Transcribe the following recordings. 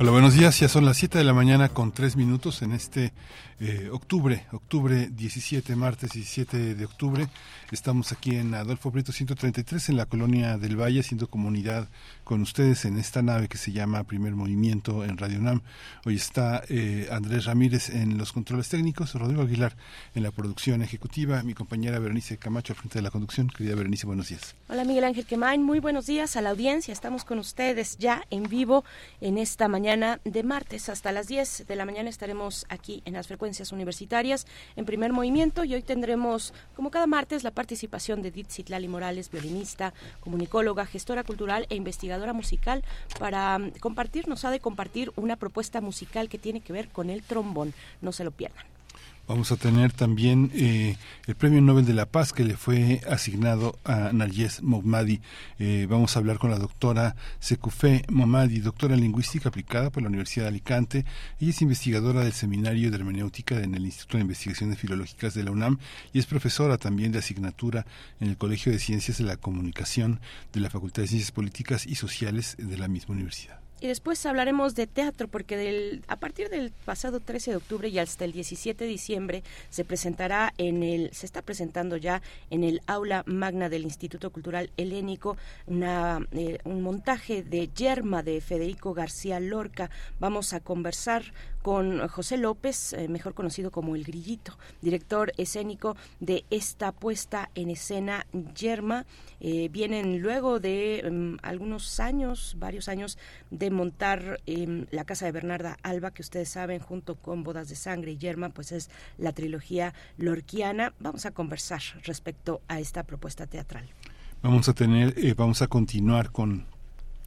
Hola, buenos días. Ya son las 7 de la mañana con 3 minutos en este eh, octubre, octubre 17, martes 17 de octubre. Estamos aquí en Adolfo Brito 133 en la colonia del Valle, haciendo comunidad con ustedes en esta nave que se llama Primer Movimiento en Radio UNAM. Hoy está eh, Andrés Ramírez en los controles técnicos, Rodrigo Aguilar en la producción ejecutiva, mi compañera Berenice Camacho al frente de la conducción. Querida Berenice, buenos días. Hola Miguel Ángel Quemain, muy buenos días a la audiencia. Estamos con ustedes ya en vivo en esta mañana de martes hasta las 10 de la mañana estaremos aquí en las frecuencias universitarias en primer movimiento y hoy tendremos, como cada martes, la participación de Edith Citlali Morales, violinista, comunicóloga, gestora cultural e investigadora musical para mm, compartirnos, ha de compartir una propuesta musical que tiene que ver con el trombón. No se lo pierdan. Vamos a tener también eh, el Premio Nobel de la Paz que le fue asignado a Narges Mohammadi. Eh, vamos a hablar con la doctora Sekufé Mohammadi, doctora en lingüística aplicada por la Universidad de Alicante. Ella es investigadora del Seminario de Hermenéutica en el Instituto de Investigaciones Filológicas de la UNAM y es profesora también de asignatura en el Colegio de Ciencias de la Comunicación de la Facultad de Ciencias Políticas y Sociales de la misma universidad. Y después hablaremos de teatro, porque del, a partir del pasado 13 de octubre y hasta el 17 de diciembre se presentará en el, se está presentando ya en el aula magna del Instituto Cultural Helénico una, eh, un montaje de Yerma de Federico García Lorca. Vamos a conversar con José López, eh, mejor conocido como El Grillito, director escénico de esta puesta en escena Yerma. Eh, vienen luego de em, algunos años, varios años, de montar em, la casa de Bernarda Alba, que ustedes saben, junto con Bodas de Sangre y Yerma, pues es la trilogía lorquiana. Vamos a conversar respecto a esta propuesta teatral. Vamos a tener, eh, vamos a continuar con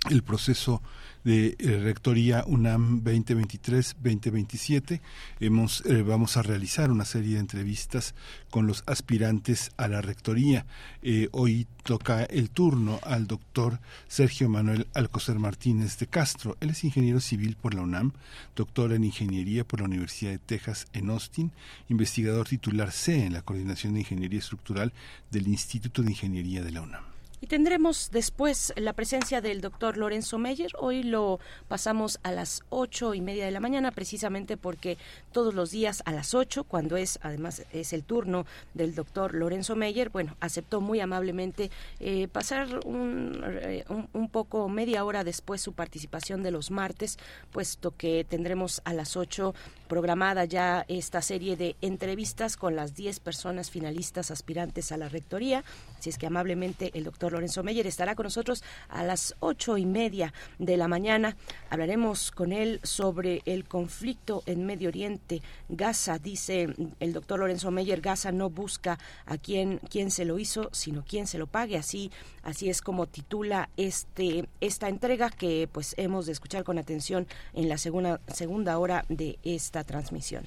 el proceso de eh, Rectoría UNAM 2023-2027. Hemos, eh, vamos a realizar una serie de entrevistas con los aspirantes a la Rectoría. Eh, hoy toca el turno al doctor Sergio Manuel Alcocer Martínez de Castro. Él es ingeniero civil por la UNAM, doctor en Ingeniería por la Universidad de Texas en Austin, investigador titular C en la Coordinación de Ingeniería Estructural del Instituto de Ingeniería de la UNAM. Y tendremos después la presencia del doctor Lorenzo Meyer. Hoy lo pasamos a las ocho y media de la mañana, precisamente porque todos los días a las ocho, cuando es además es el turno del doctor Lorenzo Meyer, bueno, aceptó muy amablemente eh, pasar un, eh, un, un, poco, media hora después su participación de los martes, puesto que tendremos a las ocho programada ya esta serie de entrevistas con las diez personas finalistas aspirantes a la rectoría. Así es que amablemente el doctor Lorenzo Meyer estará con nosotros a las ocho y media de la mañana. Hablaremos con él sobre el conflicto en Medio Oriente. Gaza, dice el doctor Lorenzo Meyer, Gaza no busca a quien, quien se lo hizo, sino quien se lo pague. Así, así es como titula este, esta entrega que pues hemos de escuchar con atención en la segunda, segunda hora de esta transmisión.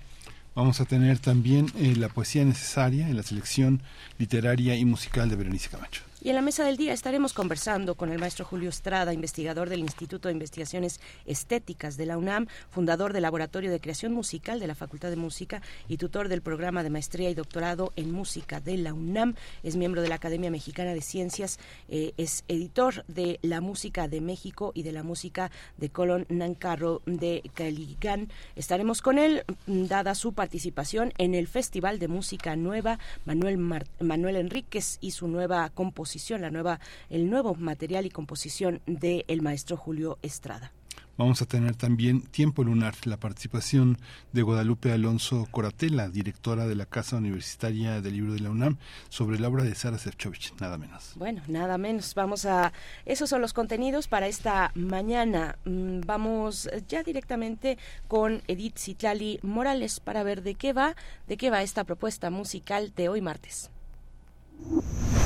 Vamos a tener también eh, la poesía necesaria en la selección literaria y musical de Berenice Camacho. Y en la mesa del día estaremos conversando con el maestro Julio Estrada, investigador del Instituto de Investigaciones Estéticas de la UNAM, fundador del Laboratorio de Creación Musical de la Facultad de Música y tutor del programa de maestría y doctorado en música de la UNAM. Es miembro de la Academia Mexicana de Ciencias, eh, es editor de la música de México y de la música de Colón Nancarro de Caligán. Estaremos con él, dada su participación en el Festival de Música Nueva, Manuel, Manuel Enríquez y su nueva composición la nueva, el nuevo material y composición del el maestro Julio Estrada. Vamos a tener también Tiempo Lunar, la participación de Guadalupe Alonso Coratela, directora de la Casa Universitaria del Libro de la UNAM, sobre la obra de Sara Sefcovic, nada menos. Bueno, nada menos. Vamos a. Esos son los contenidos para esta mañana. Mm, vamos ya directamente con Edith Citlali Morales para ver de qué va, de qué va esta propuesta musical de hoy martes.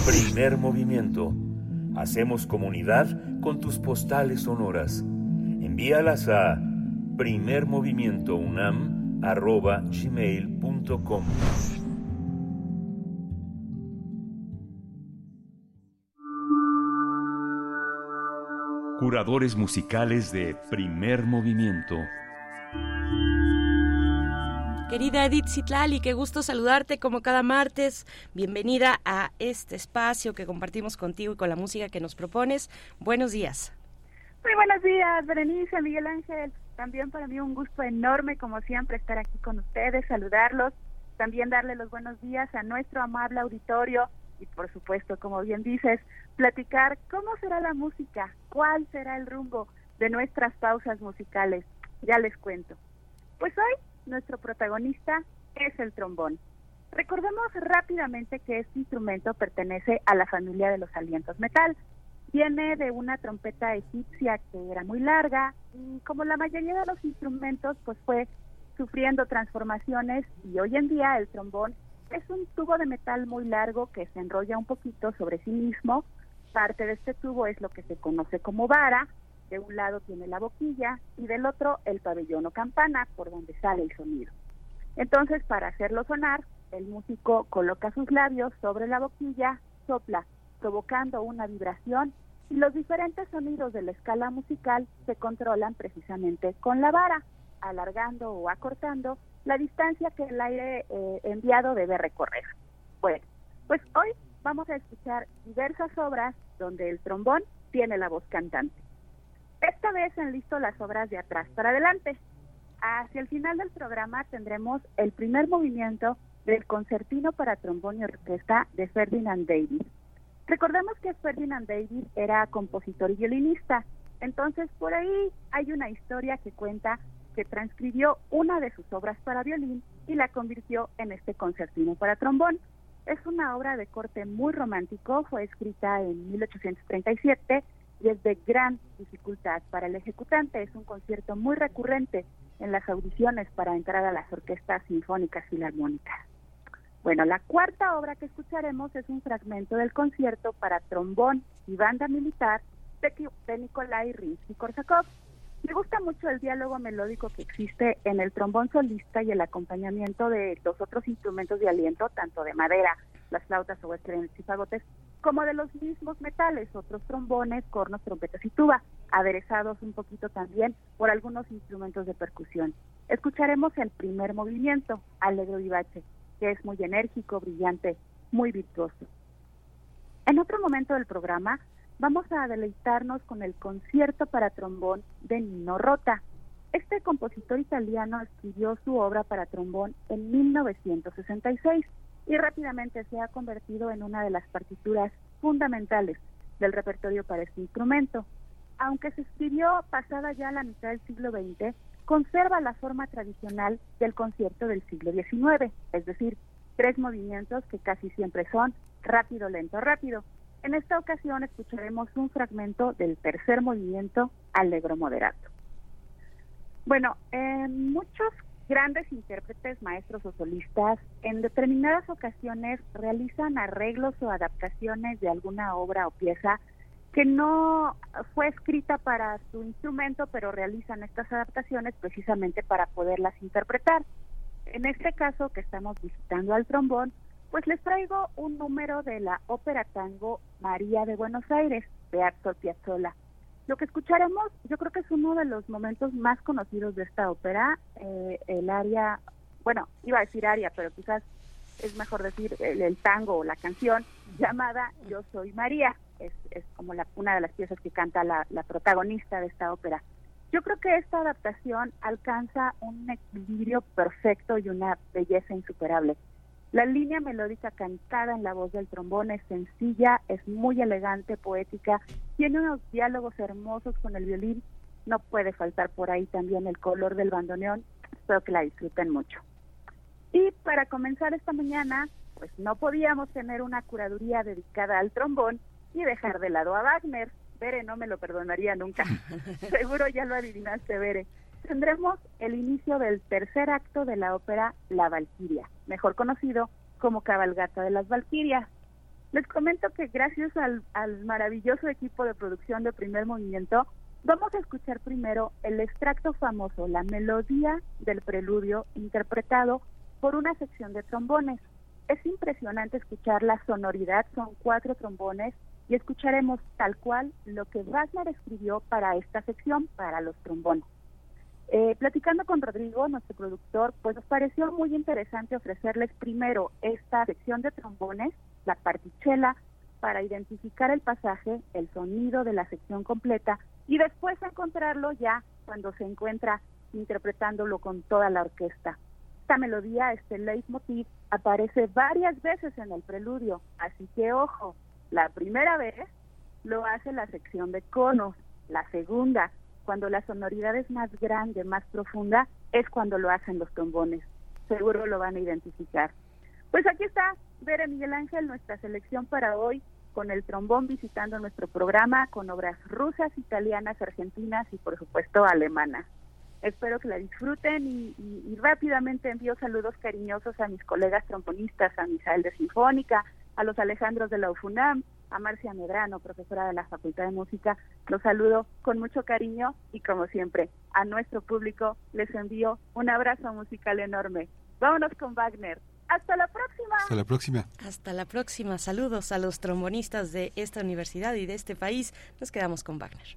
Primer movimiento. Hacemos comunidad con tus postales sonoras. Envíalas a primermovimientounam gmail.com. Curadores musicales de primer movimiento. Querida Edith Citlali, qué gusto saludarte como cada martes. Bienvenida a este espacio que compartimos contigo y con la música que nos propones. Buenos días. Muy buenos días, Berenice, Miguel Ángel. También para mí un gusto enorme, como siempre, estar aquí con ustedes, saludarlos, también darle los buenos días a nuestro amable auditorio y, por supuesto, como bien dices, platicar cómo será la música, cuál será el rumbo de nuestras pausas musicales. Ya les cuento. Pues hoy nuestro protagonista es el trombón. Recordemos rápidamente que este instrumento pertenece a la familia de los alientos metal Viene de una trompeta egipcia que era muy larga y como la mayoría de los instrumentos pues fue sufriendo transformaciones y hoy en día el trombón es un tubo de metal muy largo que se enrolla un poquito sobre sí mismo. Parte de este tubo es lo que se conoce como vara. De un lado tiene la boquilla y del otro el pabellón o campana por donde sale el sonido. Entonces, para hacerlo sonar, el músico coloca sus labios sobre la boquilla, sopla provocando una vibración y los diferentes sonidos de la escala musical se controlan precisamente con la vara, alargando o acortando la distancia que el aire eh, enviado debe recorrer. Bueno, pues hoy vamos a escuchar diversas obras donde el trombón tiene la voz cantante. Esta vez han listo las obras de atrás para adelante. Hacia el final del programa tendremos el primer movimiento del concertino para trombón y orquesta de Ferdinand Davis, Recordemos que Ferdinand David era compositor y violinista, entonces por ahí hay una historia que cuenta que transcribió una de sus obras para violín y la convirtió en este concertino para trombón. Es una obra de corte muy romántico, fue escrita en 1837 y es de gran dificultad para el ejecutante. Es un concierto muy recurrente en las audiciones para entrar a las orquestas sinfónicas filarmónicas. Bueno, la cuarta obra que escucharemos es un fragmento del concierto para trombón y banda militar de, Nikolai Rimsky-Korsakov. Me gusta mucho el diálogo melódico que existe en el trombón solista y el acompañamiento de los otros instrumentos de aliento, tanto de madera, las flautas o y fagotes, como de los mismos metales, otros trombones, cornos, trompetas y tuba, aderezados un poquito también por algunos instrumentos de percusión. Escucharemos el primer movimiento, Alegro Vivace, que es muy enérgico, brillante, muy virtuoso. En otro momento del programa vamos a deleitarnos con el concierto para trombón de Nino Rota. Este compositor italiano escribió su obra para trombón en 1966 y rápidamente se ha convertido en una de las partituras fundamentales del repertorio para este instrumento. Aunque se escribió pasada ya la mitad del siglo XX, conserva la forma tradicional del concierto del siglo XIX, es decir, tres movimientos que casi siempre son rápido, lento, rápido. En esta ocasión escucharemos un fragmento del tercer movimiento, Allegro Moderato. Bueno, muchos grandes intérpretes, maestros o solistas, en determinadas ocasiones realizan arreglos o adaptaciones de alguna obra o pieza que no fue escrita para su instrumento, pero realizan estas adaptaciones precisamente para poderlas interpretar. En este caso que estamos visitando al trombón, pues les traigo un número de la ópera tango María de Buenos Aires de Astor Piazzolla. Lo que escucharemos, yo creo que es uno de los momentos más conocidos de esta ópera, eh, el área, bueno, iba a decir área, pero quizás es mejor decir el tango o la canción llamada Yo Soy María es, es como la, una de las piezas que canta la, la protagonista de esta ópera. Yo creo que esta adaptación alcanza un equilibrio perfecto y una belleza insuperable. La línea melódica cantada en la voz del trombón es sencilla, es muy elegante, poética, tiene unos diálogos hermosos con el violín, no puede faltar por ahí también el color del bandoneón, espero que la disfruten mucho. Y para comenzar esta mañana, pues no podíamos tener una curaduría dedicada al trombón y dejar de lado a Wagner. Bere no me lo perdonaría nunca. Seguro ya lo adivinaste, Bere. Tendremos el inicio del tercer acto de la ópera La Valquiria, mejor conocido como Cabalgata de las Valquirias. Les comento que gracias al, al maravilloso equipo de producción de primer movimiento, Vamos a escuchar primero el extracto famoso, la melodía del preludio interpretado por una sección de trombones. Es impresionante escuchar la sonoridad, son cuatro trombones y escucharemos tal cual lo que Wagner escribió para esta sección, para los trombones. Eh, platicando con Rodrigo, nuestro productor, pues nos pareció muy interesante ofrecerles primero esta sección de trombones, la partichela, para identificar el pasaje, el sonido de la sección completa y después encontrarlo ya cuando se encuentra interpretándolo con toda la orquesta. Esta melodía, este leitmotiv, aparece varias veces en el preludio, así que ojo, la primera vez lo hace la sección de conos, la segunda, cuando la sonoridad es más grande, más profunda, es cuando lo hacen los trombones. Seguro lo van a identificar. Pues aquí está Bere Miguel Ángel, nuestra selección para hoy, con el trombón visitando nuestro programa con obras rusas, italianas, argentinas y por supuesto alemanas. Espero que la disfruten y, rápidamente envío saludos cariñosos a mis colegas trombonistas, a Misael de Sinfónica, a los Alejandros de la UFUNAM, a Marcia Medrano, profesora de la Facultad de Música. Los saludo con mucho cariño y como siempre, a nuestro público les envío un abrazo musical enorme. Vámonos con Wagner. Hasta la próxima. Hasta la próxima. Hasta la próxima. Saludos a los trombonistas de esta universidad y de este país. Nos quedamos con Wagner.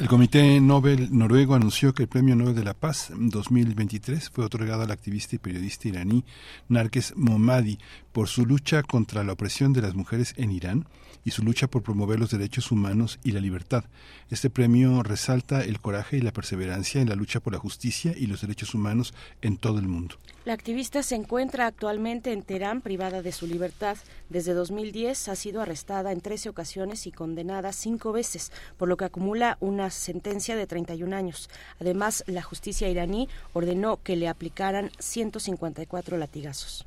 El Comité Nobel noruego anunció que el Premio Nobel de la Paz 2023 fue otorgado al activista y periodista iraní Narges Mohammadi por su lucha contra la opresión de las mujeres en Irán y su lucha por promover los derechos humanos y la libertad. Este premio resalta el coraje y la perseverancia en la lucha por la justicia y los derechos humanos en todo el mundo. La activista se encuentra actualmente en Teherán privada de su libertad. Desde 2010 ha sido arrestada en 13 ocasiones y condenada cinco veces, por lo que acumula una sentencia de 31 años. Además, la justicia iraní ordenó que le aplicaran 154 latigazos.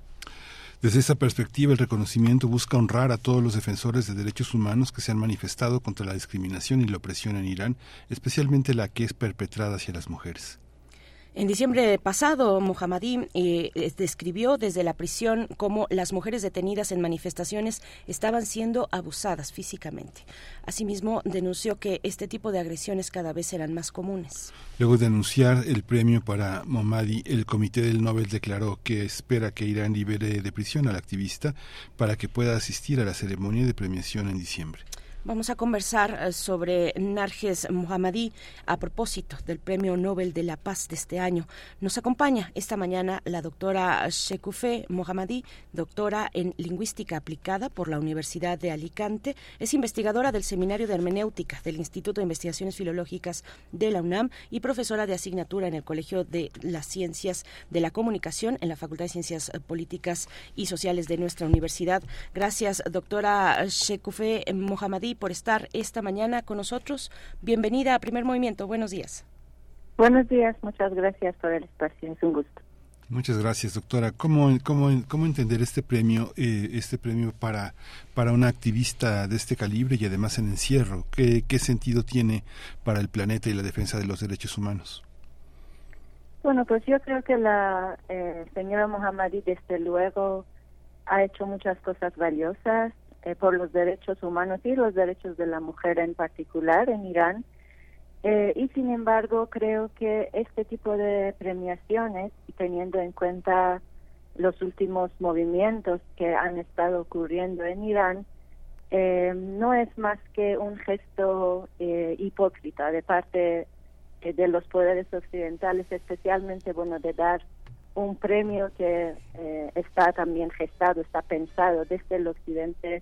Desde esa perspectiva, el reconocimiento busca honrar a todos los defensores de derechos humanos que se han manifestado contra la discriminación y la opresión en Irán, especialmente la que es perpetrada hacia las mujeres. En diciembre pasado, Mohammadi eh, describió desde la prisión cómo las mujeres detenidas en manifestaciones estaban siendo abusadas físicamente. Asimismo, denunció que este tipo de agresiones cada vez eran más comunes. Luego de anunciar el premio para Mohammadi, el Comité del Nobel declaró que espera que Irán libere de prisión al activista para que pueda asistir a la ceremonia de premiación en diciembre. Vamos a conversar eh, sobre Narges Mohammadi a propósito del Premio Nobel de la Paz de este año. Nos acompaña esta mañana la doctora Shekufe Mohammadi, doctora en Lingüística Aplicada por la Universidad de Alicante. Es investigadora del Seminario de Hermenéutica del Instituto de Investigaciones Filológicas de la UNAM y profesora de asignatura en el Colegio de las Ciencias de la Comunicación en la Facultad de Ciencias Políticas y Sociales de nuestra universidad. Gracias, doctora Shekufe Mohammadi por estar esta mañana con nosotros. Bienvenida a Primer Movimiento. Buenos días. Buenos días, muchas gracias por el espacio, es un gusto. Muchas gracias, doctora. ¿Cómo, cómo, cómo entender este premio, eh, este premio para, para una activista de este calibre y además en encierro? ¿Qué, ¿Qué sentido tiene para el planeta y la defensa de los derechos humanos? Bueno, pues yo creo que la eh, señora Mohammadi, desde luego, ha hecho muchas cosas valiosas eh, por los derechos humanos y los derechos de la mujer en particular en Irán. Eh, y sin embargo, creo que este tipo de premiaciones, teniendo en cuenta los últimos movimientos que han estado ocurriendo en Irán, eh, no es más que un gesto hipócrita de parte de los poderes occidentales, especialmente, bueno, de dar un premio que está también gestado, está pensado desde el occidente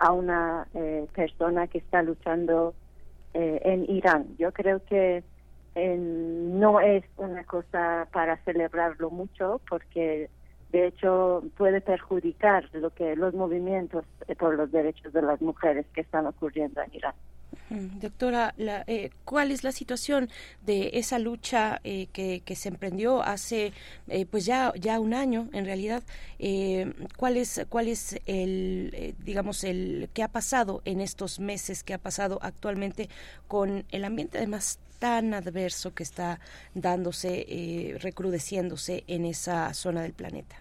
a una eh, persona que está luchando eh, en Irán. Yo creo que no es una cosa para celebrarlo mucho porque de hecho puede perjudicar lo que los movimientos por los derechos de las mujeres que están ocurriendo en Irán. Doctora, eh, ¿cuál es la situación de esa lucha eh, que, se emprendió hace eh, pues ya ya un año en realidad? ¿Cuál es cuál es el digamos el qué ha pasado en estos meses que ha pasado actualmente con el ambiente además tan adverso que está dándose recrudeciéndose en esa zona del planeta?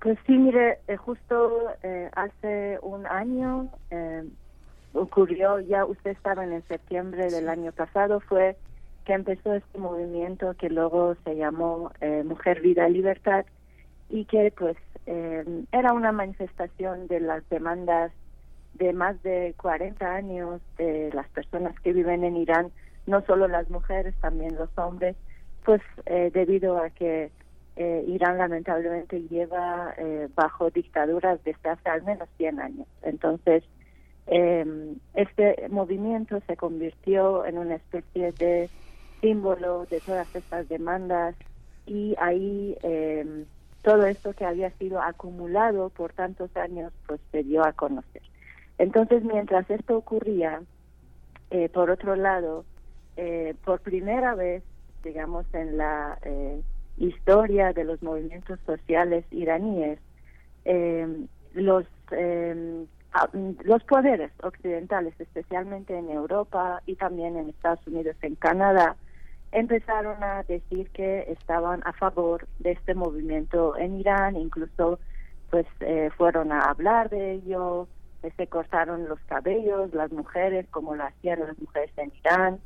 pues sí, mire, justo hace un año ocurrió, ya usted estaba en septiembre del año pasado, fue que empezó este movimiento que luego se llamó eh, Mujer, Vida, Libertad y que pues eh, era una manifestación de las demandas de más de 40 años de las personas que viven en Irán, no solo las mujeres, también los hombres, pues eh, debido a que Irán lamentablemente lleva bajo dictaduras desde hace al menos 100 años. Entonces, eh, este movimiento se convirtió en una especie de símbolo de todas estas demandas y ahí eh, todo esto que había sido acumulado por tantos años pues se dio a conocer. Entonces mientras esto ocurría, eh, por otro lado, eh, por primera vez, digamos, en la eh, historia de los movimientos sociales iraníes, los Ah, mm, los poderes occidentales, especialmente en Europa y también en Estados Unidos, en Canadá, empezaron a decir que estaban a favor de este movimiento en Irán, incluso pues eh, fueron a hablar de ello, eh, se cortaron los cabellos las mujeres como lo hacían las mujeres en Irán,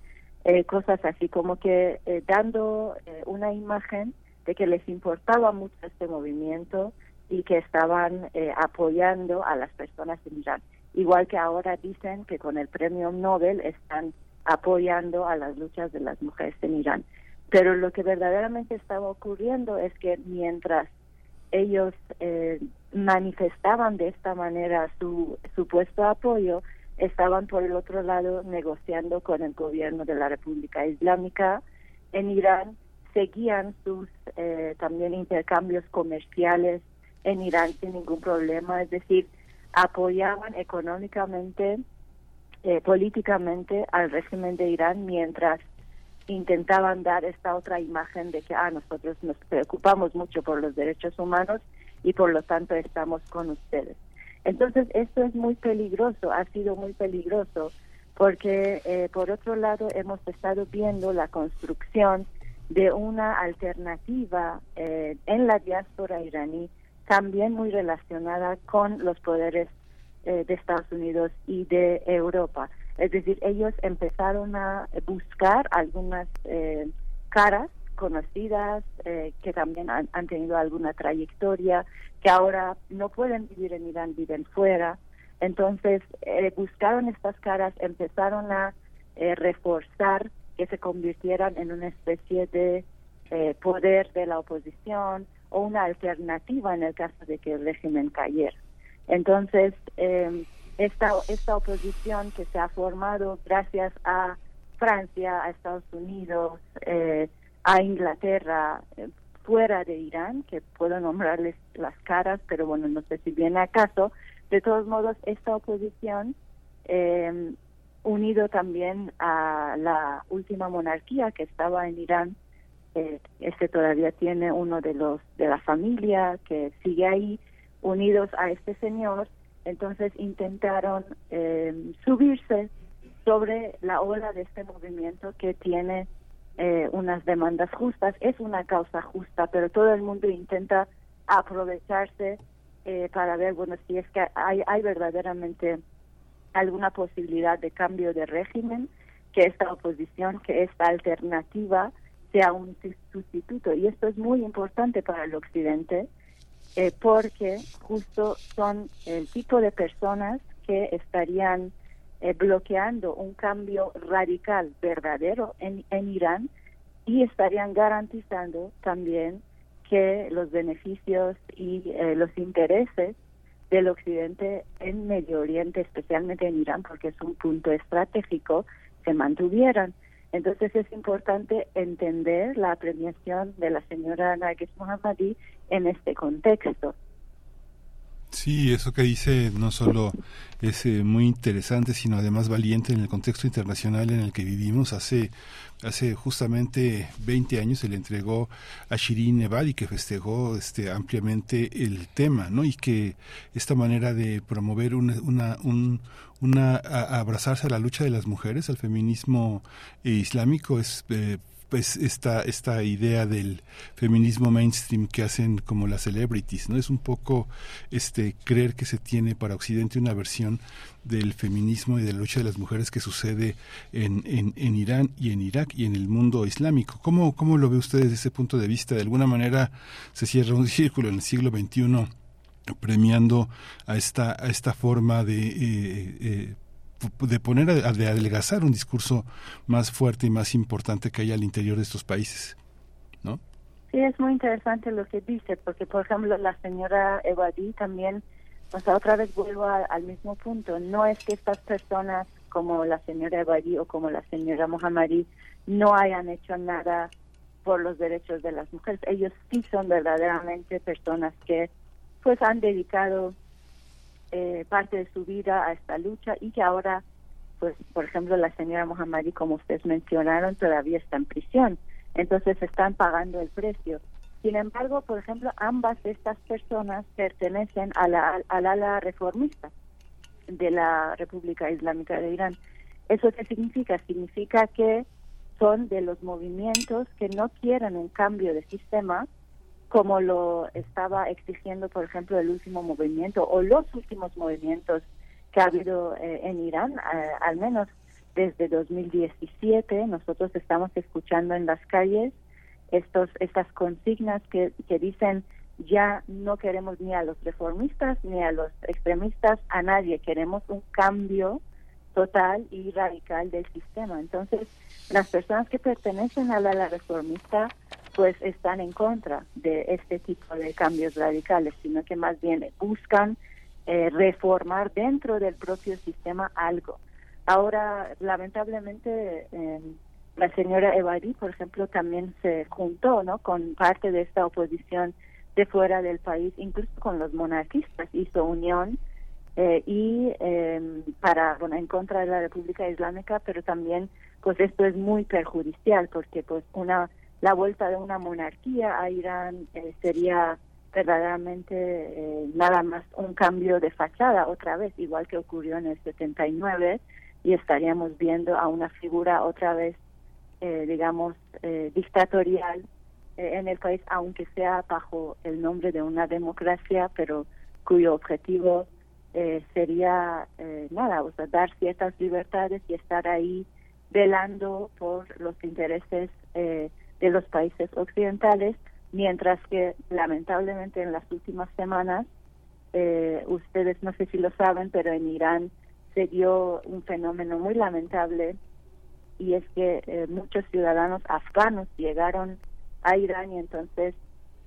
eh, cosas así como que dando una imagen de que les importaba mucho este movimiento y que estaban eh, apoyando a las personas en Irán. Igual que ahora dicen que con el premio Nobel están apoyando a las luchas de las mujeres en Irán. Pero lo que verdaderamente estaba ocurriendo es que mientras ellos eh, manifestaban de esta manera su supuesto apoyo, estaban por el otro lado negociando con el gobierno de la República Islámica en Irán, seguían sus eh, también intercambios comerciales en Irán sin ningún problema, es decir, apoyaban económicamente, eh, políticamente al régimen de Irán mientras intentaban dar esta otra imagen de que ah, nosotros nos preocupamos mucho por los derechos humanos y por lo tanto estamos con ustedes. Entonces, esto es muy peligroso, ha sido muy peligroso, porque eh, por otro lado hemos estado viendo la construcción de una alternativa eh, en la diáspora iraní también muy relacionada con los poderes eh, de Estados Unidos y de Europa. Es decir, ellos empezaron a buscar algunas eh, caras conocidas eh, que también han, tenido alguna trayectoria, que ahora no pueden vivir en Irán, viven fuera. Entonces, buscaron estas caras, empezaron a reforzar que se convirtieran en una especie de poder de la oposición, o una alternativa en el caso de que el régimen cayera. Entonces, eh, esta, esta oposición que se ha formado gracias a Francia, a Estados Unidos, eh, a Inglaterra, eh, fuera de Irán, que puedo nombrarles las caras, pero bueno, no sé si viene acaso. De todos modos, esta oposición, unido también a la última monarquía que estaba en Irán, eh, este todavía tiene uno de los de la familia que sigue ahí unidos a este señor. Entonces intentaron eh, subirse sobre la ola de este movimiento que tiene eh, unas demandas justas. Es una causa justa pero todo el mundo intenta aprovecharse eh, para ver bueno si es que hay hay verdaderamente alguna posibilidad de cambio de régimen que esta oposición que esta alternativa sea un sustituto. Y esto es muy importante para el Occidente eh, porque justo son el tipo de personas que estarían eh, bloqueando un cambio radical verdadero en, en Irán y estarían garantizando también que los beneficios y eh, los intereses del occidente en Medio Oriente, especialmente en Irán, porque es un punto estratégico, se mantuvieran. Entonces es importante entender la premiación de la señora Nargis Mohammadi en este contexto. Sí, eso que dice no solo es eh, muy interesante, sino además valiente en el contexto internacional en el que vivimos. Hace, hace justamente 20 años se le entregó a Shirin Ebadi, que festejó este, ampliamente el tema, ¿no? Y que esta manera de promover una, una, un, una abrazarse a la lucha de las mujeres, al feminismo islámico, es eh, pues esta esta idea del feminismo mainstream que hacen como las celebrities no es un poco este creer que se tiene para occidente una versión del feminismo y de la lucha de las mujeres que sucede en, en, en Irán y en Irak y en el mundo islámico. Cómo cómo lo ve usted desde ese punto de vista de alguna manera se cierra un círculo en el siglo XXI premiando a esta a esta forma de eh, eh, de poner a, de adelgazar un discurso más fuerte y más importante que hay al interior de estos países, ¿no? Sí, es muy interesante lo que dice, porque por ejemplo la señora Evadi también, o sea, otra vez vuelvo al mismo punto, no es que estas personas como la señora Evadi o como la señora Mohammadi no hayan hecho nada por los derechos de las mujeres, ellos sí son verdaderamente personas que pues han dedicado eh, parte de su vida a esta lucha y que ahora, pues, por ejemplo, la señora Mohammadi, como ustedes mencionaron, todavía está en prisión. Entonces están pagando el precio. Sin embargo, por ejemplo, ambas de estas personas pertenecen a la, al ala reformista de la República Islámica de Irán. ¿Eso qué significa? Significa que son de los movimientos que no quieren un cambio de sistema, como lo estaba exigiendo, por ejemplo, el último movimiento o los últimos movimientos que ha habido eh, en Irán, eh, al menos desde 2017, nosotros estamos escuchando en las calles estos estas consignas que, que dicen ya no queremos ni a los reformistas ni a los extremistas, a nadie, queremos un cambio total y radical del sistema. Entonces, las personas que pertenecen a la reformista pues están en contra de este tipo de cambios radicales, sino que más bien buscan eh, reformar dentro del propio sistema algo. Ahora, lamentablemente, eh, la señora Evadi, por ejemplo, también se juntó ¿no? con parte de esta oposición de fuera del país, incluso con los monarquistas, hizo unión eh, y eh, para bueno en contra de la República Islámica, pero también pues esto es muy perjudicial porque pues una la vuelta de una monarquía a Irán eh, sería verdaderamente eh, nada más un cambio de fachada otra vez, igual que ocurrió en el 79, y estaríamos viendo a una figura otra vez, eh, digamos, dictatorial en el país, aunque sea bajo el nombre de una democracia, pero cuyo objetivo sería, nada, o sea, dar ciertas libertades y estar ahí velando por los intereses eh, de los países occidentales, mientras que lamentablemente en las últimas semanas, eh, ustedes no sé si lo saben, pero en Irán se dio un fenómeno muy lamentable y es que eh, muchos ciudadanos afganos llegaron a Irán y entonces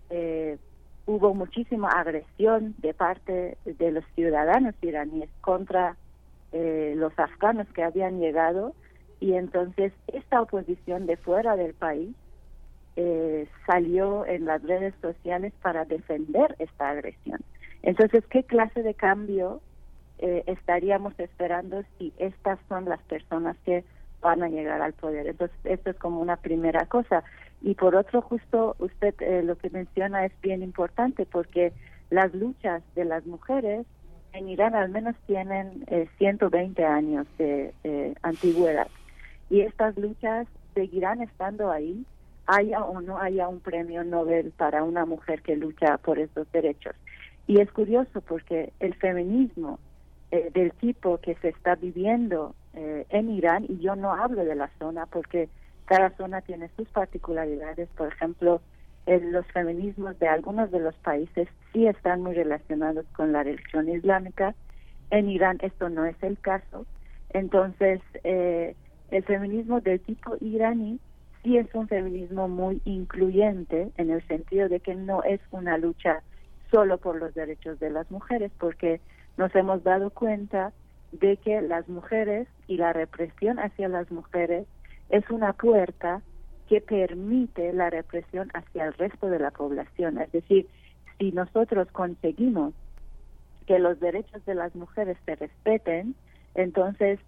eh, hubo muchísima agresión de parte de los ciudadanos iraníes contra los afganos que habían llegado y entonces esta oposición de fuera del país eh, salió en las redes sociales para defender esta agresión. Entonces, ¿qué clase de cambio eh, estaríamos esperando si estas son las personas que van a llegar al poder? Entonces, esto es como una primera cosa. Y por otro, justo usted eh, lo que menciona es bien importante porque las luchas de las mujeres en Irán al menos tienen 120 años de antigüedad. Y estas luchas seguirán estando ahí haya o no haya un premio Nobel para una mujer que lucha por estos derechos. Y es curioso porque el feminismo eh, del tipo que se está viviendo eh, en Irán, y yo no hablo de la zona porque cada zona tiene sus particularidades, por ejemplo, los feminismos de algunos de los países sí están muy relacionados con la religión islámica. En Irán esto no es el caso. Entonces, eh, el feminismo del tipo iraní sí es un feminismo muy incluyente en el sentido de que no es una lucha solo por los derechos de las mujeres, porque nos hemos dado cuenta de que las mujeres y la represión hacia las mujeres es una puerta que permite la represión hacia el resto de la población. Es decir, si nosotros conseguimos que los derechos de las mujeres se respeten, entonces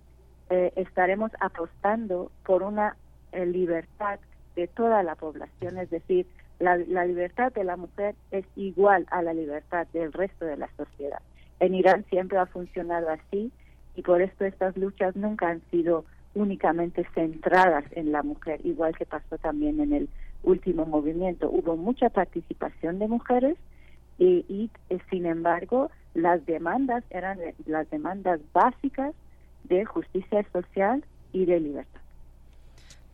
eh, estaremos apostando por una eh, libertad de toda la población, es decir, la, libertad de la mujer es igual a la libertad del resto de la sociedad. En Irán siempre ha funcionado así y por esto estas luchas nunca han sido únicamente centradas en la mujer, igual que pasó también en el último movimiento. Hubo mucha participación de mujeres y, eh, sin embargo las demandas eran las demandas básicas de justicia social y de libertad.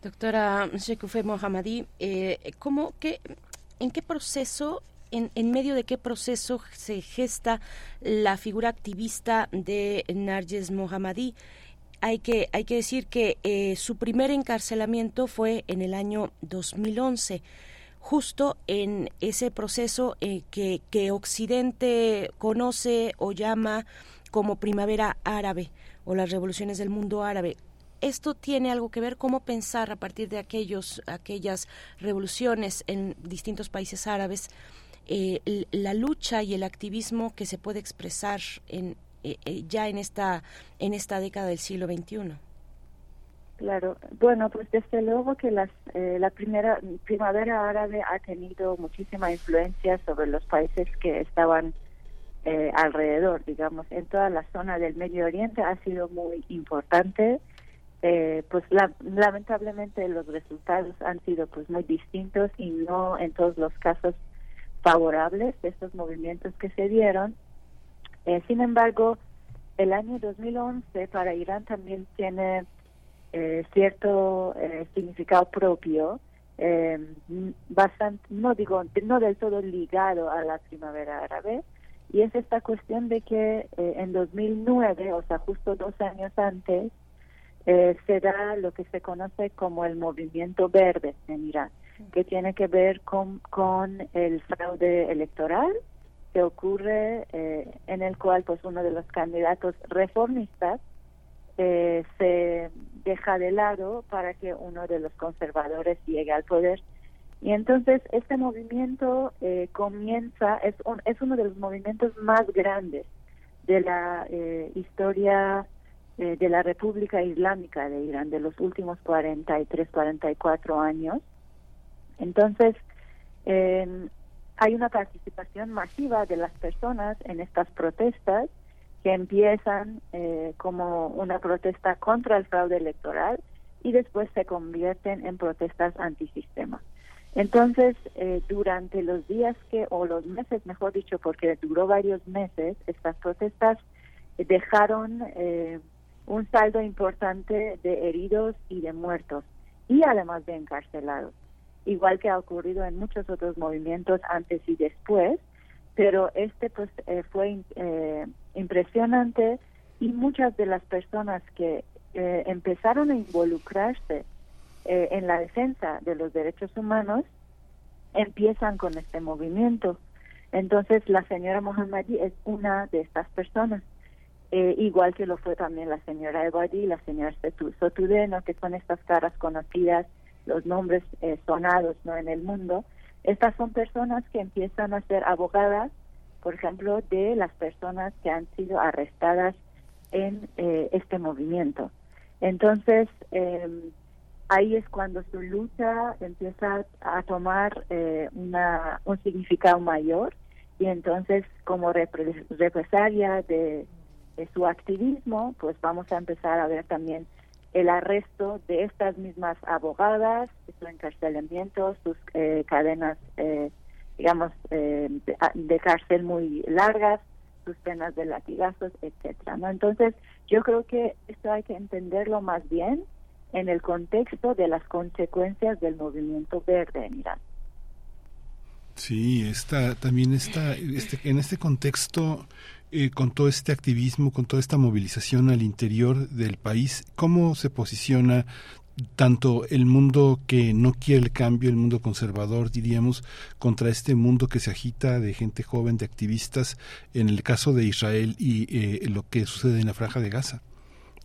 Doctora Shekufe Mohammadi, eh, ¿cómo, qué, ¿en qué proceso en, en, medio de qué proceso se gesta la figura activista de Narges Mohammadi. Hay que, hay que decir que eh, su primer encarcelamiento fue en el año 2011 justo en ese proceso eh, que, que Occidente conoce o llama como primavera árabe o las revoluciones del mundo árabe esto tiene algo que ver cómo pensar a partir de aquellos aquellas revoluciones en distintos países árabes eh, la lucha y el activismo que se puede expresar en, eh, eh, ya en esta en esta década del siglo XXI. Claro, bueno, pues desde luego que las, la primera primavera árabe ha tenido muchísima influencia sobre los países que estaban alrededor, digamos, en toda la zona del Medio Oriente ha sido muy importante eh, pues lamentablemente los resultados han sido pues muy distintos y no en todos los casos favorables de estos movimientos que se dieron. Eh, sin embargo, el año 2011 para Irán también tiene eh, cierto significado propio, bastante, no digo, no del todo ligado a la primavera árabe, y es esta cuestión de que en 2009, o sea, justo dos años antes, eh, se da lo que se conoce como el movimiento verde en Irán, que tiene que ver con, con el fraude electoral que ocurre eh, en el cual pues uno de los candidatos reformistas eh, se deja de lado para que uno de los conservadores llegue al poder. Y entonces este movimiento eh, comienza es es uno de los movimientos más grandes de la eh, historia eh, de la República Islámica de Irán de los últimos 43, 44 años. Entonces, eh, hay una participación masiva de las personas en estas protestas que empiezan eh, como una protesta contra el fraude electoral y después se convierten en protestas antisistema. Entonces, eh, durante los días que, o los meses, mejor dicho, porque duró varios meses, estas protestas dejaron eh, un saldo importante de heridos y de muertos y además de encarcelados, igual que ha ocurrido en muchos otros movimientos antes y después, pero este pues eh, fue eh, impresionante y muchas de las personas que eh, empezaron a involucrarse en la defensa de los derechos humanos empiezan con este movimiento. Entonces la señora Mohammadi es una de estas personas. Eh, igual que lo fue también la señora Ebadi y la señora Sotudeno, que son estas caras conocidas, los nombres eh, sonados no en el mundo. Estas son personas que empiezan a ser abogadas, por ejemplo, de las personas que han sido arrestadas en eh, este movimiento. Entonces, em, ahí es cuando su lucha empieza a tomar una, un significado mayor y entonces como represalia de su activismo, pues vamos a empezar a ver también el arresto de estas mismas abogadas, su encarcelamiento, sus eh, cadenas, eh, digamos, eh, de, cárcel muy largas, sus penas de latigazos, etcétera. ¿no? Entonces, yo creo que esto hay que entenderlo más bien en el contexto de las consecuencias del movimiento verde en Irán. Sí, también está este, en este contexto eh, con todo este activismo, con toda esta movilización al interior del país, ¿cómo se posiciona tanto el mundo que no quiere el cambio, el mundo conservador, diríamos, contra este mundo que se agita de gente joven, de activistas, en el caso de Israel y eh, lo que sucede en la franja de Gaza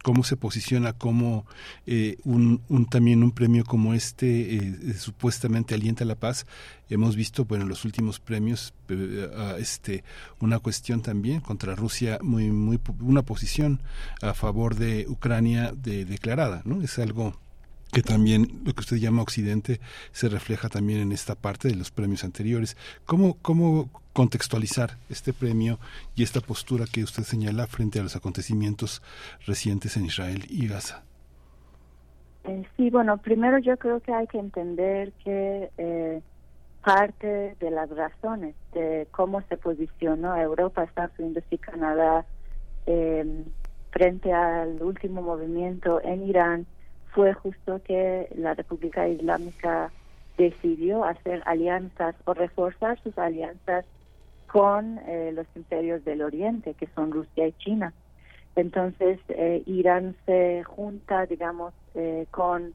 cómo se posiciona como eh, un, también un premio como este eh, eh, supuestamente alienta la paz. Hemos visto bueno en los últimos premios este una cuestión también contra Rusia muy muy una posición a favor de Ucrania de, declarada no es algo que también lo que usted llama Occidente se refleja también en esta parte de los premios anteriores. ¿Cómo, cómo contextualizar este premio y esta postura que usted señala frente a los acontecimientos recientes en Israel y Gaza? Eh, sí, bueno, primero yo creo que hay que entender que eh, parte de las razones de cómo se posicionó Europa, Estados Unidos y Canadá eh, frente al último movimiento en Irán fue justo que la República Islámica decidió hacer alianzas o reforzar sus alianzas con eh, los imperios del Oriente, que son Rusia y China. Entonces, eh, Irán se junta, digamos, eh, con...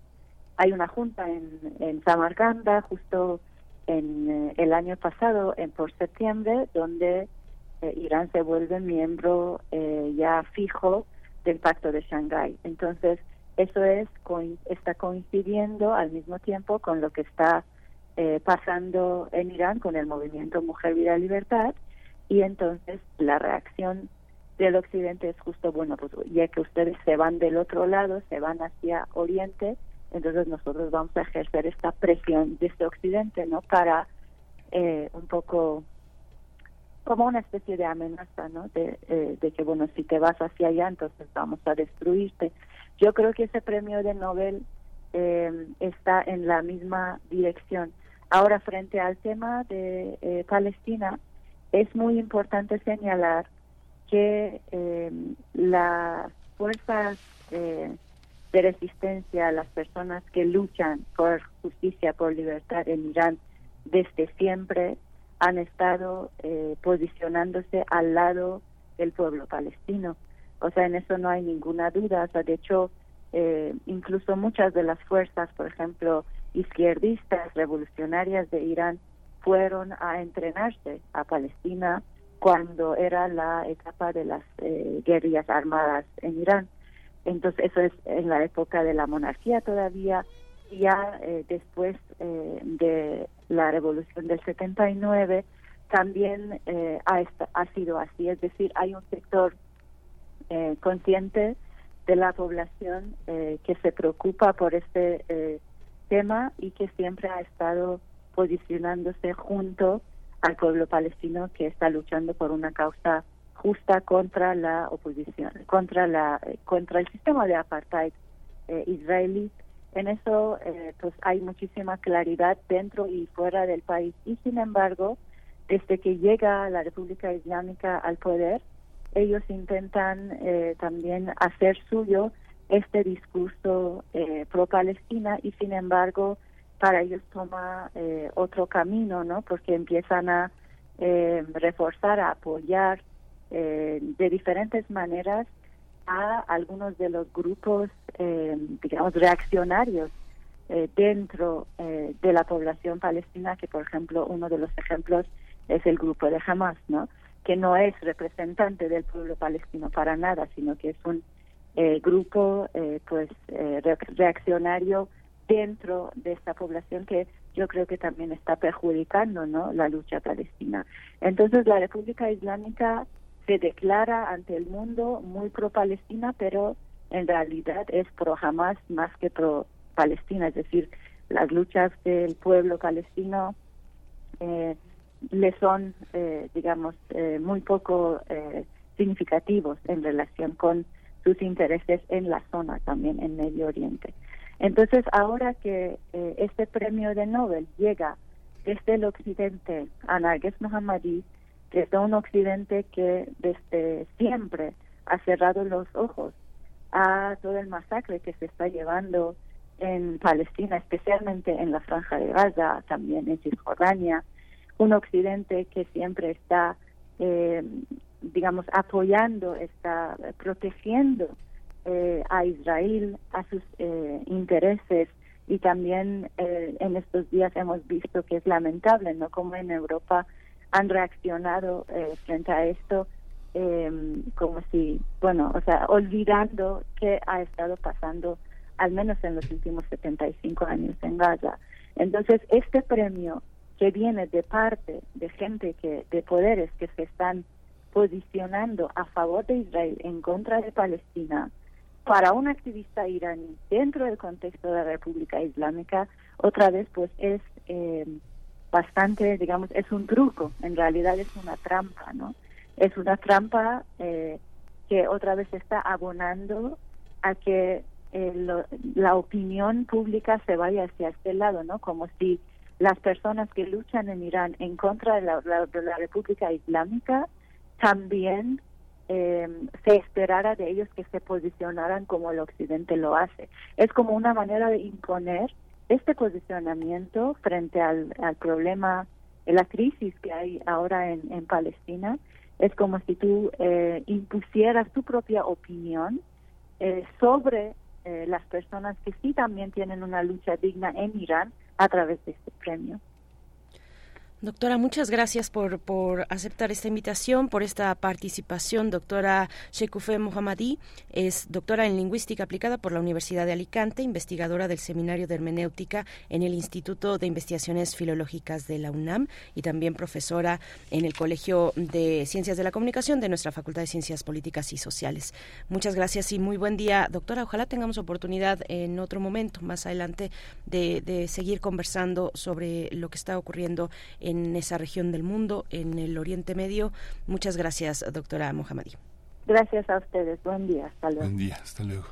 Hay una junta en, en Samarcanda justo en el año pasado, en por septiembre, donde Irán se vuelve miembro ya fijo del Pacto de Shanghái. Entonces, eso es está coincidiendo al mismo tiempo con lo que está eh, pasando en Irán con el movimiento Mujer, Vida, Libertad y entonces la reacción del occidente es justo, bueno, pues ya que ustedes se van del otro lado, se van hacia oriente, entonces nosotros vamos a ejercer esta presión desde occidente, ¿no? Para eh, un poco como una especie de amenaza, ¿no? De, eh, de que, bueno, si te vas hacia allá, entonces vamos a destruirte. Yo creo que ese premio de Nobel eh, está en la misma dirección. Ahora, frente al tema de eh, Palestina, es muy importante señalar que eh, las fuerzas de resistencia, las personas que luchan por justicia, por libertad en Irán, desde siempre han estado posicionándose al lado del pueblo palestino. O sea, en eso no hay ninguna duda. O sea, de hecho, eh, incluso muchas de las fuerzas, por ejemplo, izquierdistas, revolucionarias de Irán, fueron a entrenarse a Palestina cuando era la etapa de las eh, guerrillas armadas en Irán. Entonces, eso es en la época de la monarquía todavía. Ya eh, después de la revolución del 79, también ha, ha sido así. Es decir, hay un sector eh, consciente de la población eh, que se preocupa por este eh, tema y que siempre ha estado posicionándose junto al pueblo palestino que está luchando por una causa justa contra la oposición, contra la contra el sistema de apartheid israelí. En eso pues hay muchísima claridad dentro y fuera del país y sin embargo desde que llega la República Islámica al poder ellos intentan eh, también hacer suyo este discurso eh, pro-Palestina y sin embargo para ellos toma eh, otro camino, ¿no? Porque empiezan a reforzar, a apoyar de diferentes maneras a algunos de los grupos, digamos, reaccionarios dentro de la población palestina, que por ejemplo uno de los ejemplos es el grupo de Hamas, ¿no? Que no es representante del pueblo palestino para nada, sino que es un eh, grupo eh, pues eh, reaccionario dentro de esta población que yo creo que también está perjudicando no la lucha palestina. Entonces la República Islámica se declara ante el mundo muy pro Palestina, pero en realidad es pro Hamas más que pro Palestina, es decir, las luchas del pueblo palestino eh, le son, eh, digamos, eh, muy poco eh, significativos en relación con sus intereses en la zona, también en Medio Oriente. Entonces, ahora que este premio de Nobel llega desde el occidente a Narges Mohammadi, desde un occidente que desde siempre ha cerrado los ojos a todo el masacre que se está llevando en Palestina, especialmente en la Franja de Gaza, también en Cisjordania, un occidente que siempre está, eh, digamos, apoyando, está protegiendo eh, a Israel, a sus eh, intereses y también eh, en estos días hemos visto que es lamentable, ¿no? Como en Europa han reaccionado frente a esto como si, bueno, o sea, olvidando qué ha estado pasando al menos en los últimos 75 años en Gaza. Entonces, este premio que viene de parte de gente que de poderes que se están posicionando a favor de Israel en contra de Palestina para un activista iraní dentro del contexto de la República Islámica otra vez pues es eh, bastante digamos es un truco en realidad es una trampa no es una trampa eh, que otra vez está abonando a que eh, la opinión pública se vaya hacia este lado no como si las personas que luchan en Irán en contra de la, de la República Islámica también eh, se esperara de ellos que se posicionaran como el Occidente lo hace. Es como una manera de imponer este posicionamiento frente al, al problema, la crisis que hay ahora en, en Palestina. Es como si tú eh, impusieras tu propia opinión eh, sobre eh, las personas que sí también tienen una lucha digna en Irán a través de este premio. Doctora, muchas gracias por, por aceptar esta invitación, por esta participación. Doctora Shekufe Mohammadi es doctora en lingüística aplicada por la Universidad de Alicante, investigadora del Seminario de Hermenéutica en el Instituto de Investigaciones Filológicas de la UNAM y también profesora en el Colegio de Ciencias de la Comunicación de nuestra Facultad de Ciencias Políticas y Sociales. Muchas gracias y muy buen día, doctora. Ojalá tengamos oportunidad en otro momento, más adelante, de, de seguir conversando sobre lo que está ocurriendo en esa región del mundo, en el Oriente Medio. Muchas gracias, doctora Mohammadi. Gracias a ustedes. Buen día. Hasta luego. Buen día. Hasta luego.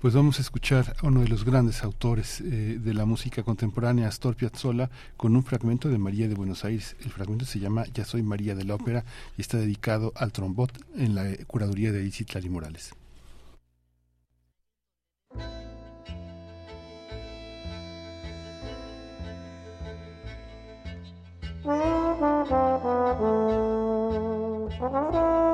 Pues vamos a escuchar a uno de los grandes autores eh, de la música contemporánea, Astor Piazzolla, con un fragmento de María de Buenos Aires. El fragmento se llama Ya soy María de la Ópera y está dedicado al trombot en la curaduría de Isitlali Morales. Thank you.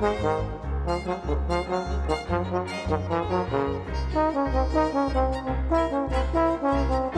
Thank you.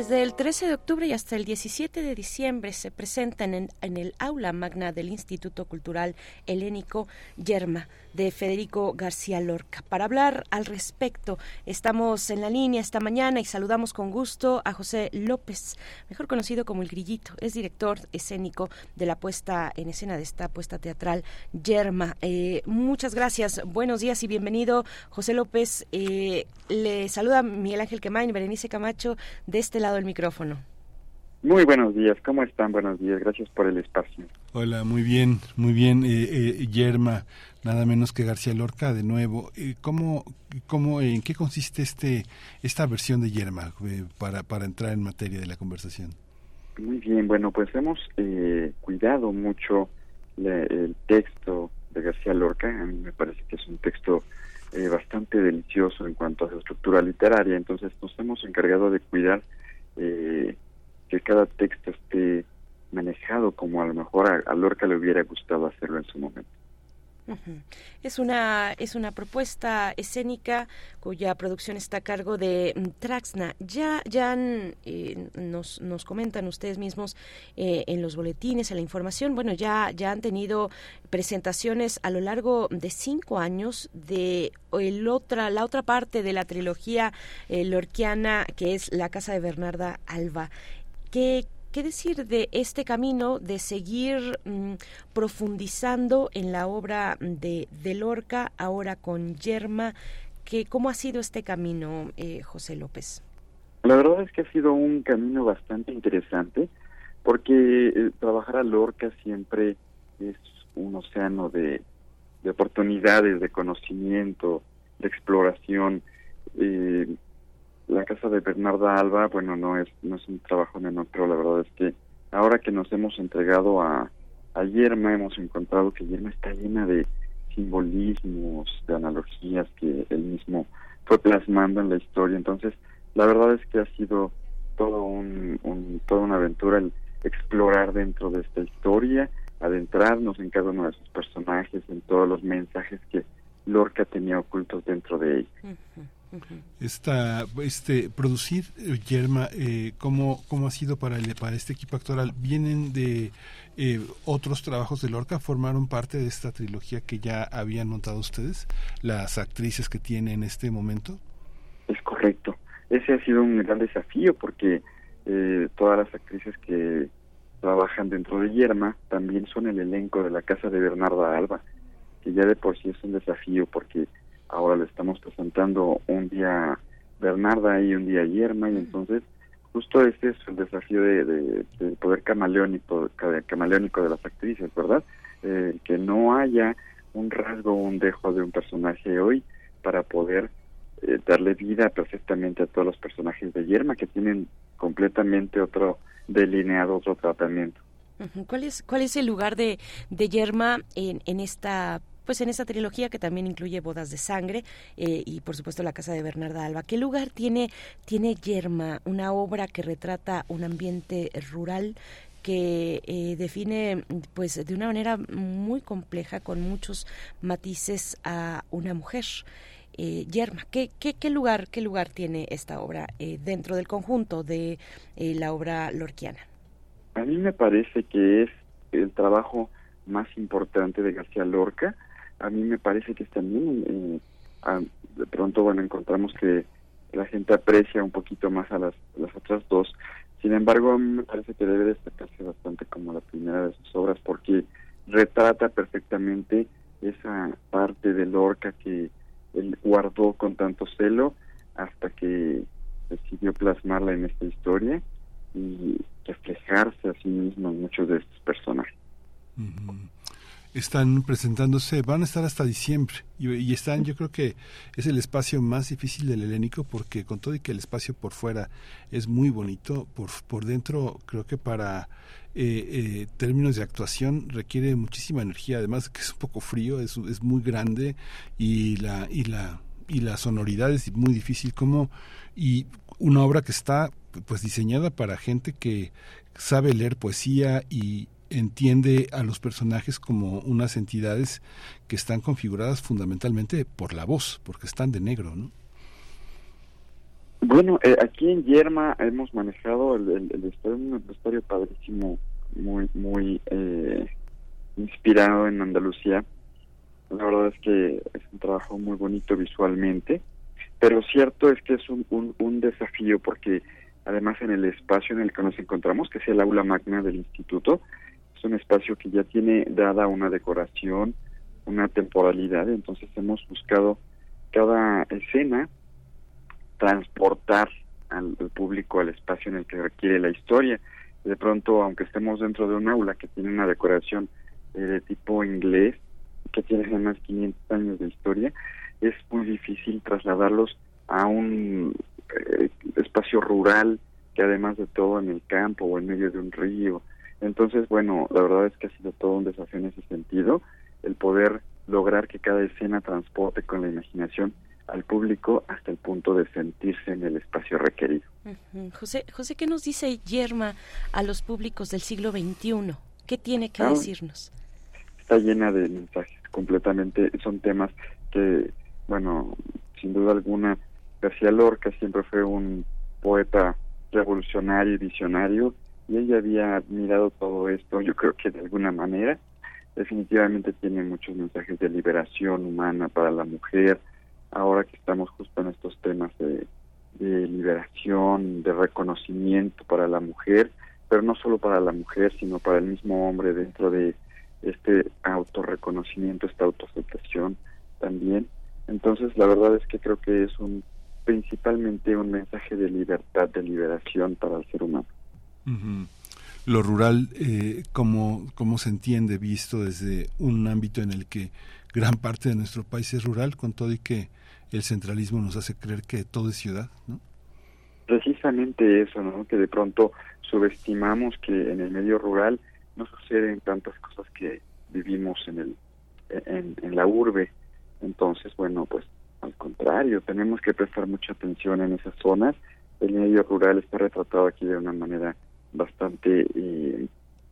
Desde el 13 de octubre y hasta el 17 de diciembre se presentan en, el aula magna del Instituto Cultural Helénico Yerma de Federico García Lorca. Para hablar al respecto, estamos en la línea esta mañana y saludamos con gusto a José López, mejor conocido como El Grillito. Es director escénico de la puesta en escena de esta puesta teatral Yerma. Eh, muchas gracias, buenos días y bienvenido, José López. Eh, le saluda Miguel Ángel Quemain, Berenice Camacho, de este lado del micrófono. Muy buenos días, ¿cómo están? Buenos días, gracias por el espacio. Hola, muy bien, muy bien, eh, eh, Yerma, nada menos que García Lorca, de nuevo. Eh, ¿Cómo, cómo, en qué consiste este esta versión de Yerma eh, para, para entrar en materia de la conversación? Muy bien, bueno, pues hemos eh, cuidado mucho la, el texto de García Lorca, a mí me parece que es un texto eh, bastante delicioso en cuanto a su estructura literaria, entonces nos hemos encargado de cuidar eh, que cada texto esté manejado como a lo mejor a, a Lorca le hubiera gustado hacerlo en su momento. Es una es una propuesta escénica cuya producción está a cargo de Traxna. Ya ya eh, nos nos comentan ustedes mismos eh, en los boletines, en la información. Bueno, ya ya han tenido presentaciones a lo largo de cinco años de el otra la otra parte de la trilogía eh, lorquiana que es la casa de Bernarda Alba. ¿Qué, ¿Qué decir de este camino de seguir mmm, profundizando en la obra de, de, Lorca, ahora con Yerma? Que, ¿Cómo ha sido este camino, eh, José López? La verdad es que ha sido un camino bastante interesante, porque eh, trabajar a Lorca siempre es un océano de, de oportunidades, de conocimiento, de exploración. Eh, la casa de Bernarda Alba, bueno, no es no es un trabajo menor, pero la verdad es que ahora que nos hemos entregado a, a Yerma, hemos encontrado que Yerma está llena de simbolismos, de analogías que él mismo fue plasmando en la historia. Entonces, la verdad es que ha sido todo un, un toda una aventura el explorar dentro de esta historia, adentrarnos en cada uno de sus personajes, en todos los mensajes que Lorca tenía ocultos dentro de ella. Esta, este, producir Yerma, eh, ¿cómo, ¿cómo ha sido para, el, para este equipo actoral? ¿Vienen de eh, otros trabajos de Lorca? ¿Formaron parte de esta trilogía que ya habían montado ustedes? ¿Las actrices que tiene en este momento? Es correcto. Ese ha sido un gran desafío porque eh, todas las actrices que trabajan dentro de Yerma también son el elenco de la casa de Bernarda Alba, que ya de por sí es un desafío porque ahora le estamos presentando un día Bernarda y un día Yerma y entonces justo ese es el desafío de, de, de poder camaleónico, camaleónico de las actrices, ¿verdad? Eh, que no haya un rasgo o un dejo de un personaje hoy para poder eh, darle vida perfectamente a todos los personajes de Yerma que tienen completamente otro delineado, otro tratamiento. ¿Cuál es, cuál es el lugar de, de Yerma en, en esta pues en esta trilogía que también incluye Bodas de Sangre eh, y por supuesto La Casa de Bernarda Alba. ¿Qué lugar tiene, tiene Yerma, una obra que retrata un ambiente rural que eh, define pues de una manera muy compleja con muchos matices a una mujer? Eh, Yerma, ¿qué, qué, qué, lugar, ¿qué lugar tiene esta obra eh, dentro del conjunto de eh, la obra lorquiana? A mí me parece que es el trabajo más importante de García Lorca, a mí me parece que también eh, de pronto bueno encontramos que la gente aprecia un poquito más a las, las otras dos sin embargo a mí me parece que debe destacarse bastante como la primera de sus obras porque retrata perfectamente esa parte de Lorca que él guardó con tanto celo hasta que decidió plasmarla en esta historia y reflejarse a sí mismo en muchos de estos personajes. Están presentándose, van a estar hasta diciembre. Y, están, yo creo que es el espacio más difícil del helénico porque con todo y que el espacio por fuera es muy bonito, por, por dentro creo que para eh, eh, términos de actuación requiere muchísima energía, además que es un poco frío, es, es muy grande y la, y la y la sonoridad es muy difícil. Como y una obra que está pues diseñada para gente que sabe leer poesía y, entiende a los personajes como unas entidades que están configuradas fundamentalmente por la voz, porque están de negro, ¿no? Bueno, eh, aquí en Yerma hemos manejado el, el, un vestuario padrísimo, muy, muy eh, inspirado en Andalucía. La verdad es que es un trabajo muy bonito visualmente, pero cierto es que es un, un desafío porque además en el espacio en el que nos encontramos, que es el aula magna del instituto, es un espacio que ya tiene dada una decoración, una temporalidad, entonces hemos buscado cada escena transportar al, público al espacio en el que requiere la historia. De pronto, aunque estemos dentro de un aula que tiene una decoración eh, de tipo inglés, que tiene además 500 años de historia, es muy difícil trasladarlos a un eh, espacio rural que además de todo en el campo o en medio de un río. Entonces, bueno, la verdad es que ha sido todo un desafío en ese sentido, el poder lograr que cada escena transporte con la imaginación al público hasta el punto de sentirse en el espacio requerido. José, José, ¿qué nos dice Yerma a los públicos del siglo XXI? ¿Qué tiene que decirnos? Está llena de mensajes, completamente. Son temas que, bueno, sin duda alguna, García Lorca siempre fue un poeta revolucionario y visionario y ella había admirado todo esto, yo creo que de alguna manera. Definitivamente tiene muchos mensajes de liberación humana para la mujer, ahora que estamos justo en estos temas de, liberación, de reconocimiento para la mujer, pero no solo para la mujer, sino para el mismo hombre dentro de este autorreconocimiento, esta autoaceptación también. Entonces, la verdad es que creo que es un principalmente un mensaje de libertad, de liberación para el ser humano. Lo rural, eh, ¿cómo, ¿cómo se entiende visto desde un ámbito en el que gran parte de nuestro país es rural, con todo y que el centralismo nos hace creer que todo es ciudad, ¿no? Precisamente eso, ¿no? Que de pronto subestimamos que en el medio rural no suceden tantas cosas que vivimos en el en la urbe. Entonces, bueno, pues al contrario, tenemos que prestar mucha atención en esas zonas. El medio rural está retratado aquí de una manera bastante eh,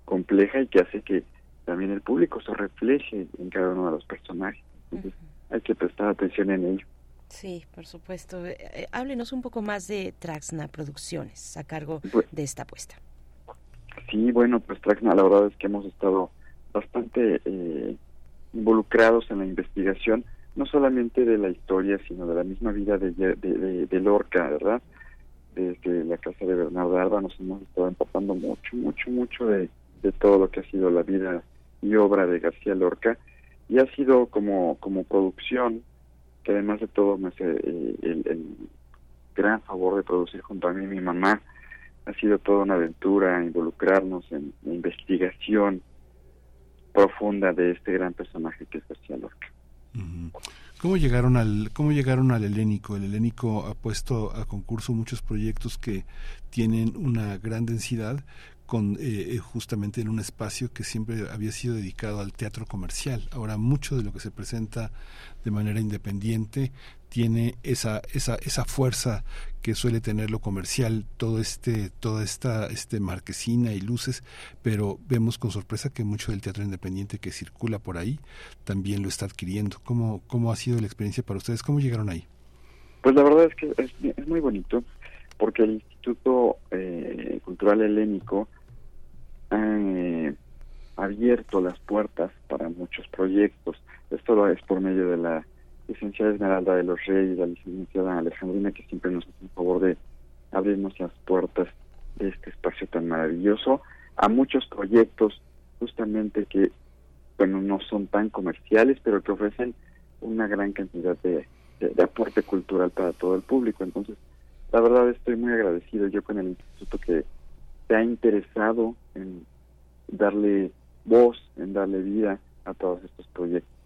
compleja y que hace que también el público se refleje en cada uno de los personajes. Entonces, hay que prestar atención en ello. Sí, por supuesto. Eh, eh, háblenos un poco más de Traxna Producciones a cargo de esta apuesta. Sí, bueno, pues Traxna, la verdad es que hemos estado bastante eh, involucrados en la investigación, no solamente de la historia, sino de la misma vida de, de, Lorca, ¿verdad? Desde la casa de Bernardo Alba nos hemos estado empapando mucho, mucho, mucho de, todo lo que ha sido la vida y obra de García Lorca, y ha sido como, como producción que además de todo me hace eh, el, gran favor de producir junto a mí mi mamá. Ha sido toda una aventura involucrarnos en investigación profunda de este gran personaje que es García Lorca. ¿Cómo llegaron al cómo llegaron al helénico? El helénico ha puesto a concurso muchos proyectos que tienen una gran densidad con eh, eh, justamente en un espacio que siempre había sido dedicado al teatro comercial. Ahora mucho de lo que se presenta de manera independiente tiene esa esa esa fuerza que suele tener lo comercial, todo este toda esta este marquesina y luces, pero vemos con sorpresa que mucho del teatro independiente que circula por ahí también lo está adquiriendo. ¿Cómo cómo ha sido la experiencia para ustedes? ¿Cómo llegaron ahí? Pues la verdad es que es, muy bonito porque el Instituto eh, Cultural Helénico han eh, abierto las puertas para muchos proyectos. Esto es por medio de la licenciada Esmeralda de los Reyes, la licenciada Alejandrina, que siempre nos hace el favor de abrirnos las puertas de este espacio tan maravilloso a muchos proyectos justamente que, bueno, no son tan comerciales, pero que ofrecen una gran cantidad de, de aporte cultural para todo el público. Entonces, la verdad estoy muy agradecido yo con el instituto que se ha interesado en darle voz, en darle vida a todos estos proyectos.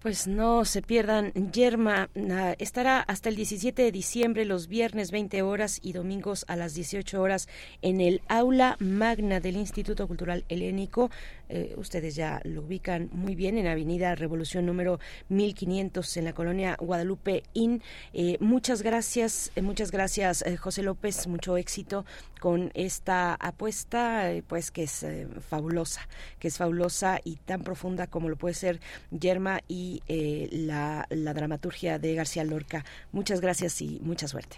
Pues no se pierdan. Yerma estará hasta el 17 de diciembre, los viernes 20 horas y domingos a las 18 horas en el aula magna del Instituto Cultural Helénico. Eh, ustedes ya lo ubican muy bien en Avenida Revolución número 1500 en la colonia Guadalupe Inn. Eh, muchas gracias, eh, muchas gracias José López, mucho éxito con esta apuesta, pues que es fabulosa, que es fabulosa y tan profunda como lo puede ser Yerma y la, la dramaturgia de García Lorca. Muchas gracias y mucha suerte.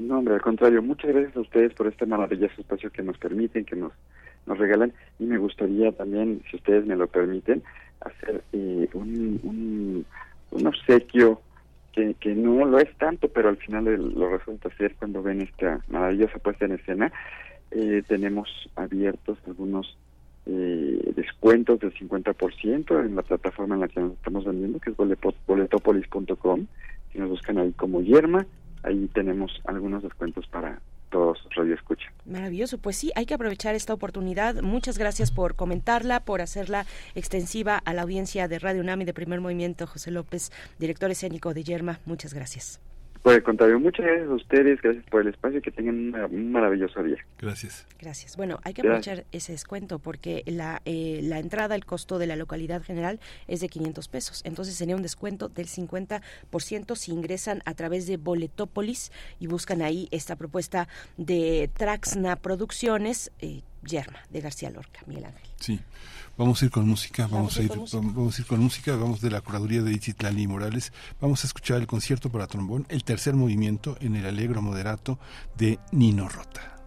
No, hombre, al contrario, muchas gracias a ustedes por este maravilloso espacio que nos permiten, que nos, nos regalan. Y me gustaría también, si ustedes me lo permiten, hacer eh, un, un, obsequio que, que no lo es tanto, pero al final lo resulta ser cuando ven esta maravillosa puesta en escena. Eh, tenemos abiertos algunos eh, descuentos del 50% en la plataforma en la que nos estamos vendiendo, que es boletopolis.com. Si nos buscan ahí como Yerma, ahí tenemos algunos descuentos para todos Radio Escucha. Maravilloso, pues sí, hay que aprovechar esta oportunidad. Muchas gracias por comentarla, por hacerla extensiva a la audiencia de Radio UNAM y de Primer Movimiento. José López, director escénico de Yerma, muchas gracias. Por el contrario, muchas gracias a ustedes, gracias por el espacio y que tengan un maravilloso día. Gracias. Gracias. Bueno, hay que aprovechar ese descuento porque la, eh, la entrada, el costo de la localidad general es de 500 pesos. Entonces sería un descuento del 50% si ingresan a través de Boletópolis y buscan ahí esta propuesta de Traxna Producciones, eh, Yerma, de García Lorca, Miguel Ángel. Sí. Vamos a ir con música, vamos, a ir, vamos a ir con música, vamos de la curaduría de Itzitlali Morales, vamos a escuchar el concierto para trombón, el tercer movimiento en el alegro moderato de Nino Rota.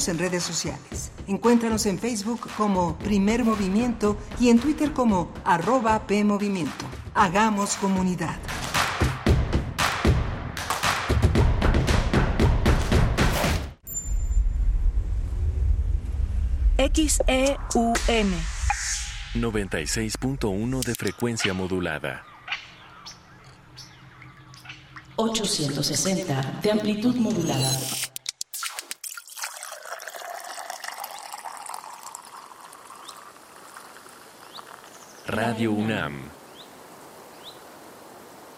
Síguenos en redes sociales. Encuéntranos en Facebook como Primer Movimiento y en Twitter como arroba PMovimiento. Hagamos comunidad. XEUN 96.1 de frecuencia modulada. 860 de amplitud modulada. Radio UNAM.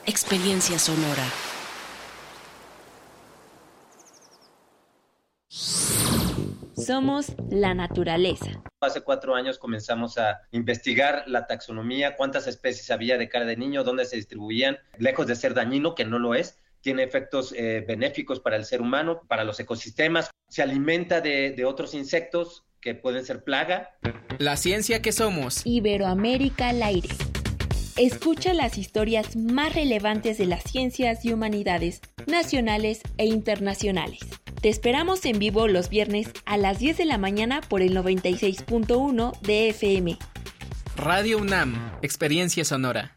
Experiencia sonora. Somos la naturaleza. Hace cuatro años comenzamos a investigar la taxonomía, cuántas especies había de cara de niño, dónde se distribuían, lejos de ser dañino, que no lo es, tiene efectos eh, benéficos para el ser humano, para los ecosistemas, se alimenta de, de otros insectos, que pueden ser plaga. La ciencia que somos. Iberoamérica al aire. Escucha las historias más relevantes de las ciencias y humanidades, nacionales e internacionales. Te esperamos en vivo los viernes a las 10 de la mañana por el 96.1 de FM. Radio UNAM, Experiencia Sonora.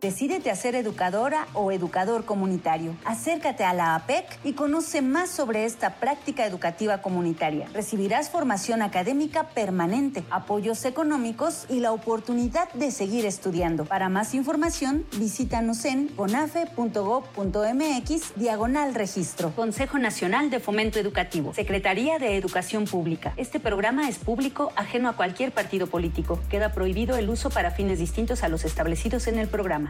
Decídete a ser educadora o educador comunitario. Acércate a la APEC y conoce más sobre esta práctica educativa comunitaria. Recibirás formación académica permanente, apoyos económicos y la oportunidad de seguir estudiando. Para más información, visítanos en conafe.gov.mx diagonal registro. Consejo Nacional de Fomento Educativo. Secretaría de Educación Pública. Este programa es público, ajeno a cualquier partido político. Queda prohibido el uso para fines distintos a los establecidos en el programa.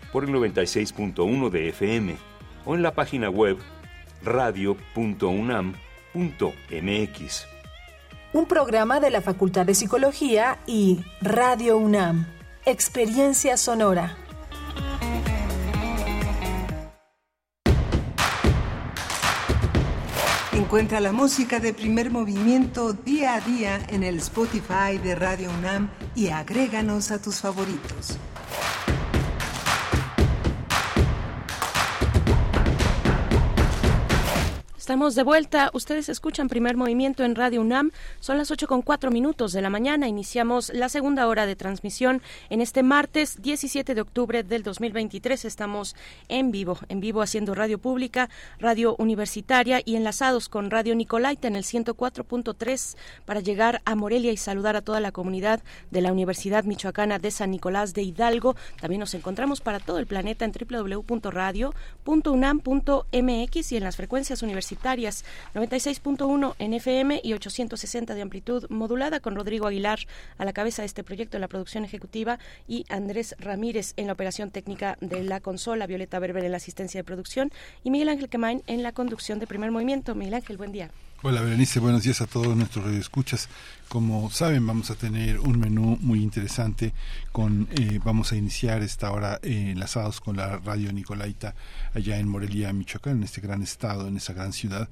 por el 96.1 de FM o en la página web radio.unam.mx. Un programa de la Facultad de Psicología y Radio UNAM. Experiencia sonora. Encuentra la música de primer movimiento día a día en el Spotify de Radio UNAM y agréganos a tus favoritos. Estamos de vuelta. Ustedes escuchan primer movimiento en Radio UNAM. Son las 8 con 4 minutos de la mañana. Iniciamos la segunda hora de transmisión en este martes 17 de octubre del 2023. Estamos en vivo, en vivo haciendo radio pública, radio universitaria y enlazados con Radio Nicolaita en el 104.3 para llegar a Morelia y saludar a toda la comunidad de la Universidad Michoacana de San Nicolás de Hidalgo. También nos encontramos para todo el planeta en www.radio.unam.mx y en las frecuencias universitarias 96.1 en FM y 860 de amplitud modulada con Rodrigo Aguilar a la cabeza de este proyecto en la producción ejecutiva y Andrés Ramírez en la operación técnica de la consola, Violeta Berber en la asistencia de producción y Miguel Ángel Quemain en la conducción de primer movimiento. Miguel Ángel, buen día. Hola Berenice, buenos días a todos nuestros radioescuchas. Como saben, vamos a tener un menú muy interesante con eh, vamos a iniciar esta hora eh, enlazados con la radio Nicolaita allá en Morelia, Michoacán, en este gran estado, en esa gran ciudad,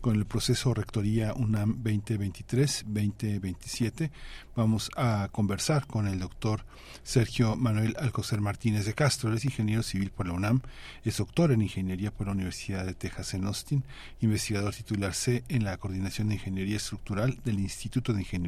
con el proceso Rectoría UNAM 2023-2027. Vamos a conversar con el doctor Sergio Manuel Alcocer Martínez de Castro. Es ingeniero civil por la UNAM, es doctor en ingeniería por la Universidad de Texas en Austin, investigador titular C en la Coordinación de Ingeniería Estructural del Instituto de Ingeniería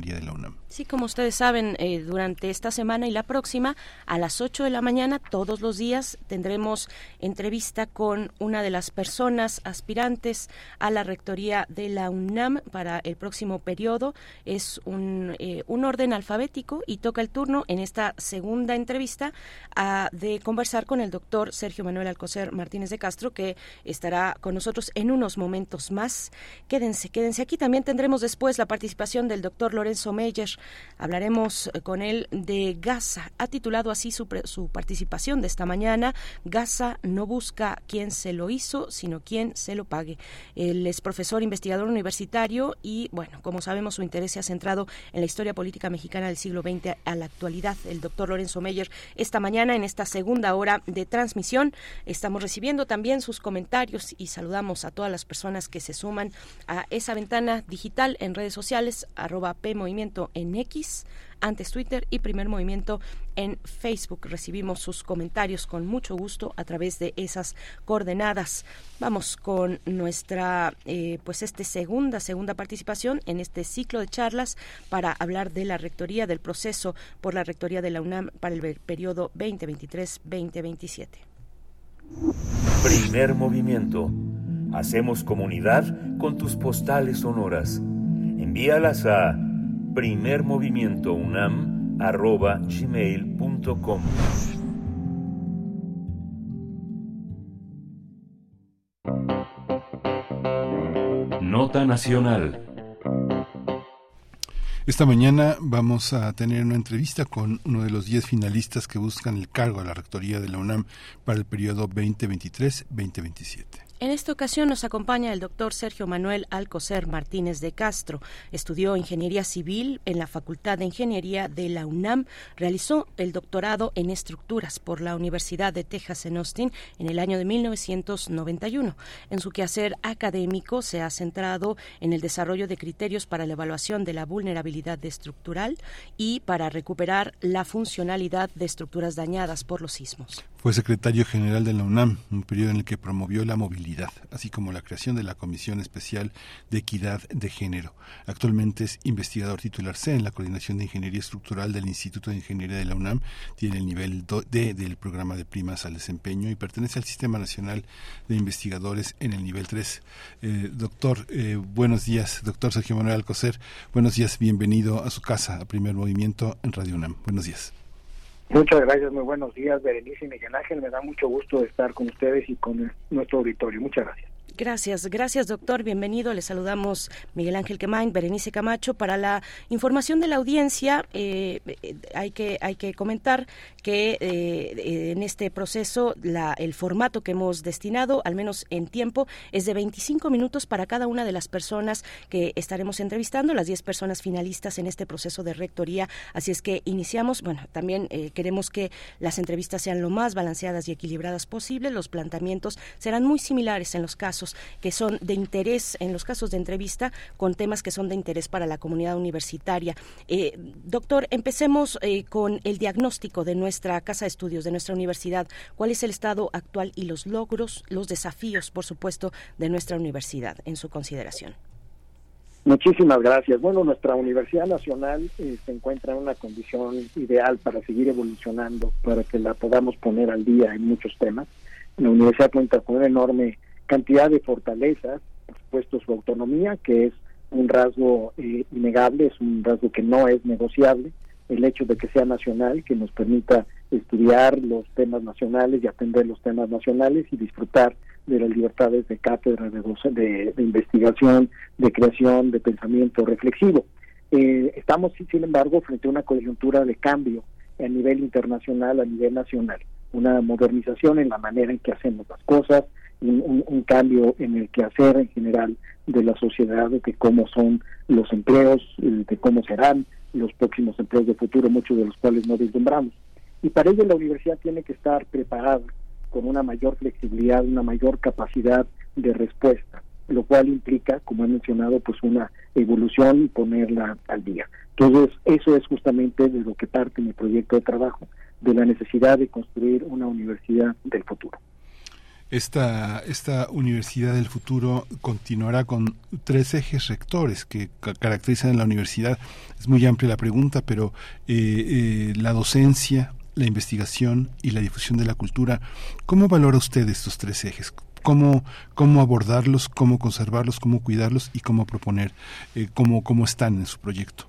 Sí, como ustedes saben, eh, durante esta semana y la próxima, a las 8 de la mañana, todos los días, tendremos entrevista con una de las personas aspirantes a la rectoría de la UNAM para el próximo periodo. Es un, eh, orden alfabético y toca el turno en esta segunda entrevista a, de conversar con el doctor Sergio Manuel Alcocer Martínez de Castro, que estará con nosotros en unos momentos más. Quédense, quédense aquí. También tendremos después la participación del doctor Lorenzo Meyer. Hablaremos eh, con él de Gaza. Ha titulado así su, su participación de esta mañana. Gaza no busca quién se lo hizo, sino quién se lo pague. Él es profesor investigador universitario y, bueno, como sabemos, su interés se ha centrado en la historia política mexicana del siglo XX a la actualidad. El doctor Lorenzo Meyer, esta mañana, en esta segunda hora de transmisión, estamos recibiendo también sus comentarios y saludamos a todas las personas que se suman a esa ventana digital en redes sociales, arroba PMovimiento en X, antes Twitter y Primer Movimiento en Facebook. Recibimos sus comentarios con mucho gusto a través de esas coordenadas. Vamos con nuestra, eh, pues, este segunda, segunda participación en este ciclo de charlas para hablar de la rectoría, del proceso por la rectoría de la UNAM para el periodo 2023-2027. Primer movimiento. Hacemos comunidad con tus postales sonoras. Envíalas a primermovimientounam.gmail.com Nota Nacional esta mañana vamos a tener una entrevista con uno de los 10 finalistas que buscan el cargo a la rectoría de la UNAM para el periodo 2023-2027. En esta ocasión nos acompaña el doctor Sergio Manuel Alcocer Martínez de Castro. Estudió Ingeniería Civil en la Facultad de Ingeniería de la UNAM. Realizó el doctorado en Estructuras por la Universidad de Texas en Austin en el año de 1991. En su quehacer académico se ha centrado en el desarrollo de criterios para la evaluación de la vulnerabilidad estructural y para recuperar la funcionalidad de estructuras dañadas por los sismos. Fue secretario general de la UNAM, un periodo en el que promovió la movilidad, así como la creación de la Comisión Especial de Equidad de Género. Actualmente es investigador titular C en la Coordinación de Ingeniería Estructural del Instituto de Ingeniería de la UNAM. Tiene el nivel D del programa de primas al desempeño y pertenece al Sistema Nacional de Investigadores en el nivel 3. Eh, doctor, eh, buenos días. Doctor Sergio Manuel Alcocer, buenos días. Bienvenido a su casa, a Primer Movimiento en Radio UNAM. Buenos días. Muchas gracias, muy buenos días, Berenice y Miguel Ángel. Me da mucho gusto estar con ustedes y con nuestro auditorio. Muchas gracias. Gracias, gracias doctor, bienvenido. Le saludamos Miguel Ángel Quemain, Berenice Camacho. Para la información de la audiencia, eh, hay, que, hay que comentar que eh, en este proceso la, el formato que hemos destinado, al menos en tiempo, es de 25 minutos para cada una de las personas que estaremos entrevistando, las 10 personas finalistas en este proceso de rectoría. Así es que iniciamos, bueno, también eh, queremos que las entrevistas sean lo más balanceadas y equilibradas posible. Los planteamientos serán muy similares en los casos que son de interés, en los casos de entrevista, con temas que son de interés para la comunidad universitaria. Eh, doctor, empecemos eh, con el diagnóstico de nuestra casa de estudios, de nuestra universidad. ¿Cuál es el estado actual y los logros, los desafíos, por supuesto, de nuestra universidad en su consideración? Muchísimas gracias. Bueno, nuestra Universidad Nacional eh, se encuentra en una condición ideal para seguir evolucionando, para que la podamos poner al día en muchos temas. La universidad cuenta con una enorme cantidad de fortalezas, por supuesto su autonomía, que es un rasgo eh, innegable, es un rasgo que no es negociable, el hecho de que sea nacional, que nos permita estudiar los temas nacionales y atender los temas nacionales y disfrutar de las libertades de cátedra, de, investigación, de creación, de pensamiento reflexivo. Eh, estamos, sin embargo, frente a una coyuntura de cambio a nivel internacional, a nivel nacional, una modernización en la manera en que hacemos las cosas, un, cambio en el quehacer en general de la sociedad, de cómo son los empleos, eh, de cómo serán los próximos empleos de futuro, muchos de los cuales no vislumbramos. Y para ello la universidad tiene que estar preparada con una mayor flexibilidad, una mayor capacidad de respuesta, lo cual implica, como he mencionado, pues una evolución y ponerla al día. Entonces, eso es justamente de lo que parte mi proyecto de trabajo, de la necesidad de construir una universidad del futuro. Esta, esta Universidad del Futuro continuará con tres ejes rectores que caracterizan a la universidad. Es muy amplia la pregunta, pero eh, eh, la docencia, la investigación y la difusión de la cultura, ¿cómo valora usted estos tres ejes? ¿Cómo, cómo abordarlos, cómo conservarlos, cómo cuidarlos y cómo proponer, eh, cómo, cómo están en su proyecto?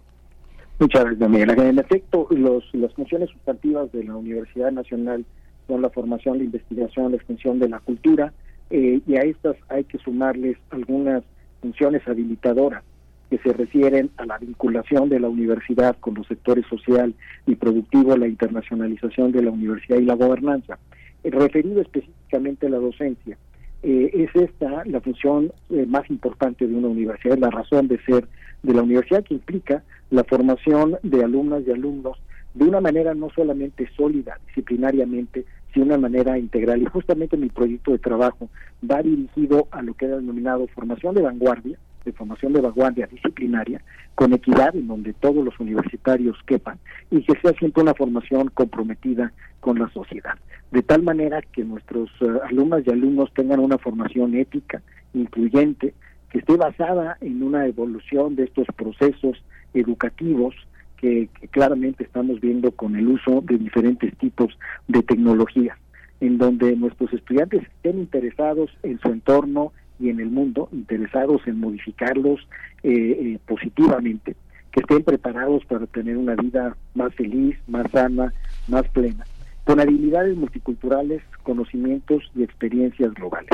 Muchas gracias, Miguel. En efecto, los, las funciones sustantivas de la Universidad Nacional son la formación, la investigación, la extensión de la cultura, eh, y a estas hay que sumarles algunas funciones habilitadoras que se refieren a la vinculación de la universidad con los sectores social y productivo, la internacionalización de la universidad y la gobernanza. Eh, referido específicamente a la docencia, eh, es esta la función más importante de una universidad, la razón de ser de la universidad que implica la formación de alumnas y alumnos de una manera no solamente sólida disciplinariamente, de una manera integral. Y justamente mi proyecto de trabajo va dirigido a lo que era denominado formación de vanguardia, de formación de vanguardia disciplinaria, con equidad en donde todos los universitarios quepan y que sea siempre una formación comprometida con la sociedad. De tal manera que nuestros uh, alumnas y alumnos tengan una formación ética, incluyente, que esté basada en una evolución de estos procesos educativos que, claramente estamos viendo con el uso de diferentes tipos de tecnologías, en donde nuestros estudiantes estén interesados en su entorno y en el mundo, interesados en modificarlos eh, eh, positivamente, que estén preparados para tener una vida más feliz, más sana, más plena, con habilidades multiculturales, conocimientos y experiencias globales.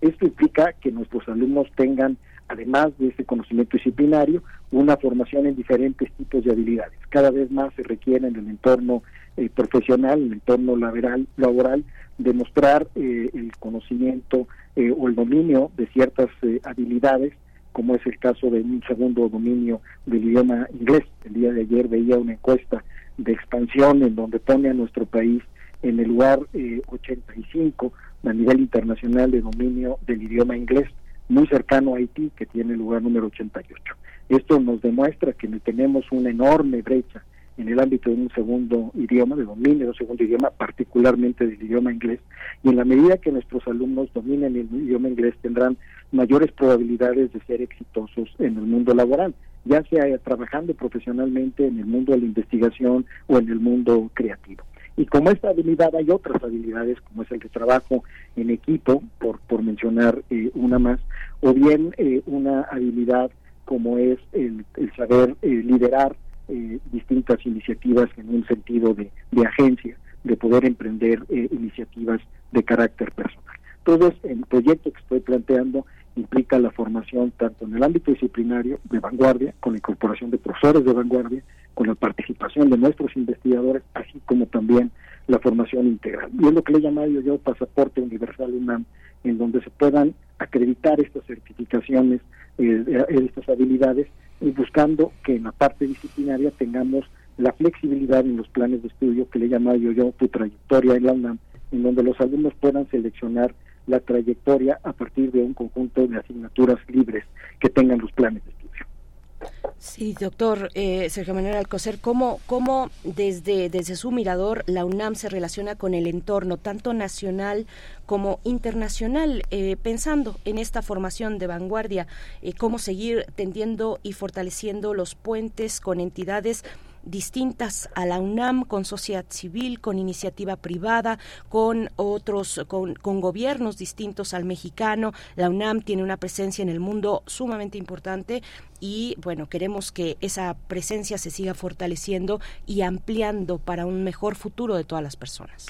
Esto implica que nuestros alumnos tengan además de ese conocimiento disciplinario, una formación en diferentes tipos de habilidades. Cada vez más se requiere en el entorno eh, profesional, en el entorno laboral, laboral, demostrar el conocimiento o el dominio de ciertas habilidades como es el caso de un segundo dominio del idioma inglés. El día de ayer veía una encuesta de expansión en donde pone a nuestro país en el lugar 85 a nivel internacional de dominio del idioma inglés, muy cercano a Haití, que tiene lugar número 88. Esto nos demuestra que tenemos una enorme brecha en el ámbito de un segundo idioma, de dominio de un segundo idioma, particularmente del idioma inglés, y en la medida que nuestros alumnos dominen el idioma inglés tendrán mayores probabilidades de ser exitosos en el mundo laboral, ya sea trabajando profesionalmente en el mundo de la investigación o en el mundo creativo. Y como esta habilidad hay otras habilidades, como es el de trabajo en equipo, por, por mencionar eh, una más, o bien eh, una habilidad como es el, saber eh, liderar distintas iniciativas en un sentido de, agencia, de poder emprender iniciativas de carácter personal. Entonces, el proyecto que estoy planteando implica la formación tanto en el ámbito disciplinario de vanguardia, con la incorporación de profesores de vanguardia, con la participación de nuestros investigadores, así como también la formación integral. Y es lo que le he llamado yo pasaporte universal UNAM, en donde se puedan acreditar estas certificaciones, eh, estas habilidades, y buscando que en la parte disciplinaria tengamos la flexibilidad en los planes de estudio que le he llamado yo, yo tu trayectoria en la UNAM, en donde los alumnos puedan seleccionar la trayectoria a partir de un conjunto de asignaturas libres que tengan los planes de estudio. Sí, doctor eh, Sergio Manuel Alcocer, ¿cómo, ¿cómo, desde, desde su mirador la UNAM se relaciona con el entorno, tanto nacional como internacional, eh, pensando en esta formación de vanguardia, eh, cómo seguir tendiendo y fortaleciendo los puentes con entidades distintas a la UNAM, con sociedad civil, con iniciativa privada, con otros, con, gobiernos distintos al mexicano. La UNAM tiene una presencia en el mundo sumamente importante y bueno, queremos que esa presencia se siga fortaleciendo y ampliando para un mejor futuro de todas las personas.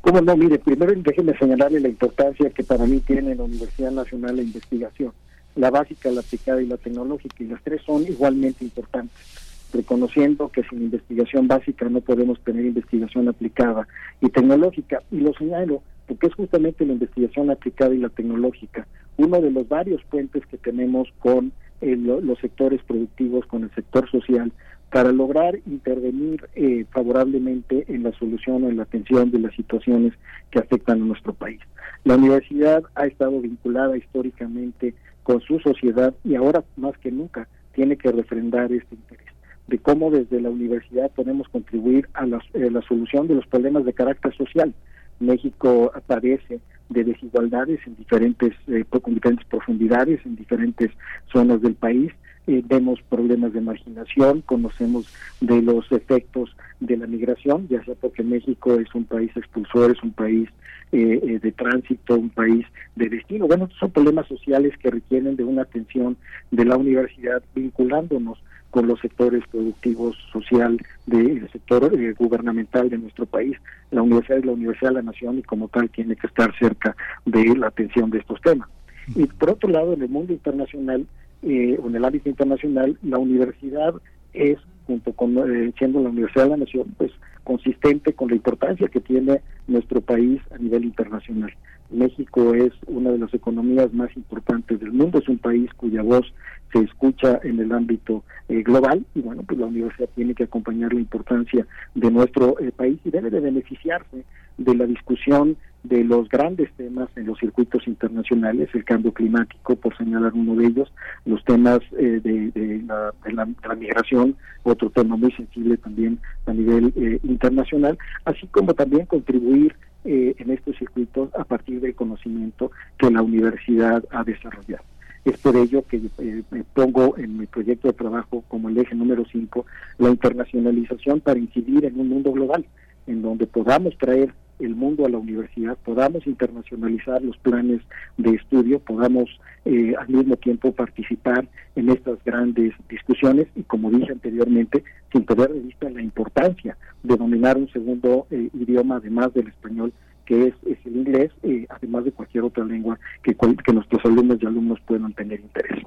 ¿Cómo no? Mire, primero déjeme señalarle la importancia que para mí tiene la Universidad Nacional de Investigación, la básica, la aplicada y la tecnológica, y las tres son igualmente importantes reconociendo que sin investigación básica no podemos tener investigación aplicada y tecnológica. Y lo señalo porque es justamente la investigación aplicada y la tecnológica uno de los varios puentes que tenemos con los sectores productivos, con el sector social, para lograr intervenir eh, favorablemente en la solución o en la atención de las situaciones que afectan a nuestro país. La universidad ha estado vinculada históricamente con su sociedad y ahora más que nunca tiene que refrendar este interés de cómo desde la universidad podemos contribuir a la, eh, solución de los problemas de carácter social. México padece de desigualdades en diferentes, eh, con diferentes profundidades, en diferentes zonas del país. Eh, vemos problemas de marginación, conocemos de los efectos de la migración, ya sea porque México es un país expulsor, es un país de tránsito, un país de destino. Bueno, son problemas sociales que requieren de una atención de la universidad vinculándonos con los sectores productivos, social, del sector eh, gubernamental de nuestro país. La universidad es la Universidad de la Nación y como tal tiene que estar cerca de la atención de estos temas. Y por otro lado, en el mundo internacional, eh, en el ámbito internacional, la universidad es, junto con eh, siendo la Universidad de la Nación, pues consistente con la importancia que tiene nuestro país a nivel internacional. México es una de las economías más importantes del mundo, es un país cuya voz se escucha en el ámbito eh, global y bueno, pues la universidad tiene que acompañar la importancia de nuestro eh, país y debe de beneficiarse de la discusión de los grandes temas en los circuitos internacionales, el cambio climático, por señalar uno de ellos, los temas eh, de, la, la, migración, otro tema muy sensible también a nivel internacional, así como también contribuir en estos circuitos a partir del conocimiento que la universidad ha desarrollado. Es por ello que eh, pongo en mi proyecto de trabajo como el eje número 5 la internacionalización para incidir en un mundo global, en donde podamos traer el mundo a la universidad, podamos internacionalizar los planes de estudio, podamos eh, al mismo tiempo participar en estas grandes discusiones y como dije anteriormente, sin perder de vista la importancia de dominar un segundo eh, idioma además del español que es, el inglés, eh, además de cualquier otra lengua que, que nuestros alumnos y alumnos puedan tener interés.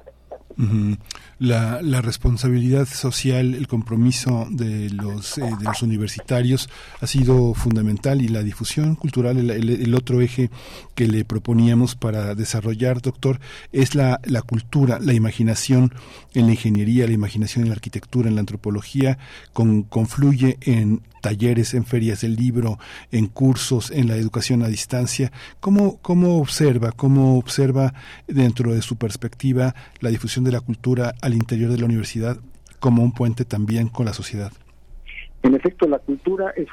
La, la, responsabilidad social, el compromiso de los, eh, de los universitarios ha sido fundamental y la difusión cultural, el, el, otro eje que le proponíamos para desarrollar, doctor, es la, la cultura, la imaginación en la ingeniería, la imaginación en la arquitectura, en la antropología, con, confluye en talleres, en ferias del libro, en cursos, en la educación a distancia. ¿Cómo, cómo observa, cómo observa dentro de su perspectiva la difusión de la cultura al interior de la universidad como un puente también con la sociedad? En efecto, la cultura es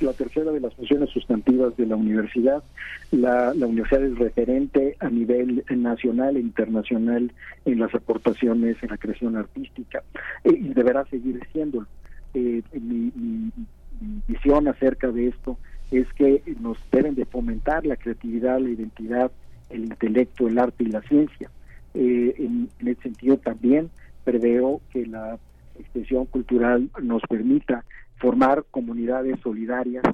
la tercera de las funciones sustantivas de la universidad. La, universidad es referente a nivel nacional e internacional en las aportaciones en la creación artística eh, y deberá seguir siendo. Eh, visión acerca de esto es que nos deben de fomentar la creatividad, la identidad, el intelecto, el arte y la ciencia. Eh, en, en ese sentido también preveo que la expresión cultural nos permita formar comunidades solidarias,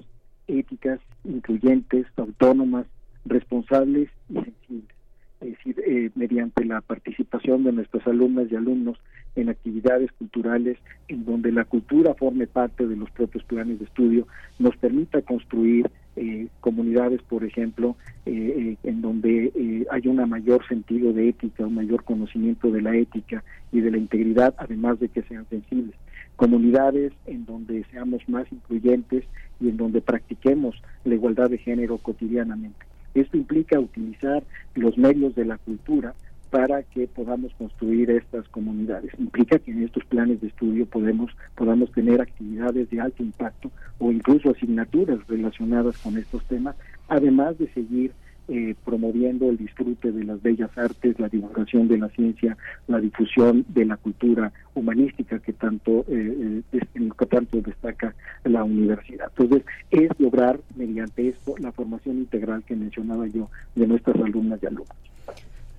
éticas, incluyentes, autónomas, responsables y sensibles es decir, eh, mediante la participación de nuestras alumnas y alumnos en actividades culturales en donde la cultura forme parte de los propios planes de estudio, nos permita construir eh, comunidades, por ejemplo, eh, en donde hay un mayor sentido de ética, un mayor conocimiento de la ética y de la integridad, además de que sean sensibles. Comunidades en donde seamos más incluyentes y en donde practiquemos la igualdad de género cotidianamente. Esto implica utilizar los medios de la cultura para que podamos construir estas comunidades. Implica que en estos planes de estudio podemos, podamos tener actividades de alto impacto o incluso asignaturas relacionadas con estos temas, además de seguir eh, promoviendo el disfrute de las bellas artes, la divulgación de la ciencia, la difusión de la cultura humanística que tanto, eh, eh que tanto destaca la universidad. Entonces, es lograr mediante esto la formación integral que mencionaba yo de nuestras alumnas y alumnos.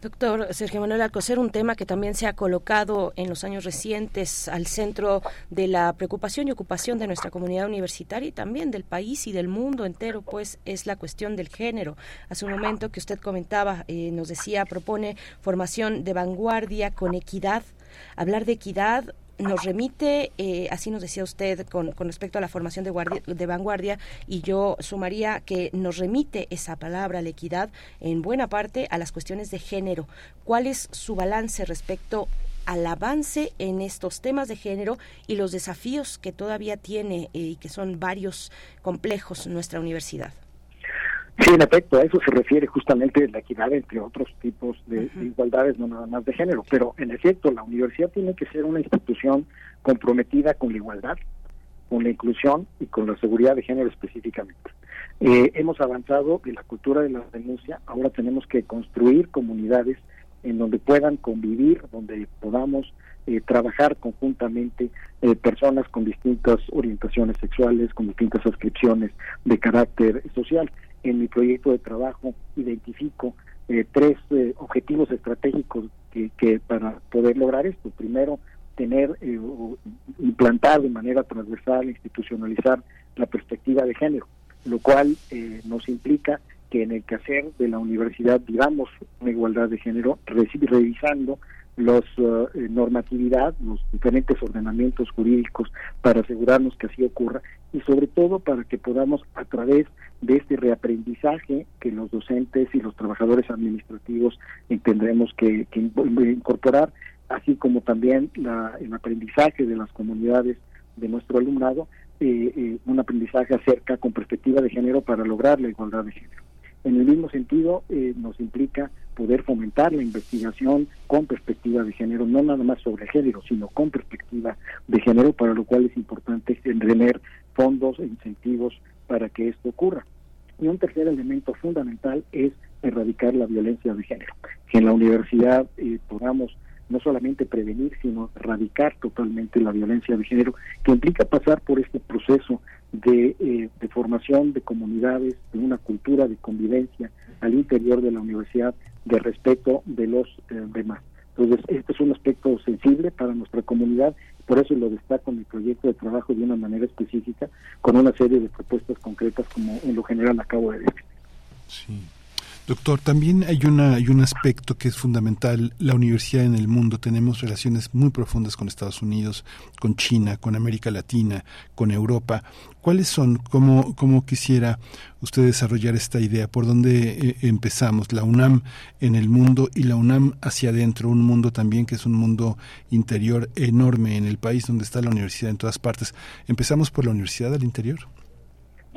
Doctor Sergio Manuel Alcocer, un tema que también se ha colocado en los años recientes al centro de la preocupación y ocupación de nuestra comunidad universitaria y también del país y del mundo entero, pues es la cuestión del género. Hace un momento que usted comentaba, eh, nos decía, propone formación de vanguardia con equidad. Hablar de equidad nos remite, eh, así nos decía usted con, respecto a la formación de, de, vanguardia, y yo sumaría que nos remite esa palabra, la equidad, en buena parte a las cuestiones de género. ¿Cuál es su balance respecto al avance en estos temas de género y los desafíos que todavía tiene eh, y que son varios complejos nuestra universidad? Sí, en efecto, a eso se refiere justamente la equidad entre otros tipos de, igualdades, no nada más de género. Pero en efecto, la universidad tiene que ser una institución comprometida con la igualdad, con la inclusión y con la seguridad de género específicamente. Eh, hemos avanzado en la cultura de la denuncia, ahora tenemos que construir comunidades en donde puedan convivir, donde podamos eh, trabajar conjuntamente eh, personas con distintas orientaciones sexuales, con distintas adscripciones de carácter social en mi proyecto de trabajo identifico eh, tres eh, objetivos estratégicos que, para poder lograr esto. Primero, tener, eh, implantar de manera transversal, institucionalizar la perspectiva de género, lo cual nos implica que en el quehacer de la universidad vivamos una igualdad de género, revisando los eh, normatividad, los diferentes ordenamientos jurídicos para asegurarnos que así ocurra y sobre todo para que podamos a través de este reaprendizaje que los docentes y los trabajadores administrativos tendremos que, incorporar, así como también la, el aprendizaje de las comunidades de nuestro alumnado, eh, eh, un aprendizaje acerca con perspectiva de género para lograr la igualdad de género. En el mismo sentido, nos implica poder fomentar la investigación con perspectiva de género, no nada más sobre género, sino con perspectiva de género, para lo cual es importante tener fondos e incentivos para que esto ocurra. Y un tercer elemento fundamental es erradicar la violencia de género, que en la universidad eh, podamos no solamente prevenir, sino erradicar totalmente la violencia de género, que implica pasar por este proceso de, eh, de, formación de comunidades, de una cultura de convivencia al interior de la universidad, de respeto de los eh, demás. Entonces, este es un aspecto sensible para nuestra comunidad, por eso lo destaco en mi proyecto de trabajo de una manera específica, con una serie de propuestas concretas como en lo general acabo de decir. Sí. Doctor, también hay, una, hay un aspecto que es fundamental, la universidad en el mundo. Tenemos relaciones muy profundas con Estados Unidos, con China, con América Latina, con Europa. ¿Cuáles son? ¿Cómo, cómo quisiera usted desarrollar esta idea? ¿Por dónde eh, empezamos? La UNAM en el mundo y la UNAM hacia adentro, un mundo también que es un mundo interior enorme en el país donde está la universidad en todas partes. ¿Empezamos por la universidad al interior?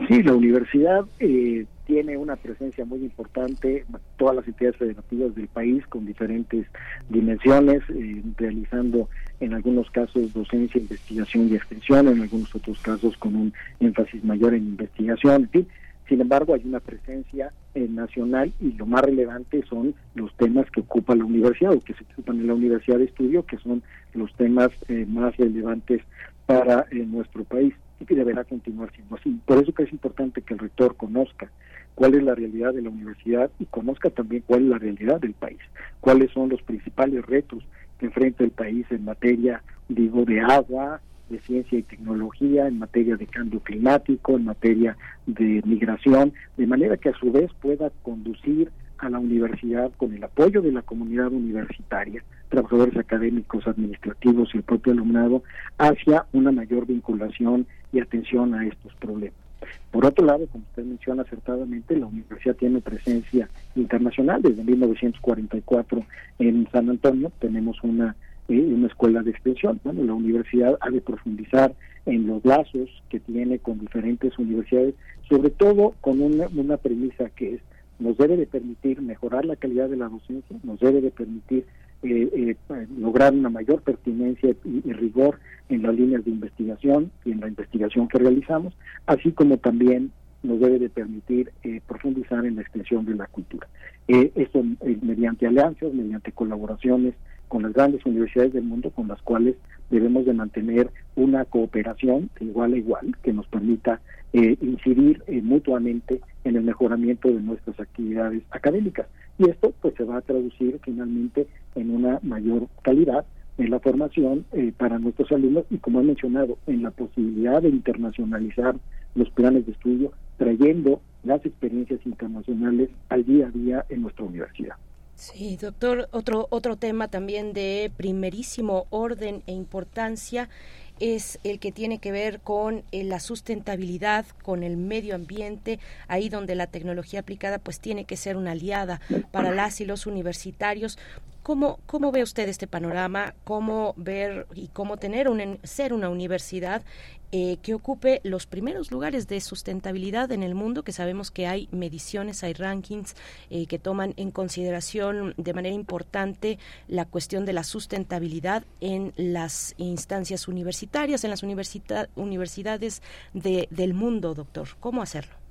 Sí, la universidad eh, tiene una presencia muy importante todas las entidades federativas del país con diferentes dimensiones, eh, realizando en algunos casos docencia, investigación y extensión, en algunos otros casos con un énfasis mayor en investigación. Sin embargo, hay una presencia eh, nacional y lo más relevante son los temas que ocupa la universidad o que se ocupan en la universidad de estudio, que son los temas más relevantes para nuestro país y deberá continuar siendo así. Por eso que es importante que el rector conozca cuál es la realidad de la universidad y conozca también cuál es la realidad del país, cuáles son los principales retos que enfrenta el país en materia, digo, de agua, de ciencia y tecnología, en materia de cambio climático, en materia de migración, de manera que a su vez pueda conducir a la universidad con el apoyo de la comunidad universitaria, trabajadores académicos, administrativos y el propio alumnado, hacia una mayor vinculación y atención a estos problemas. Por otro lado, como usted menciona acertadamente, la universidad tiene presencia internacional. Desde 1944 en San Antonio tenemos una, eh, una escuela de extensión. Bueno, la universidad ha de profundizar en los lazos que tiene con diferentes universidades, sobre todo con una, una premisa que es nos debe de permitir mejorar la calidad de la docencia, nos debe de permitir eh, eh, lograr una mayor pertinencia y, rigor en las líneas de investigación y en la investigación que realizamos, así como también nos debe de permitir eh, profundizar en la extensión de la cultura. esto mediante alianzas, mediante colaboraciones con las grandes universidades del mundo con las cuales debemos de mantener una cooperación de igual a igual que nos permita incidir mutuamente en el mejoramiento de nuestras actividades académicas. Y esto pues se va a traducir finalmente en una mayor calidad en la formación eh, para nuestros alumnos y como he mencionado, en la posibilidad de internacionalizar los planes de estudio, trayendo las experiencias internacionales al día a día en nuestra universidad. Sí, doctor, otro otro tema también de primerísimo orden e importancia es el que tiene que ver con eh, la sustentabilidad, con el medio ambiente, ahí donde la tecnología aplicada pues tiene que ser una aliada para las y los universitarios. ¿Cómo, ¿Cómo ve usted este panorama? ¿Cómo ver y cómo tener un, ser una universidad eh, que ocupe los primeros lugares de sustentabilidad en el mundo, que sabemos que hay mediciones, hay rankings eh, que toman en consideración de manera importante la cuestión de la sustentabilidad en las instancias universitarias, en las universidades del mundo, doctor. ¿Cómo hacerlo?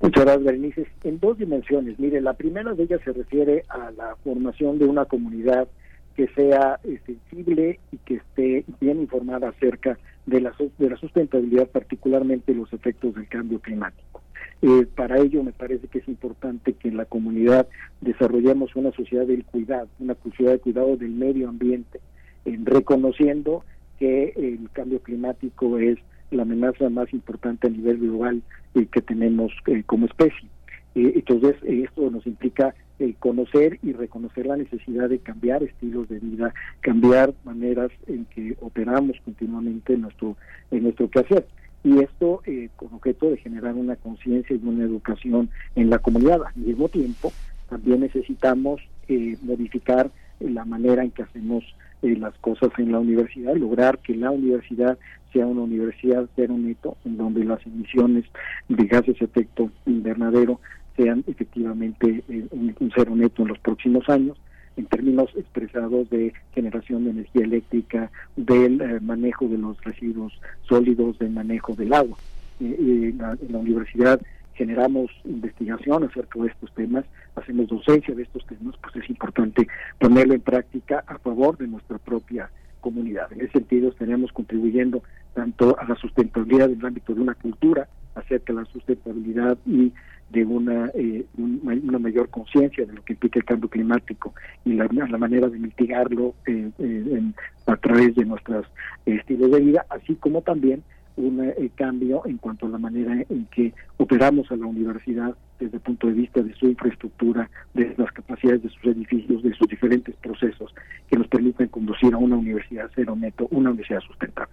Muchas gracias, Berenice. En dos dimensiones. Mire, la primera de ellas se refiere a la formación de una comunidad que sea eh, sensible y que esté bien informada acerca de la, de la sustentabilidad, particularmente los efectos del cambio climático. Eh, para ello me parece que es importante que en la comunidad desarrollemos una sociedad del cuidado, una sociedad de cuidado del medio ambiente, en reconociendo que el cambio climático es la amenaza más importante a nivel global eh, que tenemos como especie. entonces, esto nos implica el conocer y reconocer la necesidad de cambiar estilos de vida, cambiar maneras en que operamos continuamente en nuestro, en nuestro quehacer. Y esto eh, con objeto de generar una conciencia y una educación en la comunidad. Al mismo tiempo, también necesitamos eh, modificar la manera en que hacemos eh, las cosas en la universidad, lograr que la universidad sea una universidad cero neto, en donde las emisiones de gases de efecto invernadero sean efectivamente eh, un, cero neto en los próximos años en términos expresados de generación de energía eléctrica, del eh, manejo de los residuos sólidos, del manejo del agua. Eh, en, la, universidad generamos investigación acerca de estos temas, hacemos docencia de estos temas, pues es importante ponerlo en práctica a favor de nuestra propia comunidad. En ese sentido, estaremos contribuyendo tanto a la sustentabilidad en el ámbito de una cultura, acerca de la sustentabilidad y de una, eh, una mayor conciencia de lo que implica el cambio climático y la, la manera de mitigarlo eh, eh, a través de nuestros estilos de vida, así como también un cambio en cuanto a la manera en que operamos a la universidad desde el punto de vista de su infraestructura, de las capacidades de sus edificios, de sus diferentes procesos que nos permiten conducir a una universidad cero neto, una universidad sustentable.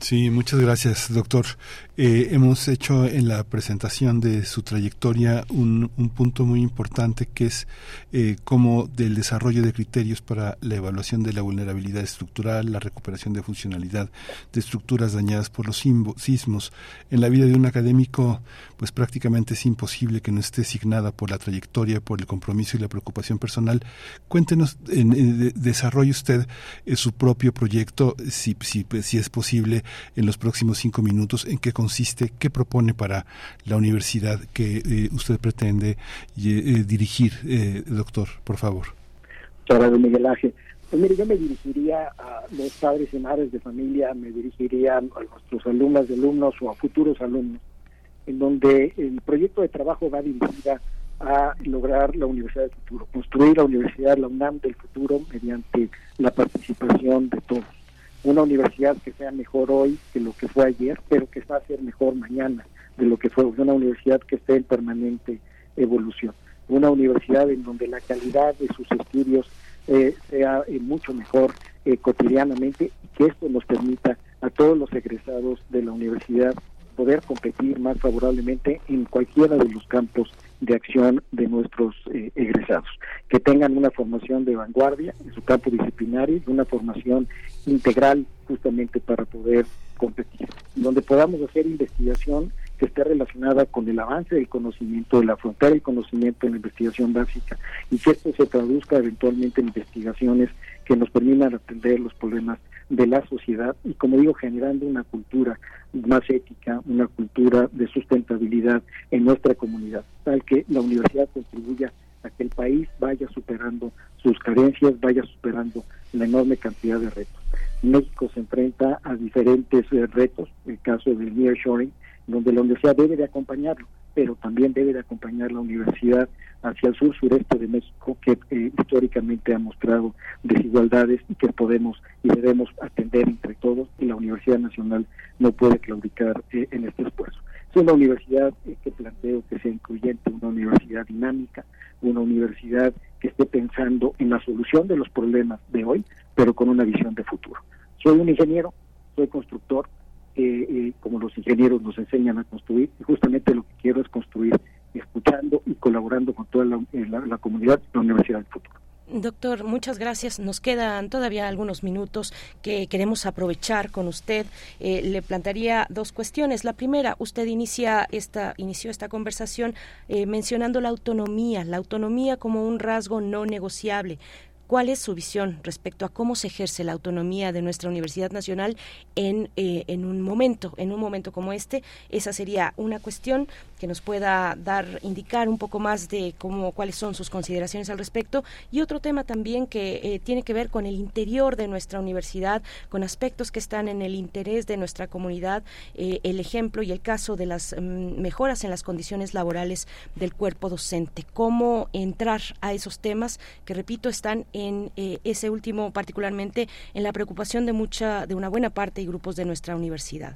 Sí, muchas gracias, doctor. Eh, hemos hecho en la presentación de su trayectoria un, punto muy importante que es eh, cómo del desarrollo de criterios para la evaluación de la vulnerabilidad estructural, la recuperación de funcionalidad de estructuras dañadas por los sismos. En la vida de un académico, pues prácticamente es imposible que no esté signada por la trayectoria, por el compromiso y la preocupación personal. Cuéntenos, en, desarrolle usted eh, su propio proyecto, si es posible en los próximos cinco minutos en qué consiste, qué propone para la universidad que eh, usted pretende eh, eh, dirigir, doctor, por favor. Muchas Miguel Ángel. Pues mire, yo me dirigiría a los padres y madres de familia, me dirigiría a nuestros alumnos, alumnos o a futuros alumnos, en donde el proyecto de trabajo va dirigida a lograr la universidad del futuro, construir la universidad, la UNAM del futuro mediante la participación de todos una universidad que sea mejor hoy que lo que fue ayer, pero que va a ser mejor mañana de lo que fue una universidad que esté en permanente evolución, una universidad en donde la calidad de sus estudios eh, sea eh, mucho mejor eh, cotidianamente y que esto nos permita a todos los egresados de la universidad poder competir más favorablemente en cualquiera de los campos de acción de nuestros eh, egresados, que tengan una formación de vanguardia en su campo disciplinario y una formación integral justamente para poder competir, donde podamos hacer investigación que esté relacionada con el avance del conocimiento, de la frontera del conocimiento en la investigación básica y que esto se traduzca eventualmente en investigaciones que nos permitan atender los problemas de la sociedad y como digo generando una cultura más ética, una cultura de sustentabilidad en nuestra comunidad, tal que la universidad contribuya a que el país vaya superando sus carencias, vaya superando la enorme cantidad de retos. México se enfrenta a diferentes eh, retos, el caso del nearshoring, donde la universidad debe de acompañarlo, pero también debe de acompañar la universidad hacia el sur sureste de México, que eh, históricamente ha mostrado desigualdades y que podemos y debemos atender entre todos, y la Universidad Nacional no puede claudicar eh, en este esfuerzo. Es una universidad eh, que planteo que sea incluyente, una universidad dinámica, una universidad que esté pensando en la solución de los problemas de hoy, pero con una visión de futuro. Soy un ingeniero, soy constructor, eh, como los ingenieros nos enseñan a construir, y justamente lo que quiero es construir escuchando y colaborando con toda la, eh, comunidad la Universidad del Futuro. Doctor, muchas gracias. Nos quedan todavía algunos minutos que queremos aprovechar con usted. Eh, le plantearía dos cuestiones. La primera, usted inicia esta, inició esta conversación mencionando la autonomía, la autonomía como un rasgo no negociable. ¿Cuál es su visión respecto a cómo se ejerce la autonomía de nuestra Universidad Nacional en, eh, en un momento, en un momento como este? Esa sería una cuestión que nos pueda dar, indicar un poco más de cómo, cuáles son sus consideraciones al respecto. Y otro tema también que eh, tiene que ver con el interior de nuestra universidad, con aspectos que están en el interés de nuestra comunidad, eh, el ejemplo y el caso de las mm, mejoras en las condiciones laborales del cuerpo docente. Cómo entrar a esos temas que, repito, están en eh, ese último, particularmente en la preocupación de mucha, de una buena parte y grupos de nuestra universidad.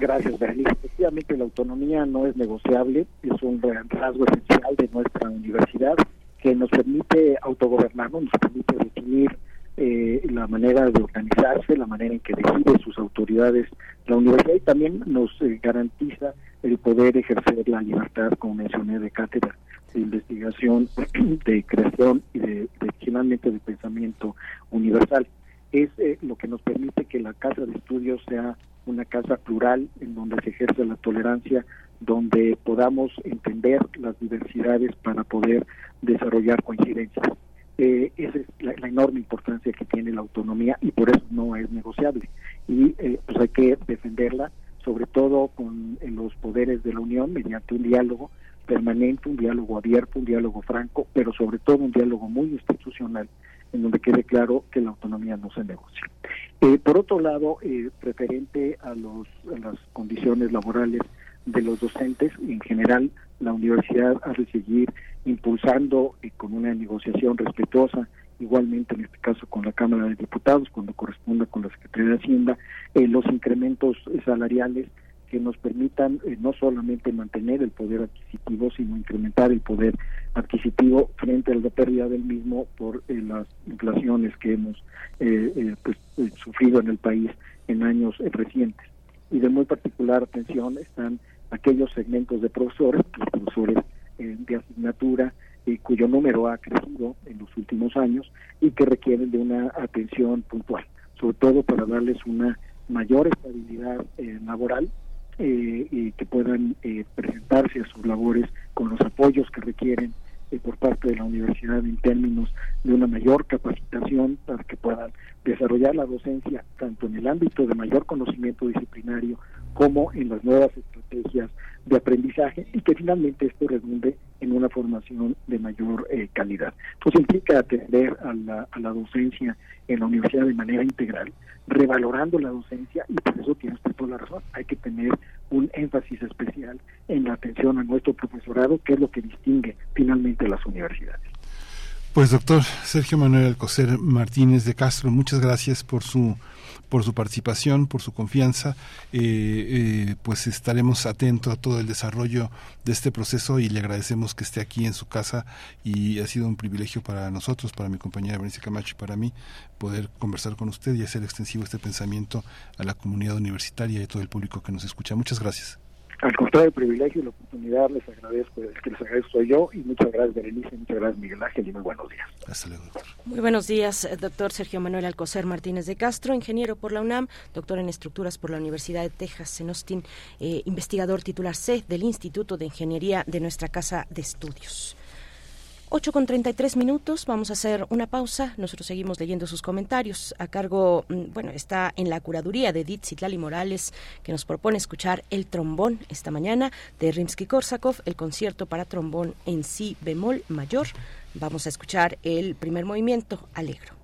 Gracias, Berenice. Efectivamente, la autonomía no es negociable, es un rasgo esencial de nuestra universidad que nos permite autogobernarnos, nos permite definir eh, la manera de organizarse, la manera en que decide sus autoridades la universidad y también nos eh, garantiza el poder ejercer la libertad, como mencioné, de cátedra de investigación, de creación y de, finalmente de pensamiento universal. Es eh, lo que nos permite que la casa de estudios sea una casa plural en donde se ejerce la tolerancia, donde podamos entender las diversidades para poder desarrollar coincidencias. Eh, esa es la, enorme importancia que tiene la autonomía y por eso no es negociable. Y eh, pues hay que defenderla, sobre todo con los poderes de la Unión, mediante un diálogo permanente, un diálogo abierto, un diálogo franco, pero sobre todo un diálogo muy institucional en donde quede claro que la autonomía no se negocia. Eh, por otro lado, eh, referente a, los, las condiciones laborales de los docentes, en general la universidad ha de seguir impulsando eh, con una negociación respetuosa, igualmente en este caso con la Cámara de Diputados, cuando corresponda con la Secretaría de Hacienda, los incrementos salariales que nos permitan eh, no solamente mantener el poder adquisitivo, sino incrementar el poder adquisitivo frente a la pérdida del mismo por eh, las inflaciones que hemos pues, sufrido en el país en años recientes. Y de muy particular atención están aquellos segmentos de profesores, los profesores de asignatura, cuyo número ha crecido en los últimos años y que requieren de una atención puntual, sobre todo para darles una mayor estabilidad eh, laboral eh, que puedan eh, presentarse a sus labores con los apoyos que requieren por parte de la universidad en términos de una mayor capacitación para que puedan desarrollar la docencia tanto en el ámbito de mayor conocimiento disciplinario como en las nuevas estrategias de aprendizaje y que finalmente esto redunde en una formación de mayor eh, calidad. Entonces implica atender a la, a la docencia en la universidad de manera integral, revalorando la docencia y por eso tiene usted toda la razón, hay que tener un énfasis especial en la atención a nuestro profesorado, que es lo que distingue finalmente las universidades. Pues doctor Sergio Manuel Alcocer Martínez de Castro, muchas gracias por su por su participación, por su confianza. Eh, eh, pues estaremos atentos a todo el desarrollo de este proceso y le agradecemos que esté aquí en su casa y ha sido un privilegio para nosotros, para mi compañera Berenice Camacho y para mí poder conversar con usted y hacer extensivo este pensamiento a la comunidad universitaria y a todo el público que nos escucha. Muchas gracias. Al contrario, el privilegio y la oportunidad les agradezco, el que les agradezco soy yo y muchas gracias Berenice, muchas gracias Miguel Ángel y muy buenos días. Hasta luego, doctor. Muy buenos días, doctor Sergio Manuel Alcocer Martínez de Castro, ingeniero por la UNAM, doctor en estructuras por la Universidad de Texas en Austin, eh, investigador titular C del Instituto de Ingeniería de nuestra Casa de Estudios. 8 con 33 minutos, vamos a hacer una pausa. Nosotros seguimos leyendo sus comentarios. A cargo, mm, bueno, está en la curaduría de Edith Citlali Morales, que nos propone escuchar el trombón esta mañana de Rimsky-Korsakov, el concierto para trombón en si bemol mayor. Vamos a escuchar el primer movimiento, Alegro.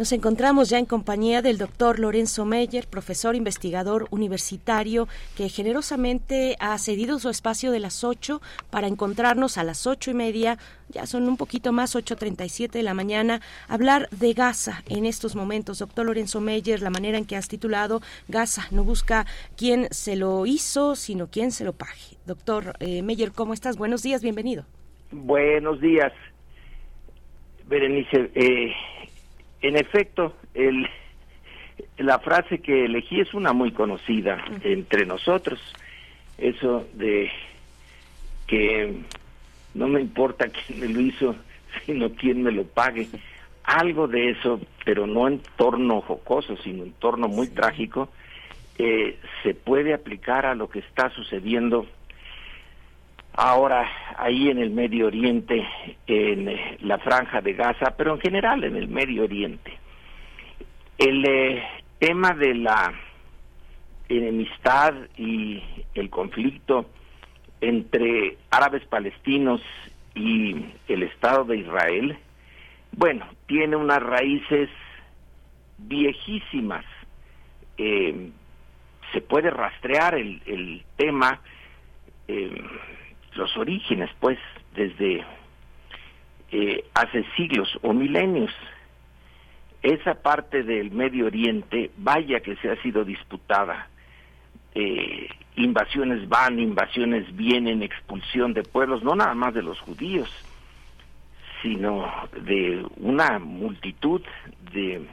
Nos encontramos ya en compañía del doctor Lorenzo Meyer, profesor investigador universitario, que generosamente ha cedido su espacio de las 8 para encontrarnos a las ocho y media, ya son un poquito más, 8.37 de la mañana, hablar de Gaza en estos momentos. Doctor Lorenzo Meyer, la manera en que has titulado Gaza no busca quién se lo hizo, sino quién se lo pague. Doctor eh, Meyer, ¿cómo estás? Buenos días, bienvenido. Buenos días. Berenice, eh, en efecto, el, la frase que elegí es una muy conocida entre nosotros. Eso de que no me importa quién me lo hizo, sino quién me lo pague. Algo de eso, pero no en torno jocoso, sino en torno muy trágico, eh, se puede aplicar a lo que está sucediendo ahora ahí en el Medio Oriente, en eh, la franja de Gaza, pero en general en el Medio Oriente. El eh, tema de la enemistad y el conflicto entre árabes palestinos y el Estado de Israel, bueno, tiene unas raíces viejísimas. Eh, se puede rastrear el, el tema los orígenes, pues, desde eh, hace siglos o milenios. Esa parte del Medio Oriente, vaya que se ha sido disputada. Eh, invasiones van, invasiones vienen, expulsión de pueblos, no nada más de los judíos, sino de una multitud de,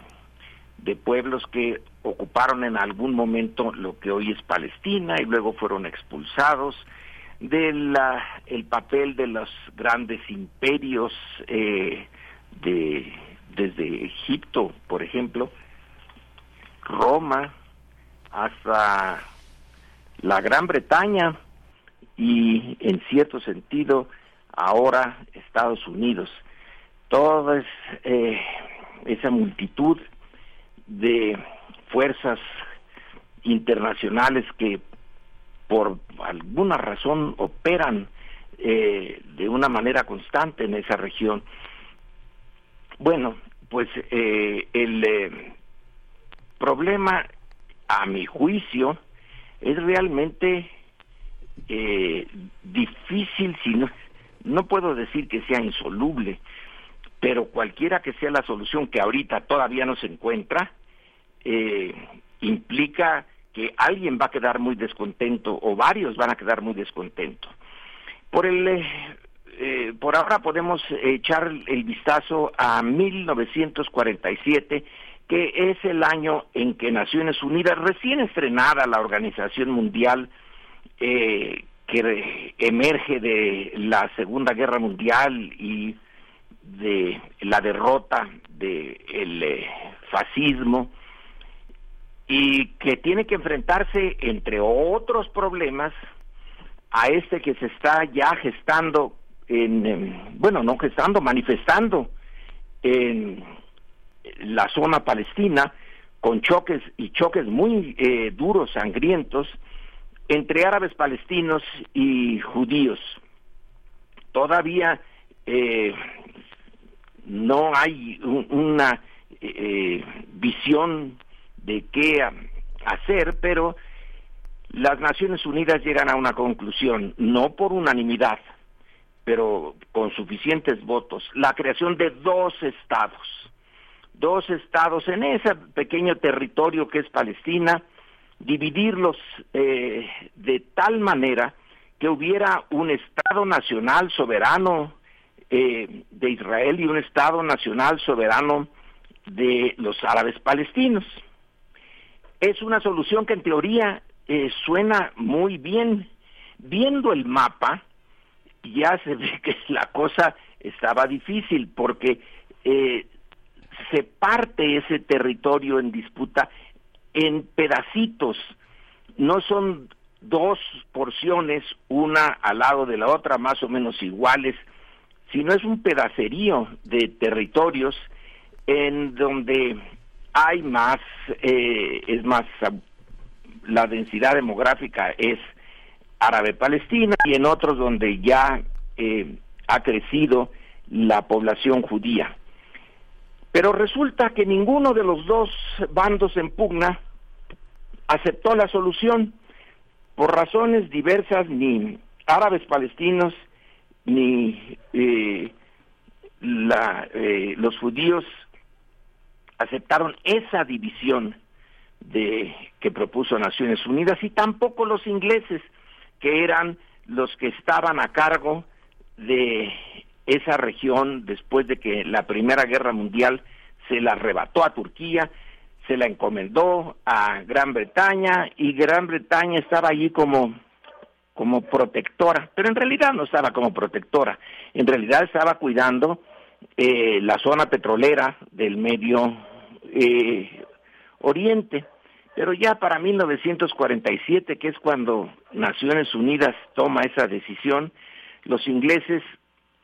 de pueblos que ocuparon en algún momento lo que hoy es Palestina y luego fueron expulsados del el papel de los grandes imperios eh, de desde Egipto, por ejemplo, Roma, hasta la Gran Bretaña y en cierto sentido ahora Estados Unidos. Toda eh, esa multitud de fuerzas internacionales que por alguna razón operan eh, de una manera constante en esa región. Bueno, pues eh, el eh, problema, a mi juicio, es realmente difícil, si no, no puedo decir que sea insoluble, pero cualquiera que sea la solución que ahorita todavía no se encuentra, implica que alguien va a quedar muy descontento o varios van a quedar muy descontentos. Por el eh, eh, por ahora podemos echar el vistazo a 1947, que es el año en que Naciones Unidas, recién estrenada la Organización Mundial, eh, que emerge de la Segunda Guerra Mundial y de la derrota del fascismo, y que tiene que enfrentarse, entre otros problemas, a este que se está ya gestando, en, bueno, no gestando, manifestando en la zona palestina, con choques y choques muy eh, duros, sangrientos, entre árabes palestinos y judíos. Todavía eh, no hay una eh, visión de qué hacer, pero las Naciones Unidas llegan a una conclusión, no por unanimidad, pero con suficientes votos, la creación de dos estados, dos estados en ese pequeño territorio que es Palestina, dividirlos eh, de tal manera que hubiera un Estado nacional soberano eh, de Israel y un Estado nacional soberano de los árabes palestinos. Es una solución que en teoría eh, suena muy bien. Viendo el mapa, ya se ve que la cosa estaba difícil porque eh, se parte ese territorio en disputa en pedacitos. No son dos porciones, una al lado de la otra, más o menos iguales, sino es un pedacerío de territorios en donde hay más, eh, es más, la densidad demográfica es árabe-palestina y en otros donde ya eh, ha crecido la población judía. Pero resulta que ninguno de los dos bandos en pugna aceptó la solución por razones diversas, ni árabes palestinos ni eh, la, eh, los judíos aceptaron esa división de que propuso Naciones Unidas y tampoco los ingleses que eran los que estaban a cargo de esa región después de que la Primera Guerra Mundial se la arrebató a Turquía, se la encomendó a Gran Bretaña y Gran Bretaña estaba allí como como protectora, pero en realidad no estaba como protectora, en realidad estaba cuidando eh, la zona petrolera del Medio eh, Oriente. Pero ya para 1947, que es cuando Naciones Unidas toma esa decisión, los ingleses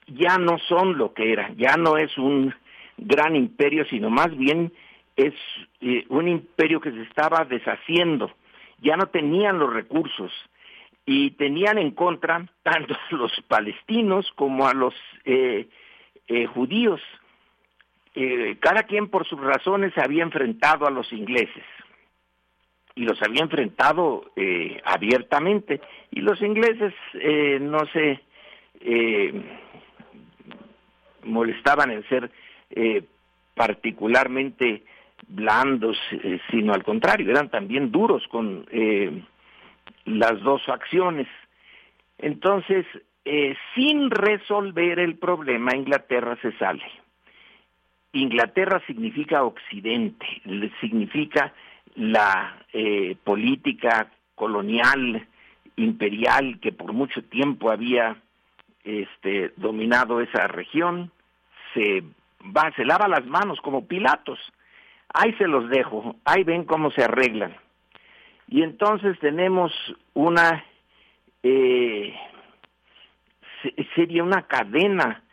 ya no son lo que eran, ya no es un gran imperio, sino más bien es eh, un imperio que se estaba deshaciendo, ya no tenían los recursos y tenían en contra tanto a los palestinos como a los eh, eh, judíos. cada quien por sus razones se había enfrentado a los ingleses y los había enfrentado abiertamente y los ingleses no se molestaban en ser particularmente blandos, eh, sino al contrario, eran también duros con eh, las dos facciones. Entonces, eh, sin resolver el problema, Inglaterra se sale. Inglaterra significa Occidente, significa la política colonial, imperial, que por mucho tiempo había este, dominado esa región, se va, se lava las manos como Pilatos ahí se los dejo, ahí ven cómo se arreglan. Y entonces tenemos una, eh, sería una cadena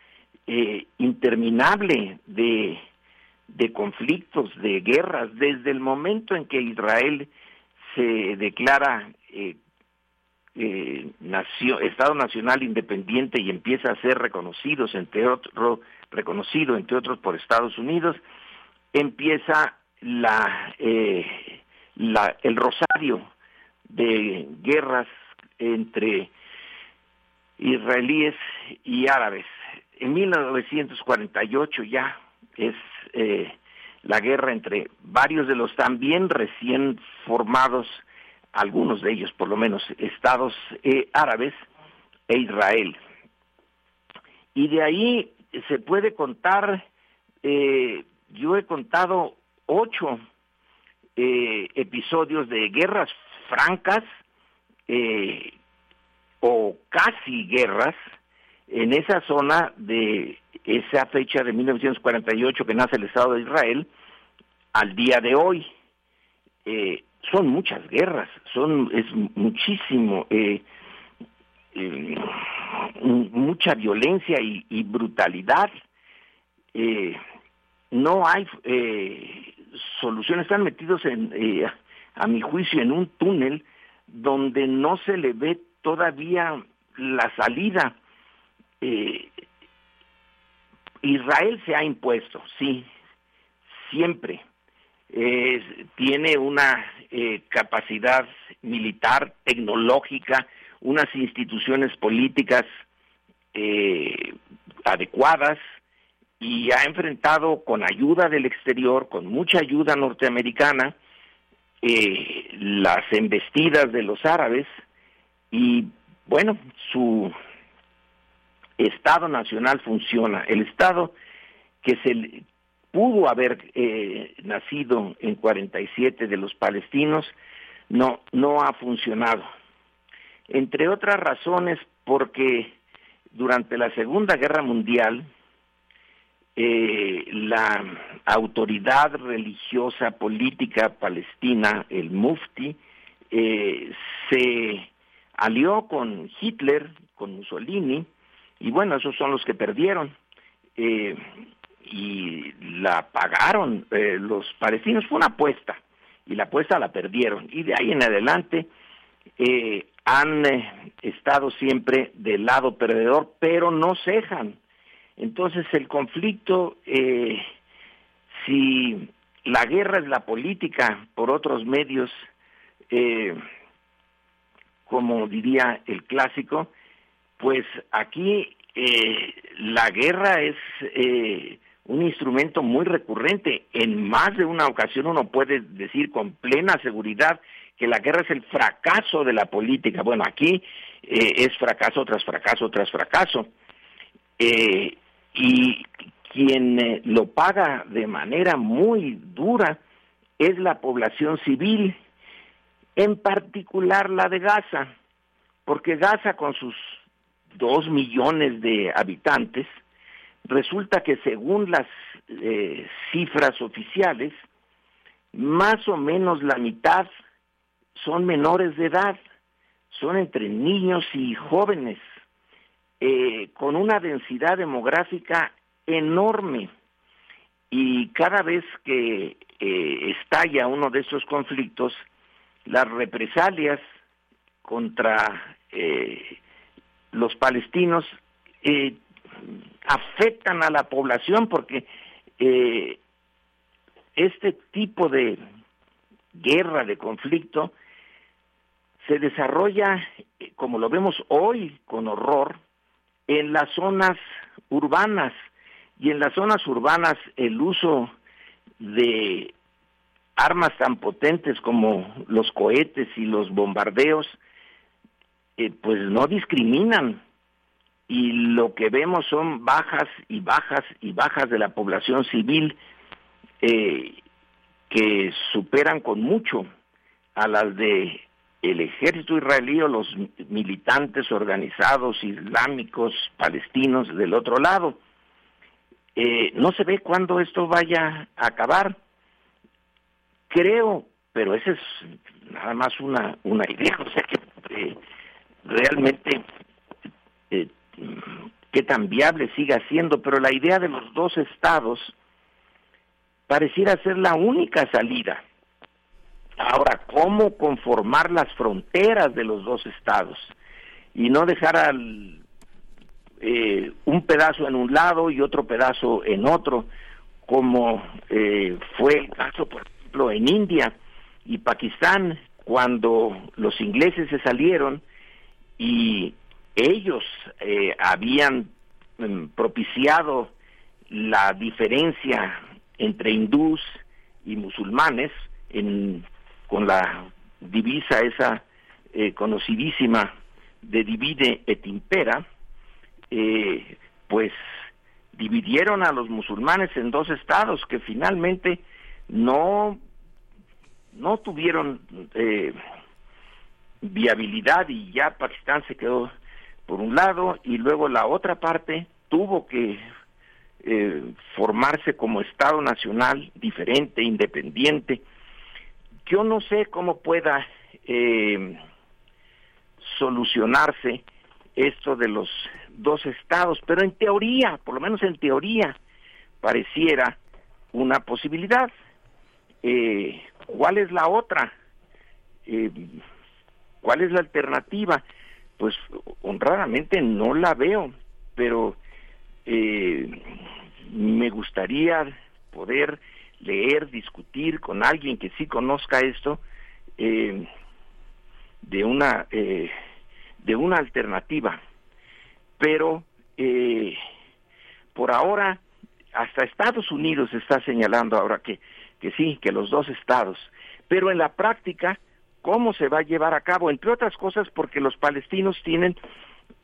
eh, interminable de, de conflictos, de guerras, desde el momento en que Israel se declara eh, eh Estado Nacional Independiente y empieza a ser reconocidos, entre otros, reconocido entre otros por Estados Unidos, empieza la, eh, la, el rosario de guerras entre israelíes y árabes. En 1948 ya es eh, la guerra entre varios de los también recién formados, algunos de ellos por lo menos, estados eh, árabes e Israel. Y de ahí se puede contar eh, yo he contado ocho episodios de guerras francas o casi guerras en esa zona de esa fecha de 1948 que nace el Estado de Israel al día de hoy. Eh, son muchas guerras, son es muchísimo, mucha violencia y, y brutalidad. Eh, no hay eh, soluciones, están metidos en, eh, a mi juicio, en un túnel donde no se le ve todavía la salida. Eh, Israel se ha impuesto, sí, siempre. tiene una capacidad militar, tecnológica, unas instituciones políticas adecuadas, y ha enfrentado con ayuda del exterior, con mucha ayuda norteamericana, eh, las embestidas de los árabes y bueno, su Estado Nacional funciona. El Estado que se pudo haber eh, nacido en 47 de los palestinos no, no ha funcionado. Entre otras razones porque durante la Segunda Guerra Mundial, eh, la autoridad religiosa política palestina, el Mufti, eh, se alió con Hitler, con Mussolini, y bueno, esos son los que perdieron. Eh, y la pagaron los palestinos, fue una apuesta, y la apuesta la perdieron. Y de ahí en adelante han estado siempre del lado perdedor, pero no cejan Entonces el conflicto, eh, si la guerra es la política por otros medios, eh, como diría el clásico, pues aquí eh, la guerra es eh, un instrumento muy recurrente. En más de una ocasión uno puede decir con plena seguridad que la guerra es el fracaso de la política. Bueno, aquí eh, es fracaso tras fracaso tras fracaso. y quien lo paga de manera muy dura es la población civil, en particular la de Gaza, porque Gaza con sus dos millones de habitantes, resulta que según las eh, cifras oficiales, más o menos la mitad son menores de edad, son entre niños y jóvenes, eh, con una densidad demográfica enorme. Y cada vez que eh, estalla uno de esos conflictos, las represalias contra los palestinos eh, afectan a la población porque eh, este tipo de guerra, de conflicto, se desarrolla, eh, como lo vemos hoy con horror, en las zonas urbanas. Y en las zonas urbanas el uso de armas tan potentes como los cohetes y los bombardeos pues no discriminan y lo que vemos son bajas y bajas y bajas de la población civil eh, que superan con mucho a las de el ejército israelí o los militantes organizados islámicos palestinos del otro lado. Eh, no se ve cuándo esto vaya a acabar. Creo, pero esa es nada más una, una idea, o sea que eh, realmente eh, qué tan viable siga siendo, pero la idea de los dos estados pareciera ser la única salida. Ahora, ¿cómo conformar las fronteras de los dos estados y no dejar al, eh, un pedazo en un lado y otro pedazo en otro, como eh, fue el caso, por en India y Pakistán, cuando los ingleses se salieron, y ellos eh, habían mm, propiciado la diferencia entre hindús y musulmanes en, con la divisa esa eh, conocidísima de divide et impera, eh, pues dividieron a los musulmanes en dos estados que finalmente no no tuvieron eh, viabilidad y ya Pakistán se quedó por un lado y luego la otra parte tuvo que eh, formarse como Estado nacional diferente, independiente. Yo no sé cómo pueda eh, solucionarse esto de los dos estados, pero en teoría, por lo menos en teoría, pareciera una posibilidad. Eh, ¿Cuál es la otra? ¿Cuál es la alternativa? Pues honradamente no la veo, pero eh, me gustaría poder leer, discutir con alguien que sí conozca esto eh, de una eh, de una alternativa, pero por ahora hasta Estados Unidos está señalando ahora que que sí, que los dos estados, pero en la práctica cómo se va a llevar a cabo, entre otras cosas porque los palestinos tienen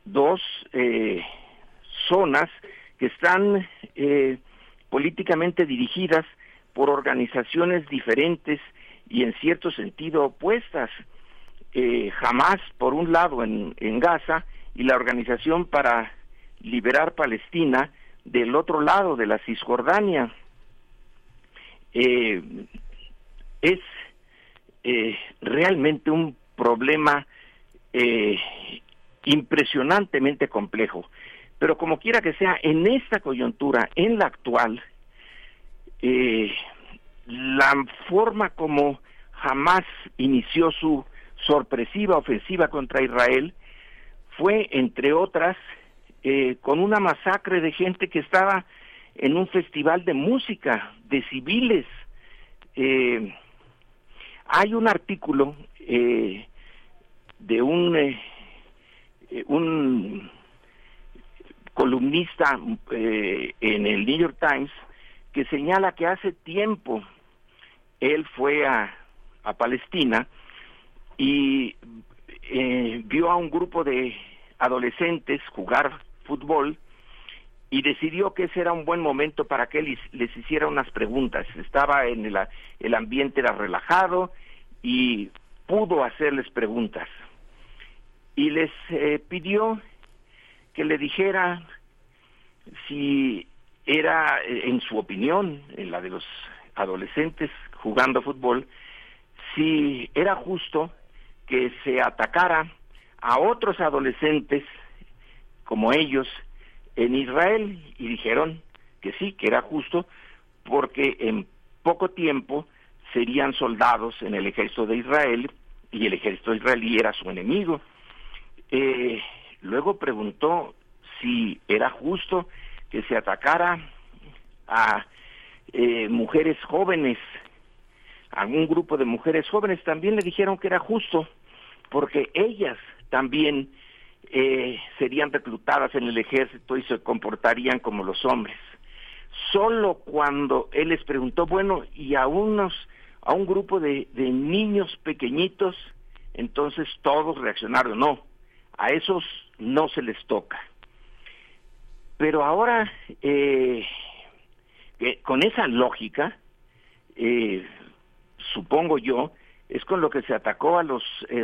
dos eh, zonas que están eh, políticamente dirigidas por organizaciones diferentes y en cierto sentido opuestas. Eh, por un lado, en, en Gaza, y la Organización para Liberar Palestina del otro lado de la Cisjordania. Eh, es eh, realmente un problema eh, impresionantemente complejo. Pero como quiera que sea, en esta coyuntura, en la actual, eh, la forma como jamás inició su sorpresiva ofensiva contra Israel fue, entre otras, eh, con una masacre de gente que estaba en un festival de música, de civiles. Eh, hay un artículo eh, de un, un columnista en el New York Times que señala que hace tiempo él fue a, a Palestina y vio a un grupo de adolescentes jugar fútbol y decidió que ese era un buen momento para que les, les hiciera unas preguntas. Estaba en el, ambiente era relajado y pudo hacerles preguntas. Y les eh, pidió que le dijera si era, en su opinión, en la de los adolescentes jugando fútbol, si era justo que se atacara a otros adolescentes como ellos en Israel y dijeron que sí, que era justo porque en poco tiempo serían soldados en el ejército de Israel y el ejército israelí era su enemigo. Eh, luego preguntó si era justo que se atacara a eh, mujeres jóvenes, a un grupo de mujeres jóvenes, también le dijeron que era justo porque ellas también eh, serían reclutadas en el ejército y se comportarían como los hombres. Solo cuando él les preguntó, bueno, y a unos, a un grupo de, niños pequeñitos, entonces todos reaccionaron, no, a esos no se les toca. Pero ahora, eh, con esa lógica, eh, supongo yo, es con lo que se atacó a los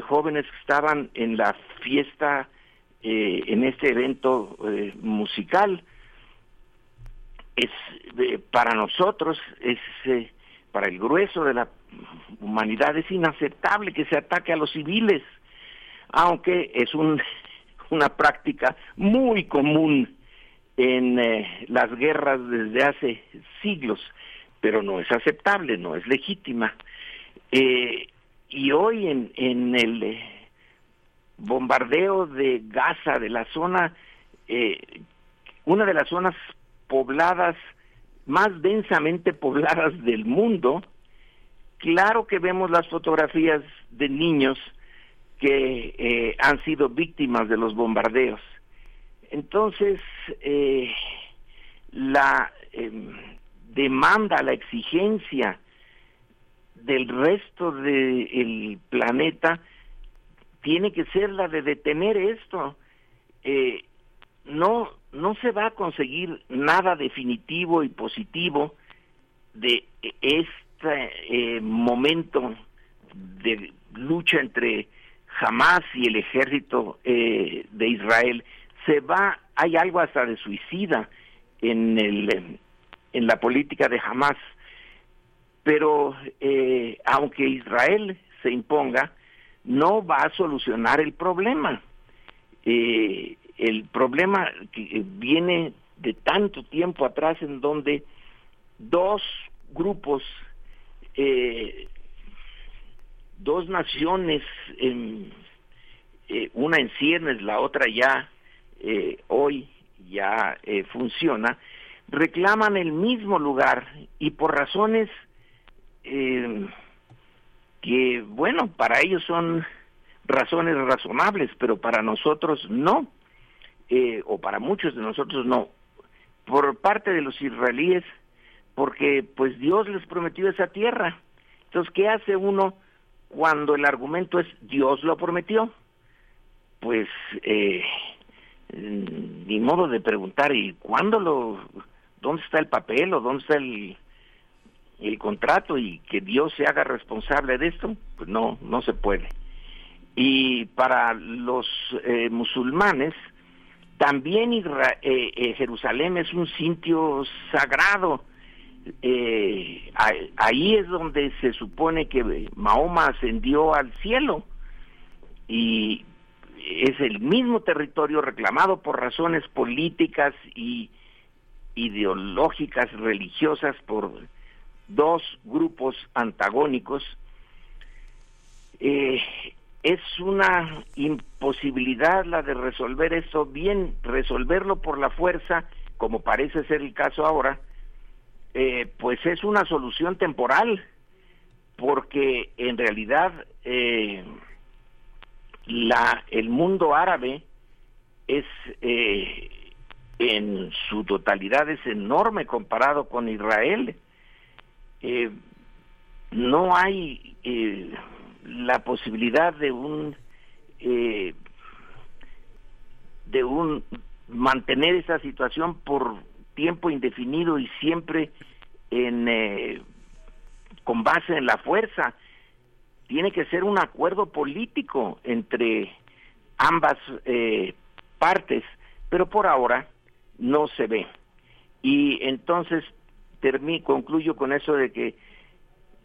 jóvenes que estaban en la fiesta eh, en este evento eh, musical. Es eh, para nosotros, es para el grueso de la humanidad es inaceptable que se ataque a los civiles, aunque es un, una práctica muy común en las guerras desde hace siglos, pero no es aceptable, no es legítima. y hoy en, en el bombardeo de Gaza, de la zona, eh, una de las zonas pobladas, más densamente pobladas del mundo, claro que vemos las fotografías de niños que eh, han sido víctimas de los bombardeos. Entonces, eh, la em, demanda, la exigencia del resto del planeta tiene que ser la de detener esto. Eh, no, no se va a conseguir nada definitivo y positivo de este eh, momento de lucha entre Hamas y el ejército eh, de Israel. Se va, hay algo hasta de suicida en el en la política de Hamas, pero aunque Israel se imponga, no va a solucionar el problema. Eh, el problema que viene de tanto tiempo atrás en donde dos grupos, eh, dos naciones, eh, una en ciernes, la otra ya hoy ya funciona, reclaman el mismo lugar y por razones que, bueno, para ellos son razones razonables, pero para nosotros no, eh, o para muchos de nosotros no. Por parte de los israelíes, porque pues Dios les prometió esa tierra. Entonces, ¿qué hace uno cuando el argumento es Dios lo prometió? Pues, eh, ni modo de preguntar, ¿y cuándo lo, dónde está el papel o dónde está el, el contrato y que Dios se haga responsable de esto, pues no, no se puede. Y para los eh, musulmanes, también eh, eh, Jerusalén es un sitio sagrado. ahí es donde se supone que Mahoma ascendió al cielo y es el mismo territorio reclamado por razones políticas y ideológicas religiosas por dos grupos antagónicos, eh, es una imposibilidad la de resolver eso bien, resolverlo por la fuerza, como parece ser el caso ahora, eh, pues es una solución temporal, porque en realidad eh, la, el mundo árabe es en su totalidad es enorme comparado con Israel. Eh, no hay eh, la posibilidad de un eh, de un mantener esa situación por tiempo indefinido y siempre con base en la fuerza. Tiene que ser un acuerdo político entre ambas partes pero por ahora no se ve. Y entonces termino concluyo con eso de que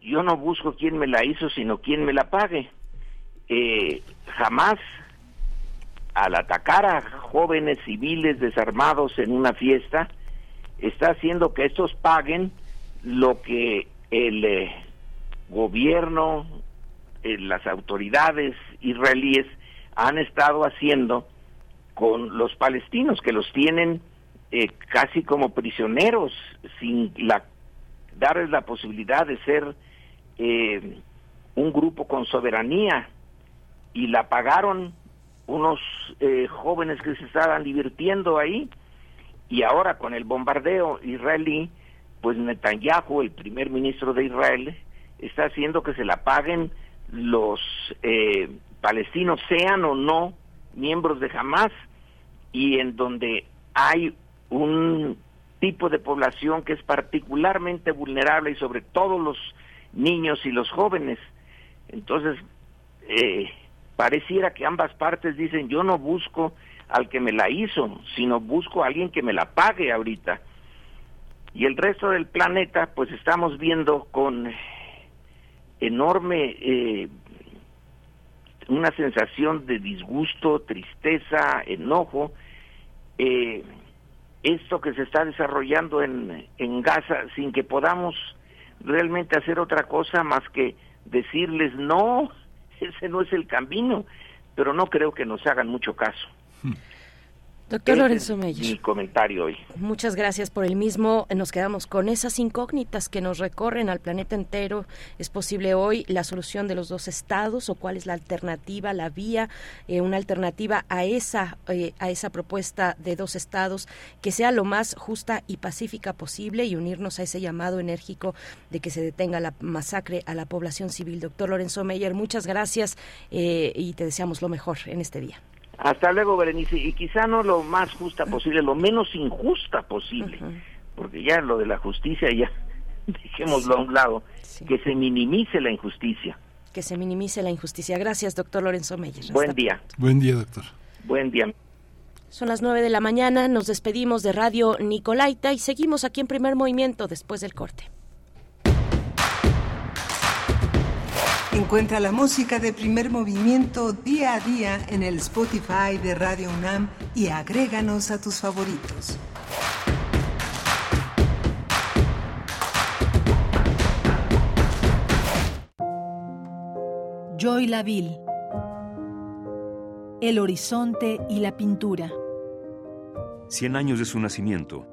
yo no busco quién me la hizo sino quién me la pague. Eh, jamás al atacar a jóvenes civiles desarmados en una fiesta está haciendo que estos paguen lo que el eh, gobierno, eh, las autoridades israelíes han estado haciendo con los palestinos, que los tienen eh, casi como prisioneros, sin la, darles la posibilidad de ser eh, un grupo con soberanía, y la pagaron unos eh, jóvenes que se estaban divirtiendo ahí, y ahora con el bombardeo israelí, pues Netanyahu, el primer ministro de Israel, está haciendo que se la paguen los eh, palestinos, sean o no miembros de Hamas, y en donde hay un tipo de población que es particularmente vulnerable y sobre todo los niños y los jóvenes. Entonces, eh, pareciera que ambas partes dicen yo no busco al que me la hizo, sino busco a alguien que me la pague ahorita. Y el resto del planeta, pues estamos viendo con enorme eh, una sensación de disgusto, tristeza, enojo, eh, esto que se está desarrollando en, en Gaza sin que podamos realmente hacer otra cosa más que decirles no, ese no es el camino, pero no creo que nos hagan mucho caso. Doctor Lorenzo Meyer. Mi comentario hoy. Muchas gracias por el mismo. Nos quedamos con esas incógnitas que nos recorren al planeta entero. ¿Es posible hoy la solución de los dos estados o cuál es la alternativa, la vía, eh, una alternativa a esa, eh, a esa propuesta de dos estados que sea lo más justa y pacífica posible y unirnos a ese llamado enérgico de que se detenga la masacre a la población civil? Doctor Lorenzo Meyer, muchas gracias eh, y te deseamos lo mejor en este día. Hasta luego, Berenice. Y quizá no lo más justa posible, lo menos injusta posible, porque ya lo de la justicia ya dejémoslo a un lado, que se minimice la injusticia. Que se minimice la injusticia. Gracias, doctor Lorenzo Meyer. Hasta Buen día. Buen día, doctor. Buen día. Son las nueve de la mañana, nos despedimos de Radio Nicolaita y seguimos aquí en primer movimiento después del corte. Encuentra la música de primer movimiento día a día en el Spotify de Radio UNAM y agréganos a tus favoritos. Joy Laville. El horizonte y la pintura. Cien años de su nacimiento.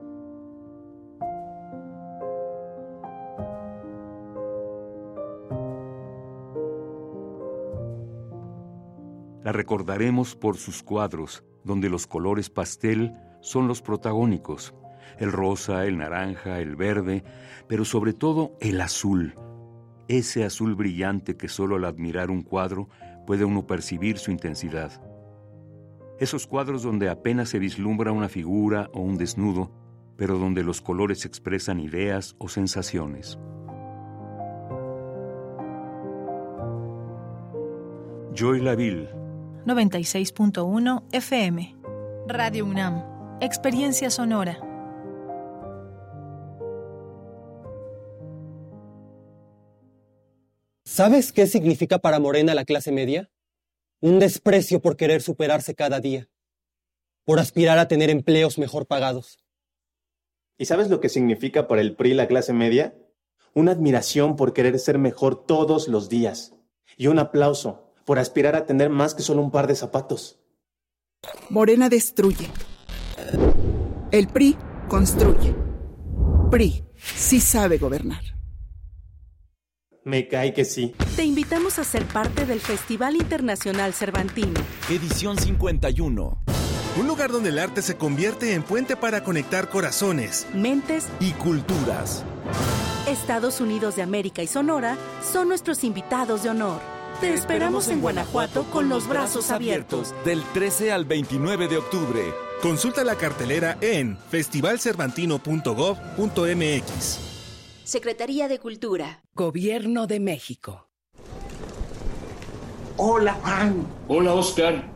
La recordaremos por sus cuadros, donde los colores pastel son los protagónicos, el rosa, el naranja, el verde, pero sobre todo el azul, ese azul brillante que solo al admirar un cuadro puede uno percibir su intensidad. Esos cuadros donde apenas se vislumbra una figura o un desnudo, pero donde los colores expresan ideas o sensaciones. Joy Laville 96.1 FM. Radio UNAM. Experiencia sonora. ¿Sabes qué significa para Morena la clase media? Un desprecio por querer superarse cada día, por aspirar a tener empleos mejor pagados. ¿Y sabes lo que significa para el PRI la clase media? Una admiración por querer ser mejor todos los días y un aplauso por aspirar a tener más que solo un par de zapatos. Morena destruye. El PRI construye. PRI sí sabe gobernar. Me cae que sí. Te invitamos a ser parte del Festival Internacional Cervantino. Edición 51. Un lugar donde el arte se convierte en puente para conectar corazones, mentes y culturas. Estados Unidos de América y Sonora son nuestros invitados de honor. Te esperamos en Guanajuato con los brazos abiertos. Del 13 al 29 de octubre. Consulta la cartelera en festivalcervantino.gov.mx. Secretaría de Cultura. Gobierno de México. Hola, Juan. Hola, Oscar.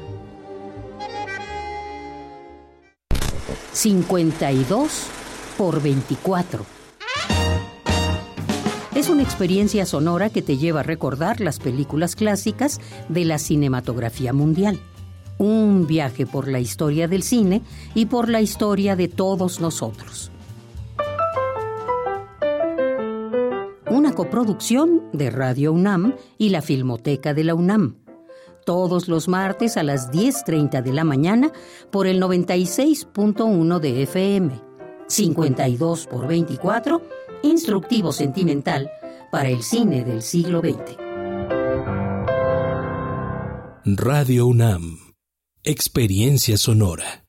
52 por 24. Es una experiencia sonora que te lleva a recordar las películas clásicas de la cinematografía mundial un viaje por la historia del cine y por la historia de todos nosotros. Una coproducción de Radio UNAM y la Filmoteca de la UNAM. Todos los martes a las 10.30 de la mañana por el 96.1 de FM. 52 por 24, instructivo sentimental para el cine del siglo XX. Radio UNAM Experiencia Sonora.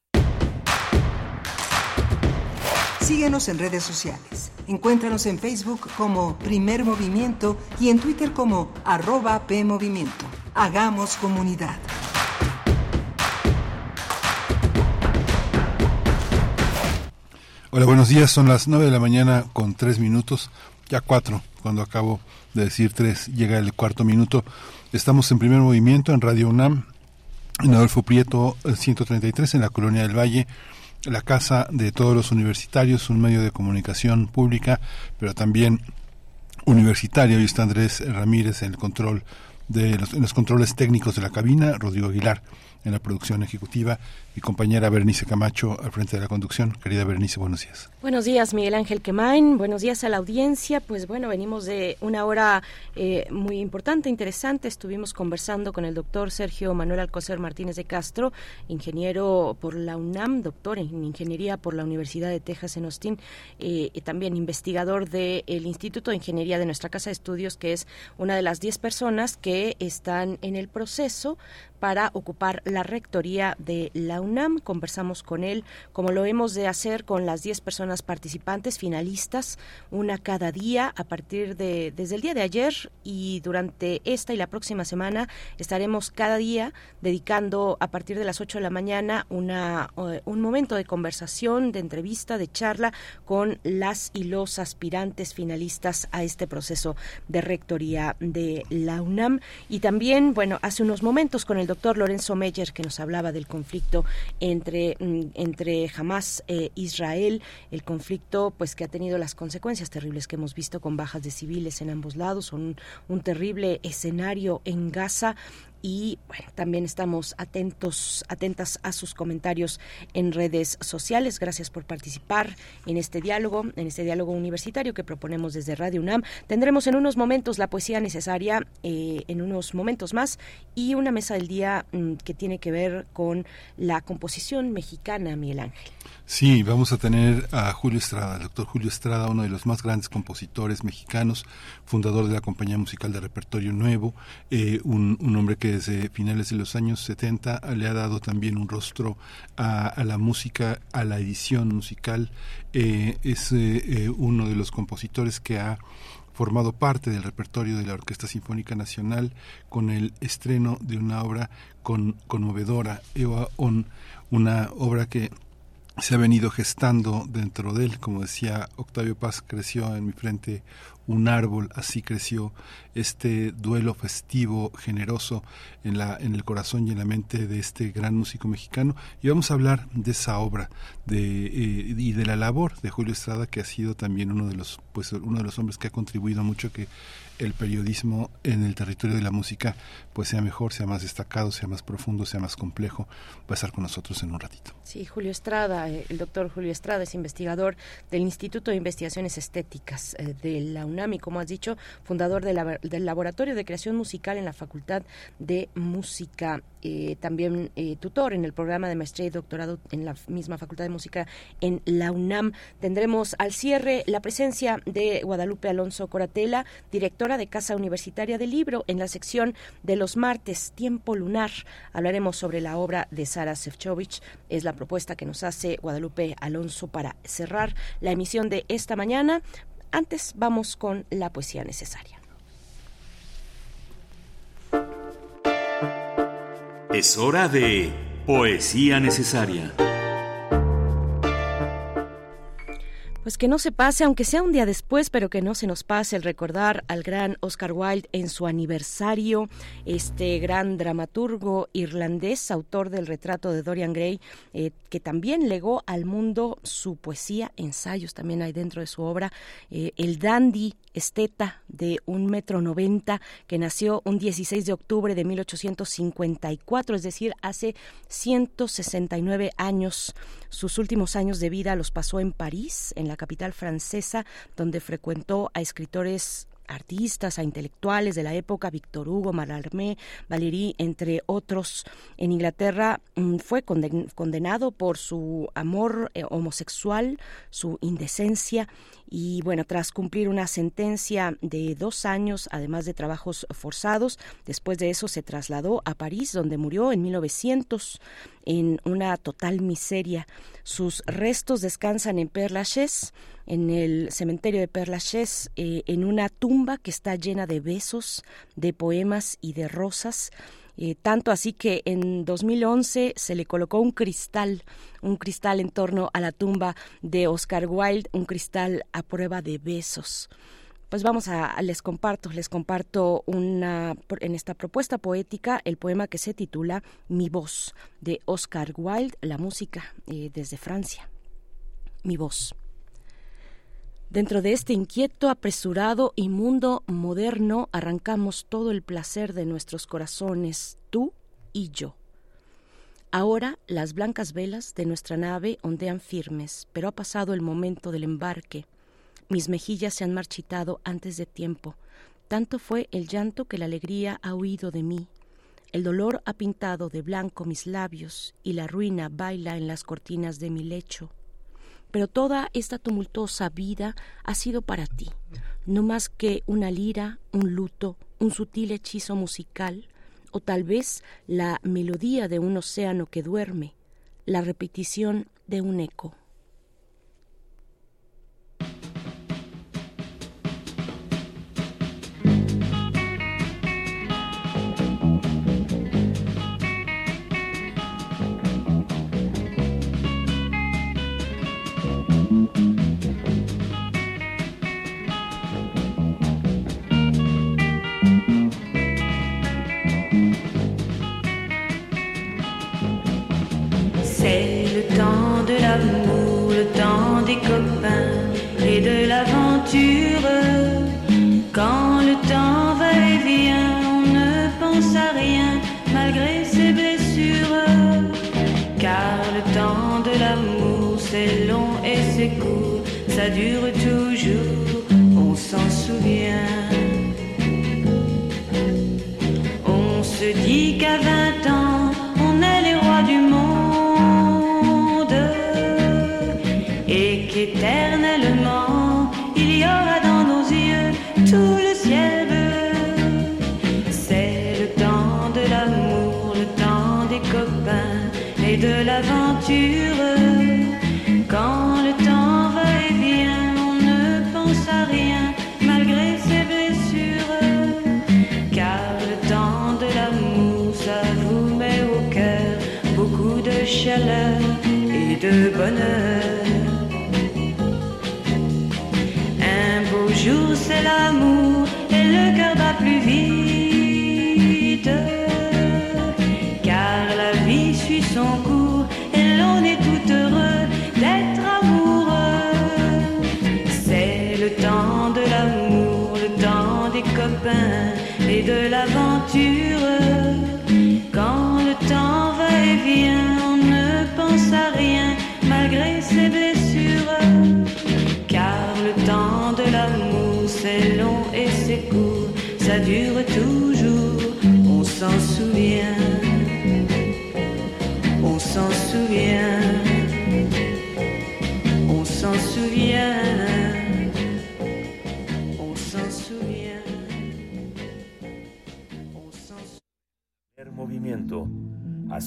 Síguenos en redes sociales. Encuéntranos en Facebook como Primer Movimiento y en Twitter como arroba PMovimiento. Hagamos comunidad. Hola, buenos días. Son las 9 de la mañana con 3 minutos, ya 4, cuando acabo de decir 3, llega el cuarto minuto. Estamos en primer movimiento en Radio UNAM, en Adolfo Prieto 133 en la Colonia del Valle, la casa de todos los universitarios, un medio de comunicación pública, pero también universitario. Hoy está Andrés Ramírez en el control de los, en los controles técnicos de la cabina, Rodrigo Aguilar en la producción ejecutiva y compañera Bernice Camacho al frente de la conducción. Querida Bernice, buenos días. Buenos días, Miguel Ángel Quemain. Buenos días a la audiencia. Pues bueno, venimos de una hora eh, muy importante, interesante. Estuvimos conversando con el doctor Sergio Manuel Alcocer Martínez de Castro, ingeniero por la UNAM, doctor en ingeniería por la Universidad de Texas en Austin, eh, y también investigador del Instituto de Ingeniería de nuestra Casa de Estudios, que es una de las 10 personas que están en el proceso para ocupar la rectoría de la UNAM. Conversamos con él, como lo hemos de hacer con las 10 personas participantes, finalistas, una cada día a partir de desde el día de ayer y durante esta y la próxima semana estaremos cada día dedicando a partir de las 8 de la mañana una, un momento de conversación, de entrevista, de charla con las y los aspirantes finalistas a este proceso de rectoría de la UNAM. Y también, bueno, hace unos momentos con el doctor Lorenzo Meyer, que nos hablaba del conflicto entre, mm, entre Hamas e Israel, el conflicto pues que ha tenido las consecuencias terribles que hemos visto con bajas de civiles en ambos lados, un, un terrible escenario en Gaza y bueno, también estamos atentos, atentas a sus comentarios en redes sociales. Gracias por participar en este diálogo, en este diálogo universitario que proponemos desde Radio UNAM. Tendremos en unos momentos la poesía necesaria, eh, en unos momentos más, y una mesa del día mm, que tiene que ver con la composición mexicana, Miguel Ángel. Sí, vamos a tener a Julio Estrada, el doctor Julio Estrada, uno de los más grandes compositores mexicanos, fundador de la Compañía Musical de Repertorio Nuevo, eh, un, un, hombre que desde finales de los años 70 le ha dado también un rostro a, la música, a la edición musical. Eh, es eh, uno de los compositores que ha formado parte del repertorio de la Orquesta Sinfónica Nacional con el estreno de una obra con, conmovedora, Eva On, una obra que se ha venido gestando dentro de él, como decía Octavio Paz, creció en mi frente un árbol, así creció este duelo festivo, generoso en, la, en el corazón y en la mente de este gran músico mexicano. Y vamos a hablar de esa obra de, eh, y de la labor de Julio Estrada, que ha sido también uno de los, pues, uno de los hombres que ha contribuido mucho que el periodismo en el territorio de la música pues sea mejor, sea más destacado, sea más profundo, sea más complejo. Va a estar con nosotros en un ratito. Sí, Julio Estrada, eh, el doctor Julio Estrada es investigador del Instituto de Investigaciones Estéticas eh, de la UNAM y, como has dicho, fundador del Laboratorio de Creación Musical en la Facultad de Música. Eh, también tutor en el programa de maestría y doctorado en la misma Facultad de Música en la UNAM. Tendremos al cierre la presencia de Guadalupe Alonso Coratela, directora de Casa Universitaria del Libro, en la sección de los martes, Tiempo Lunar. Hablaremos sobre la obra de Sara Sefcovic. Es la propuesta que nos hace Guadalupe Alonso para cerrar la emisión de esta mañana. Antes vamos con la poesía necesaria. Es hora de poesía necesaria. Pues que no se pase, aunque sea un día después, pero que no se nos pase el recordar al gran Oscar Wilde en su aniversario, este gran dramaturgo irlandés, autor del retrato de Dorian Gray, eh, que también legó al mundo su poesía, ensayos también hay dentro de su obra, eh, el dandy esteta de un metro noventa que nació un 16 de octubre de 1854, es decir, hace 169 años. Sus últimos años de vida los pasó en París, en la capital francesa, donde frecuentó a escritores artistas, a intelectuales de la época, Víctor Hugo, Mallarmé, Valéry, entre otros. En Inglaterra mm, fue condenado por su amor eh, homosexual, su indecencia y bueno, tras cumplir una sentencia de dos años, además de trabajos forzados, después de eso se trasladó a París, donde murió en 1900 en una total miseria. Sus restos descansan en Père Lachaise, en el cementerio de Père Lachaise, eh, en una tumba que está llena de besos, de poemas y de rosas. Eh, tanto así que en 2011 se le colocó un cristal, un cristal en torno a la tumba de Oscar Wilde, un cristal a prueba de besos. Pues vamos a, les comparto, les comparto una, en esta propuesta poética el poema que se titula Mi voz, de Oscar Wilde, la música eh, desde Francia. Mi voz. Dentro de este inquieto, apresurado y mundo moderno arrancamos todo el placer de nuestros corazones, tú y yo. Ahora las blancas velas de nuestra nave ondean firmes, pero ha pasado el momento del embarque. Mis mejillas se han marchitado antes de tiempo. Tanto fue el llanto que la alegría ha huido de mí. El dolor ha pintado de blanco mis labios y la ruina baila en las cortinas de mi lecho pero toda esta tumultuosa vida ha sido para ti, no más que una lira, un luto, un sutil hechizo musical, o tal vez la melodía de un océano que duerme, la repetición de un eco. Se dit qu'à 20 ans, on est les rois du monde et qu'éternellement, Un beau jour c'est l'amour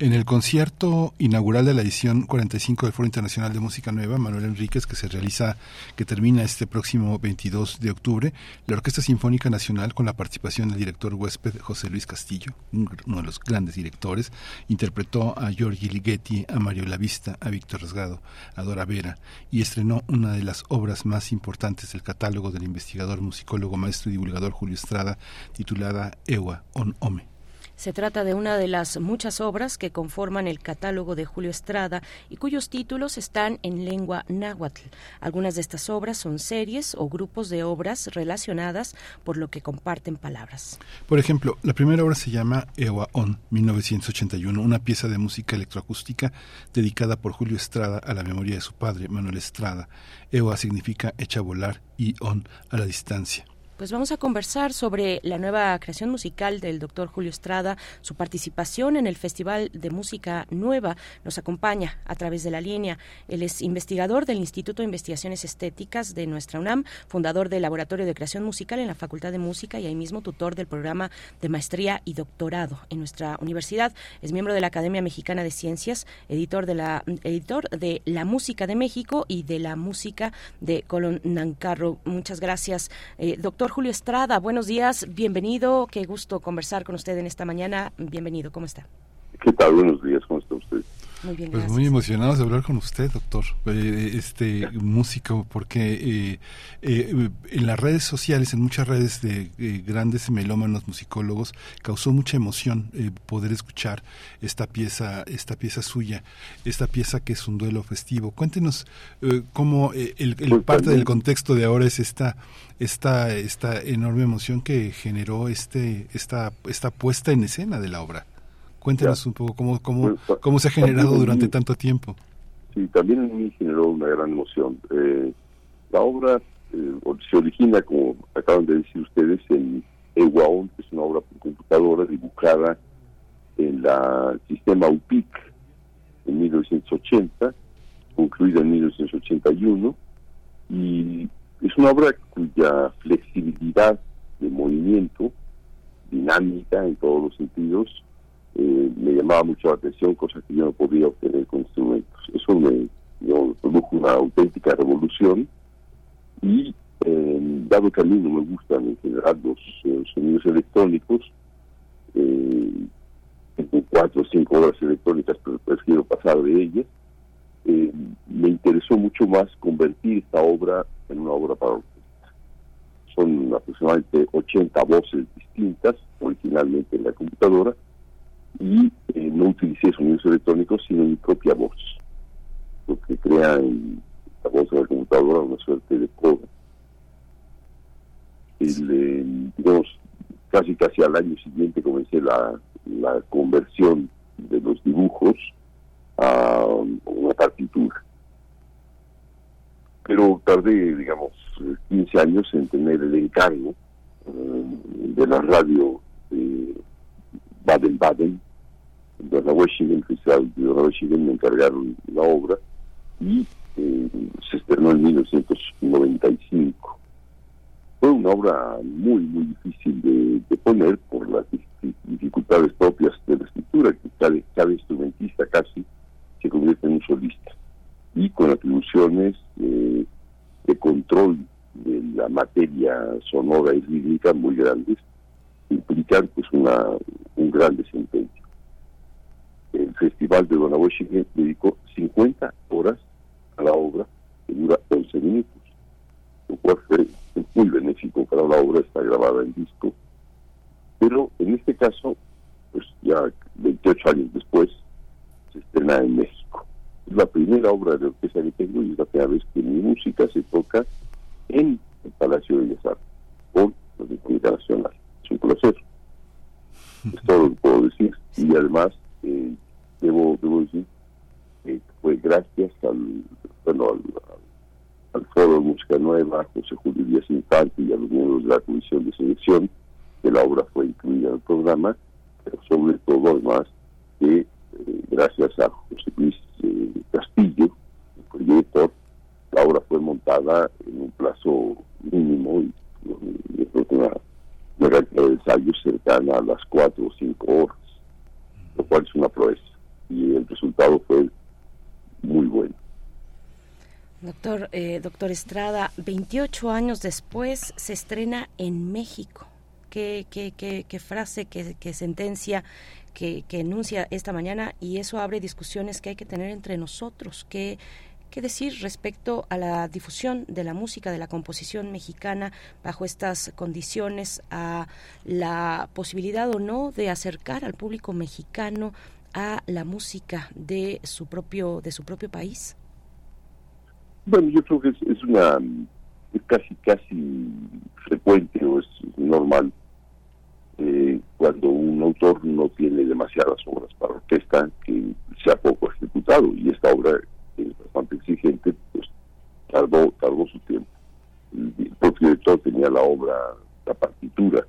En el concierto inaugural de la edición 45 del Foro Internacional de Música Nueva, Manuel Enríquez, que se realiza, que termina este próximo 22 de octubre, la Orquesta Sinfónica Nacional, con la participación del director huésped José Luis Castillo, uno de los grandes directores, interpretó a Giorgi Ligeti, a Mario Lavista, a Víctor Rasgado, a Dora Vera, y estrenó una de las obras más importantes del catálogo del investigador, musicólogo, maestro y divulgador Julio Estrada, titulada Ewa on Ome. Se trata de una de las muchas obras que conforman el catálogo de Julio Estrada y cuyos títulos están en lengua náhuatl. Algunas de estas obras son series o grupos de obras relacionadas por lo que comparten palabras. Por ejemplo, la primera obra se llama Ewa On, 1981, una pieza de música electroacústica dedicada por Julio Estrada a la memoria de su padre, Manuel Estrada. Ewa significa echa volar y On a la distancia. Pues vamos a conversar sobre la nueva creación musical del doctor Julio Estrada, su participación en el Festival de Música Nueva. Nos acompaña a través de la línea. Él es investigador del Instituto de Investigaciones Estéticas de nuestra UNAM, fundador del Laboratorio de Creación Musical en la Facultad de Música y ahí mismo tutor del programa de maestría y doctorado en nuestra universidad. Es miembro de la Academia Mexicana de Ciencias, editor de la, editor de la Música de México y de la Música de Colón Nancarro. Muchas gracias, eh, doctor Julio Estrada, buenos días, bienvenido, qué gusto conversar con usted en esta mañana, bienvenido, ¿cómo está? ¿Qué tal? Buenos días. Muy bien, pues gracias. muy emocionados de hablar con usted, doctor, eh, este músico, porque eh, eh, en las redes sociales, en muchas redes de eh, grandes melómanos musicólogos, causó mucha emoción eh, poder escuchar esta pieza, esta pieza suya, esta pieza que es un duelo festivo. Cuéntenos eh, cómo eh, el, el Pues parte también- del contexto de ahora es esta, esta, esta enorme emoción que generó este, esta, esta puesta en escena de la obra. Cuéntenos un poco cómo, cómo, cómo se ha generado durante tanto tiempo. Sí, también en mí generó una gran emoción. Eh, la obra eh, se origina, como acaban de decir ustedes, en Ewaon, que es una obra por computadora dibujada en la sistema UPIC en 1980, concluida en 1981, y es una obra cuya flexibilidad de movimiento, dinámica en todos los sentidos, eh, me llamaba mucho la atención, cosa que yo no podía obtener con instrumentos. Eso me, produjo una auténtica revolución y dado que a mí no me gustan en general los sonidos electrónicos, eh, tengo cuatro o cinco obras electrónicas, pero prefiero pasar de ellas, eh, me interesó mucho más convertir esta obra en una obra para orquesta. Son aproximadamente 80 voces distintas, originalmente en la computadora, y eh, no utilicé sonidos electrónicos, sino mi propia voz, lo que crea en la voz de la computadora una suerte de coda. El, eh, digamos, casi casi al año siguiente comencé la, la conversión de los dibujos a una partitura. Pero tardé, digamos, 15 años en tener el encargo eh, de la radio de Baden-Baden, de Washington, de la Washington me encargaron la obra y eh, se estrenó en 1995. fue una obra muy, muy difícil de, de poner por las dif- dificultades propias de la escritura, que cada, cada instrumentista casi se convierte en un solista, y con atribuciones eh, de control de la materia sonora y rítmica muy grandes, implican pues una, un gran desempeño. El Festival de Donahuechigue dedicó 50 horas a la obra, que dura 11 minutos, lo cual fue muy benéfico para la obra, está grabada en disco, pero en este caso, pues ya 28 años después, se estrena en México. Es la primera obra de orquesta que tengo y es la primera vez que mi música se toca en el Palacio de Bellas Artes, por la República Nacional. Un placer. Es todo lo que puedo decir. Y además, eh, debo, debo decir que fue gracias al, bueno, al, al Foro de Música Nueva, José Julio Díaz Infante y a los miembros de la Comisión de Selección, que la obra fue incluida en el programa, pero sobre todo, además, que eh, gracias a José Luis eh, Castillo, el proyector, la obra fue montada en un plazo mínimo y creo que de ensayos cercana a las cuatro o cinco horas, lo cual es una proeza. Y el resultado fue muy bueno. Doctor, eh, doctor Estrada, 28 años después se estrena en México. ¿Qué, qué, qué, qué frase, qué, qué sentencia que, que, enuncia esta mañana? Y eso abre discusiones que hay que tener entre nosotros. ¿Qué, ¿Qué decir respecto a la difusión de la música, de la composición mexicana bajo estas condiciones, a la posibilidad o no de acercar al público mexicano a la música de su propio, de su propio país? Bueno, yo creo que es, es una es casi casi frecuente o es normal eh, cuando un autor no tiene demasiadas obras para orquesta que sea poco ejecutado y esta obra es bastante exigente, pues tardó, tardó su tiempo. El, el propio director tenía la obra, la partitura.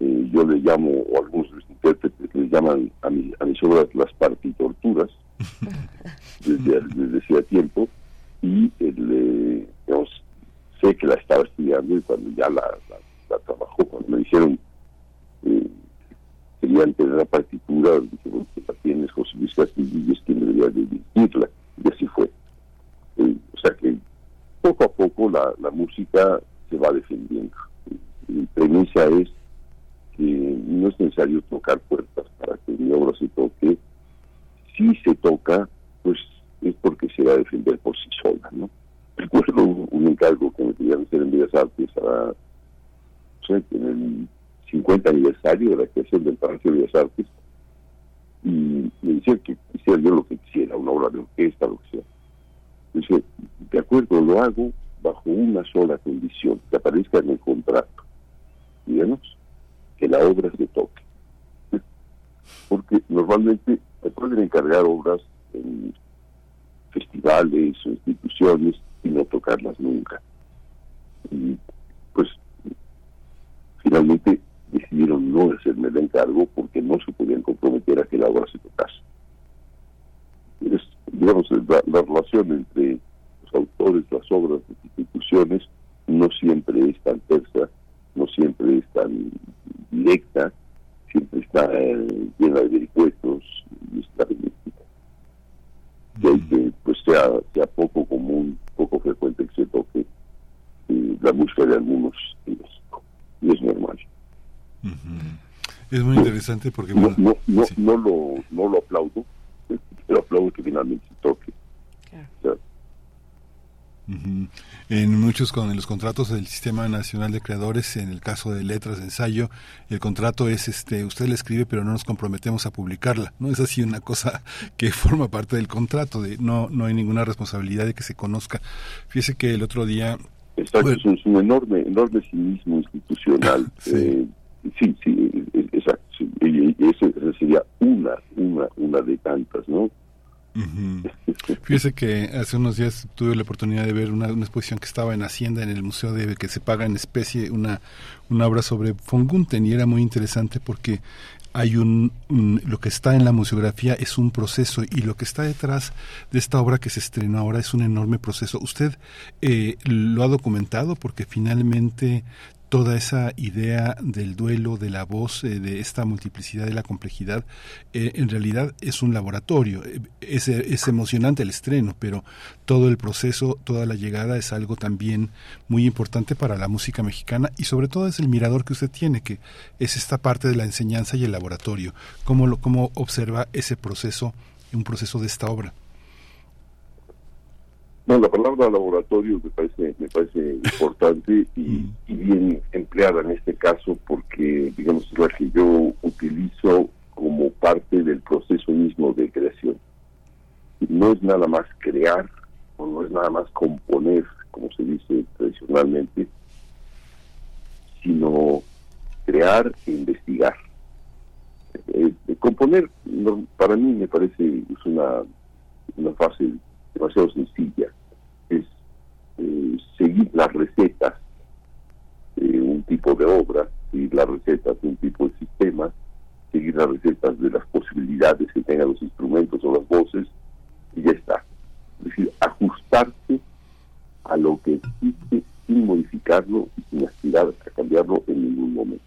Eh, yo le llamo, o algunos de los intérpretes le llaman a, mi, a mis obras las partitorturas, desde, desde hacía tiempo, y el, eh, digamos, sé que la estaba estudiando y cuando ya la, la, la trabajó, cuando me dijeron eh, querían tener la partitura, dije, bueno, que la tienes José Luis Castillo y es quien debería de dirigirla, y así fue. O sea que poco a poco la, la música se va defendiendo. Mi premisa es que no es necesario tocar puertas para que mi obra se toque. Si se toca, pues es porque se va a defender por sí sola, ¿no? Recuerdo un, encargo que me querían hacer en Bellas Artes a, en el 50 aniversario de la creación del Palacio de Bellas Artes y me decían que hiciera yo lo que quisiera, una obra de orquesta, lo que sea. Dice, de acuerdo, lo hago bajo una sola condición, que aparezca en el contrato, digamos, que la obra se toque. Porque normalmente me pueden encargar obras en festivales o instituciones y no tocarlas nunca. Y pues finalmente decidieron no hacerme el encargo porque no se podían comprometer a que la obra se tocase. Es, digamos, la, la relación entre los autores, las obras, las instituciones, no siempre es tan tersa, no siempre es tan directa, siempre está eh, llena de vericuetos y está hay que pues sea, sea poco común, poco frecuente que se toque eh, la música de algunos en México. Y es normal. Uh -huh. Es muy interesante porque... No, Bueno, no, no, sí. no, lo, no lo aplaudo, pero aplaudo que finalmente se toque. O sea, Ujú. En muchos con en los contratos del Sistema Nacional de Creadores, en el caso de letras de ensayo, el contrato es este, usted le escribe pero no nos comprometemos a publicarla, ¿no? Es así una cosa que forma parte del contrato, de no no hay ninguna responsabilidad de que se conozca. Fíjese que el otro día Exacto, es un- es un enorme, enorme cinismo institucional. Sí. Eh, sí, sí, exacto. sí. Esa sería una, una, una de tantas, ¿no? Ujú. Fíjese que hace unos días tuve la oportunidad de ver una, exposición que estaba en Hacienda, en el Museo de que se paga en especie, una, una obra sobre Fongunten y era muy interesante porque hay un, lo que está en la museografía es un proceso y lo que está detrás de esta obra que se estrenó ahora es un enorme proceso. Usted eh, lo ha documentado porque finalmente toda esa idea del duelo, de la voz, eh, de esta multiplicidad de la complejidad, eh, en realidad es un laboratorio. Eh, es, emocionante el estreno, pero todo el proceso, toda la llegada es algo también muy importante para la música mexicana y sobre todo es el mirador que usted tiene, que es esta parte de la enseñanza y el laboratorio. ¿Cómo, lo, cómo observa ese proceso, un proceso de esta obra? No, la palabra laboratorio me parece, me parece importante y, bien empleada en este caso porque, digamos, es la que yo utilizo como parte del proceso mismo de creación. No es nada más crear o no es nada más componer, como se dice tradicionalmente, sino crear e investigar. Eh, componer, para mí me parece es una, una fase demasiado sencilla eh, seguir las recetas de un tipo de obra, seguir las recetas de un tipo de sistema, seguir las recetas de las posibilidades que tengan los instrumentos o las voces, y ya está. Es decir, ajustarse a lo que existe sin modificarlo y sin aspirar a cambiarlo en ningún momento.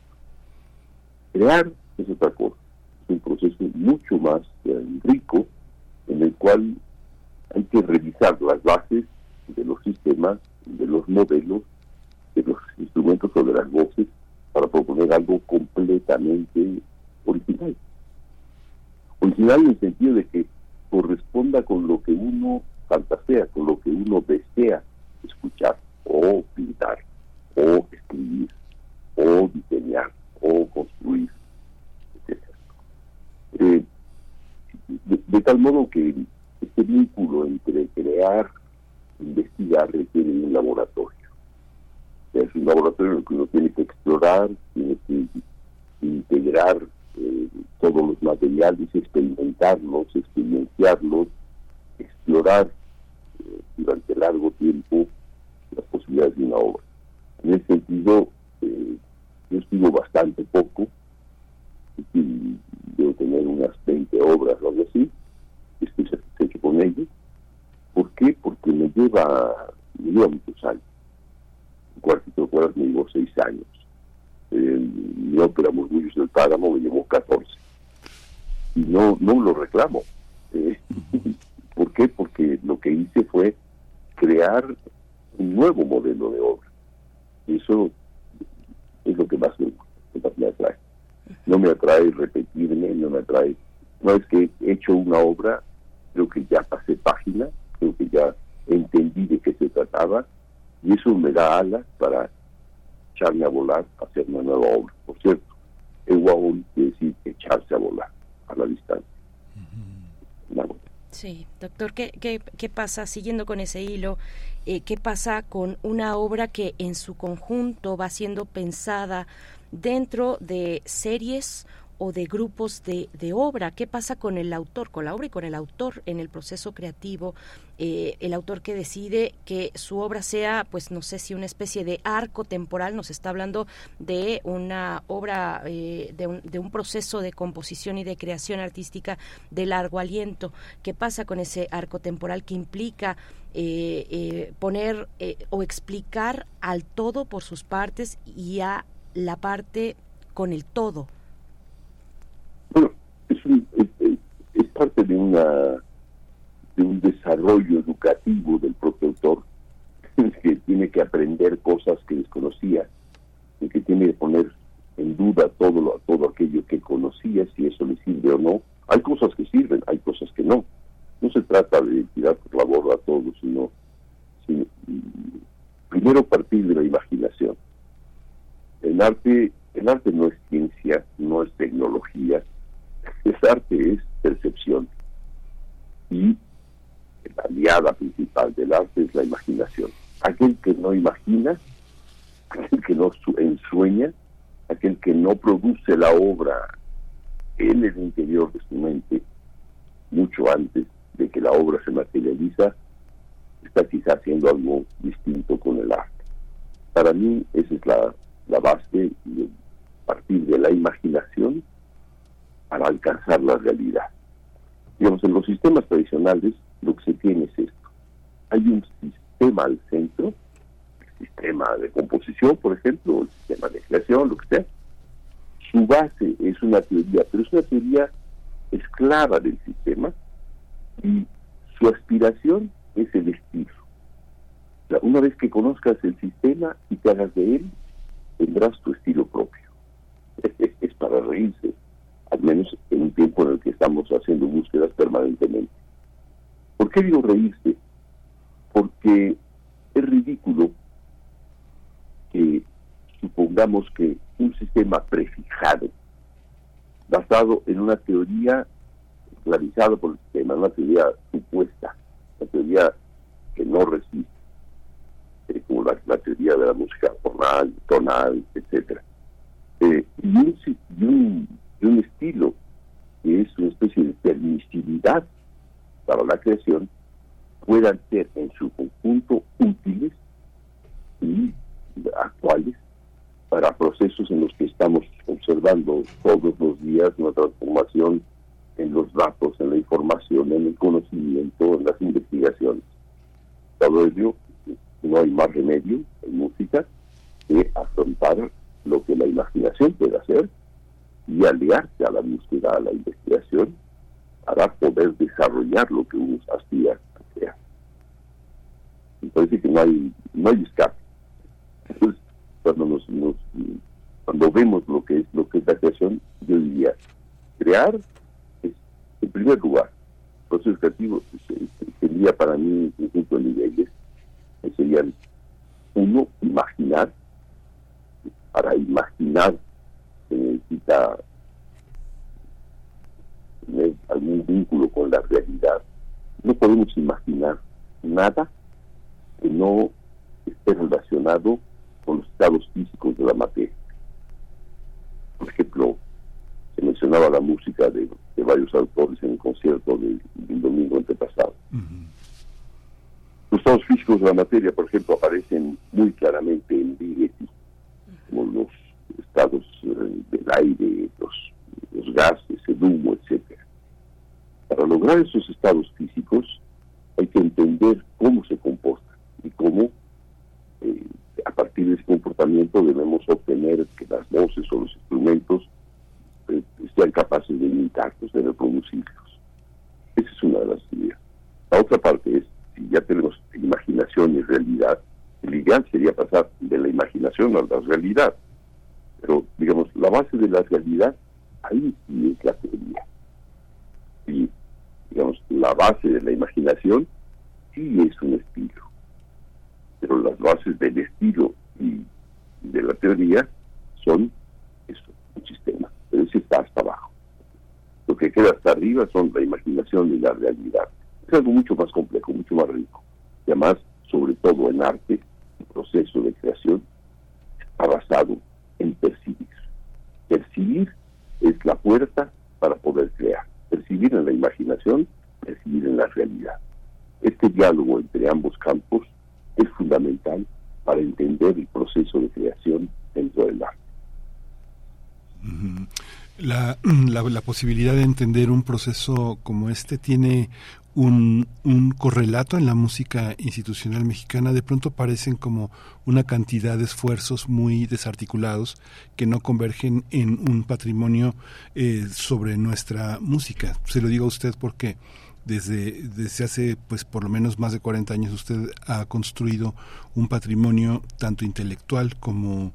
Crear es otra cosa, es un proceso mucho más eh, rico en el cual hay que revisar las bases de los sistemas, de los modelos, de los instrumentos o de las voces para proponer algo completamente original. Original en el sentido de que corresponda con lo que uno fantasea, con lo que uno desea escuchar o pintar o escribir o diseñar o construir, etc. Eh, de tal modo que este vínculo entre crear investigar requiere un laboratorio. Es un laboratorio en el que uno tiene que explorar, tiene que integrar eh, todos los materiales, experimentarlos, experienciarlos, explorar eh, durante largo tiempo las posibilidades de una obra. En ese sentido, eh, yo escribo bastante poco, debo tener unas 20 obras o algo así, estoy satisfecho con ello, ¿Por qué? Porque me lleva, me lleva muchos años. El cuartito de me llevó seis años. mi ópera Murmullos del Páramo me llevó 14. Y no, no lo reclamo. Eh, ¿Por qué? Porque lo que hice fue crear un nuevo modelo de obra. Eso es lo que más me, me atrae. No me atrae repetirme, no me atrae. No es que he hecho una obra, creo que ya pasé página, que ya entendí de qué se trataba y eso me da alas para echarme a volar, hacer una nueva obra. Por cierto, el quiere decir echarse a volar a la distancia. Sí, doctor, ¿qué, qué, qué pasa, siguiendo con ese hilo, eh, qué pasa con una obra que en su conjunto va siendo pensada dentro de series o de grupos de, de, obra. ¿Qué pasa con el autor, con la obra y con el autor en el proceso creativo? Eh, el autor que decide que su obra sea, pues no sé si una especie de arco temporal, nos está hablando de una obra, eh, de, un, de, un, proceso de composición y de creación artística de largo aliento. ¿Qué pasa con ese arco temporal que implica eh, poner o explicar al todo por sus partes y a la parte con el todo? Es, es, parte de una de un desarrollo educativo del propio autor que tiene que aprender cosas que desconocía y que tiene que poner en duda todo lo, todo aquello que conocía si eso le sirve o no. Hay cosas que sirven hay cosas que no. No se trata de tirar por la borda todo sino, sino primero partir de la imaginación. El arte el arte no es ciencia no es tecnología el arte es percepción y la aliada principal del arte es la imaginación. Aquel que no imagina, aquel que no ensueña, aquel que no produce la obra en el interior de su mente mucho antes, de que la obra se materializa, está quizá haciendo algo distinto con el arte. Para mí esa es la, la base de partir de la imaginación para alcanzar la realidad. Digamos, en los sistemas tradicionales lo que se tiene es esto. Hay un sistema al centro, el sistema de composición, por ejemplo, el sistema de creación, lo que sea. Su base es una teoría, pero es una teoría esclava del sistema y su aspiración es el estilo. Una vez que conozcas el sistema y te hagas de él, tendrás tu estilo propio. Es, para reírse, al menos en un tiempo en el que estamos haciendo búsquedas permanentemente. ¿Por qué digo reírse? Porque es ridículo que supongamos que un sistema prefijado, basado en una teoría realizada por el sistema, una teoría supuesta, una teoría que no resiste, eh, como la, teoría de la música tonal, tonal etcétera, eh, y, un, y, un, y un estilo que es una especie de permisividad para la creación, puedan ser en su conjunto útiles y actuales para procesos en los que estamos observando todos los días una transformación en los datos, en la información, en el conocimiento, en las investigaciones. Todo ello, no hay más remedio en música que afrontar lo que la imaginación puede hacer y aliarse a la búsqueda, a la investigación, para poder desarrollar lo que uno aspira a crear. Me parece que no hay, no hay escape. Entonces, cuando nos, nos, cuando vemos lo que es lo que es la creación, yo diría, crear en primer lugar, el proceso creativo sería para mí un conjunto de niveles serían, uno, imaginar. Para imaginar necesita tener algún vínculo con la realidad. No podemos imaginar nada que no esté relacionado con los estados físicos de la materia. Por ejemplo, se mencionaba la música de, varios autores en el concierto del, domingo antepasado. Los estados físicos de la materia, por ejemplo, aparecen muy claramente en Ligeti, como los estados eh, del aire, los, gases, el humo, etcétera. Para lograr esos estados físicos hay que entender cómo se comportan y cómo eh, a partir de ese comportamiento debemos obtener que las voces o los instrumentos eh, sean capaces de imitarlos, de reproducirlos. Esa es una de las ideas. La otra parte es, si ya tenemos imaginación y realidad, el ideal sería pasar de la imaginación a la realidad. Pero, digamos, la base de la realidad, ahí sí es la teoría. Y, digamos, la base de la imaginación sí es un estilo. Pero las bases del estilo y de la teoría son eso, un sistema pero ese está hasta abajo. Lo que queda hasta arriba son la imaginación y la realidad. Es algo mucho más complejo, mucho más rico. Y además, sobre todo en arte, el proceso de creación está basado en percibir. Percibir es la puerta para poder crear. Percibir en la imaginación, percibir en la realidad. Este diálogo entre ambos campos es fundamental para entender el proceso de creación dentro del arte. La, la, posibilidad de entender un proceso como este tiene un, un, correlato en la música institucional mexicana. De pronto parecen como una cantidad de esfuerzos muy desarticulados que no convergen en un patrimonio eh, sobre nuestra música. Se lo digo a usted porque desde, desde hace pues por lo menos más de 40 años usted ha construido un patrimonio tanto intelectual como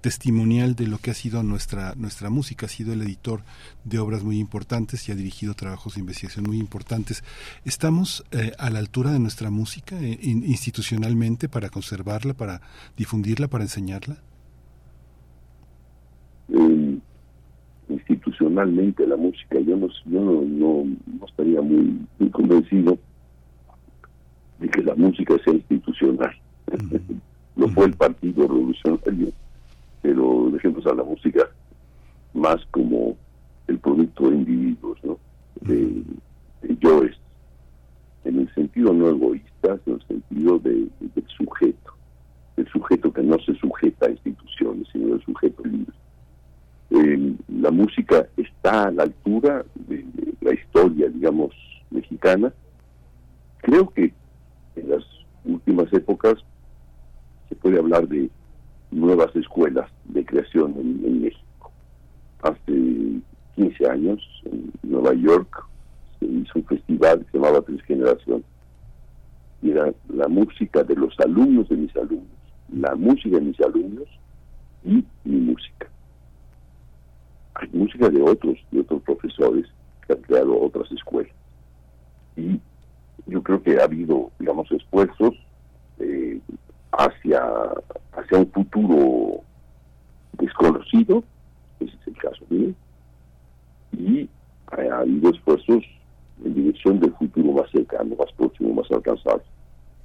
testimonial de lo que ha sido nuestra, nuestra música. Ha sido el editor de obras muy importantes y ha dirigido trabajos de investigación muy importantes. ¿Estamos eh, a la altura de nuestra música eh, institucionalmente para conservarla, para difundirla, para enseñarla? Eh, institucionalmente la música, yo no, yo no, no, estaría muy, convencido de que la música sea institucional. lo fue el Partido Revolucionario pero dejemos a la música más como el producto de individuos, ¿no? De, de yoes, en el sentido no egoísta, en el sentido de, del sujeto, el sujeto que no se sujeta a instituciones, sino el sujeto libre. Eh, la música está a la altura de, la historia, digamos, mexicana. Creo que en las últimas épocas se puede hablar de nuevas escuelas de creación en México. Hace 15 años, en Nueva York, se hizo un festival que se llamaba Tres. Y era la música de los alumnos de mis alumnos, la música de mis alumnos y mi música. Hay música de otros, de otros profesores que han creado otras escuelas. Y yo creo que ha habido, digamos, esfuerzos eh, hacia, hacia un futuro desconocido, ese es el caso mío, y ha habido esfuerzos en dirección del futuro más cercano, más próximo, más alcanzable.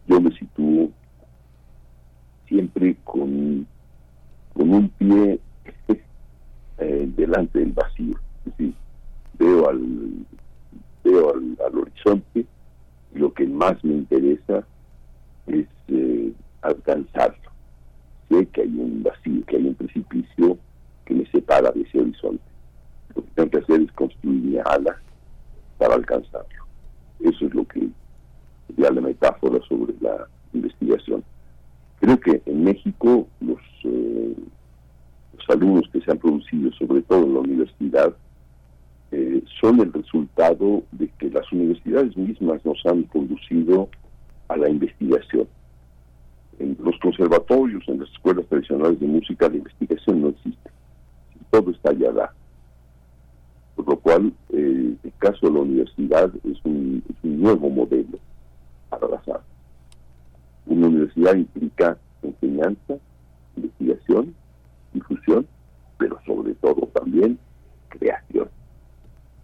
Yo me sitúo siempre con, con un pie eh, delante del vacío. Es decir, veo al, veo al, horizonte y lo que más me interesa es eh, alcanzarlo. Sé que hay un vacío, que hay un precipicio que me separa de ese horizonte. Lo que tengo que hacer es construir mi ala para alcanzarlo. Eso es lo que ya la metáfora sobre la investigación. Creo que en México los, eh, alumnos que se han producido, sobre todo en la universidad, eh, son el resultado de que las universidades mismas nos han conducido a la investigación. En los conservatorios, en las escuelas tradicionales de música, la investigación no existe. Todo está allá por lo cual eh, el caso de la universidad es un, nuevo modelo para las artes. Una universidad implica enseñanza, investigación, difusión, pero sobre todo también creación.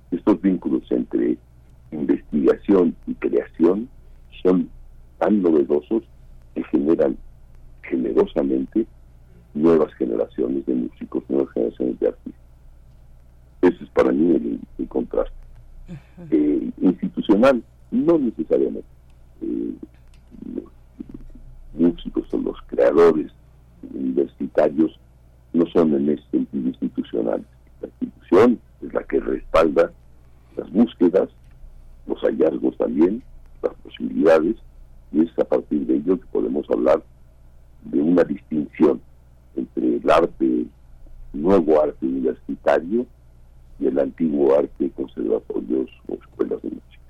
Estos vínculos entre investigación y creación son tan novedosos que generan generosamente nuevas generaciones de músicos, nuevas generaciones de artistas. Ese es para mí el, contraste. Eh, institucional, no necesariamente. Eh, los músicos o los creadores universitarios no son en ese sentido institucionales. La institución es la que respalda las búsquedas, los hallazgos también, las posibilidades, y es a partir de ello que podemos hablar de una distinción entre el arte, nuevo arte universitario, y el antiguo arte, conservatorios o escuelas de música.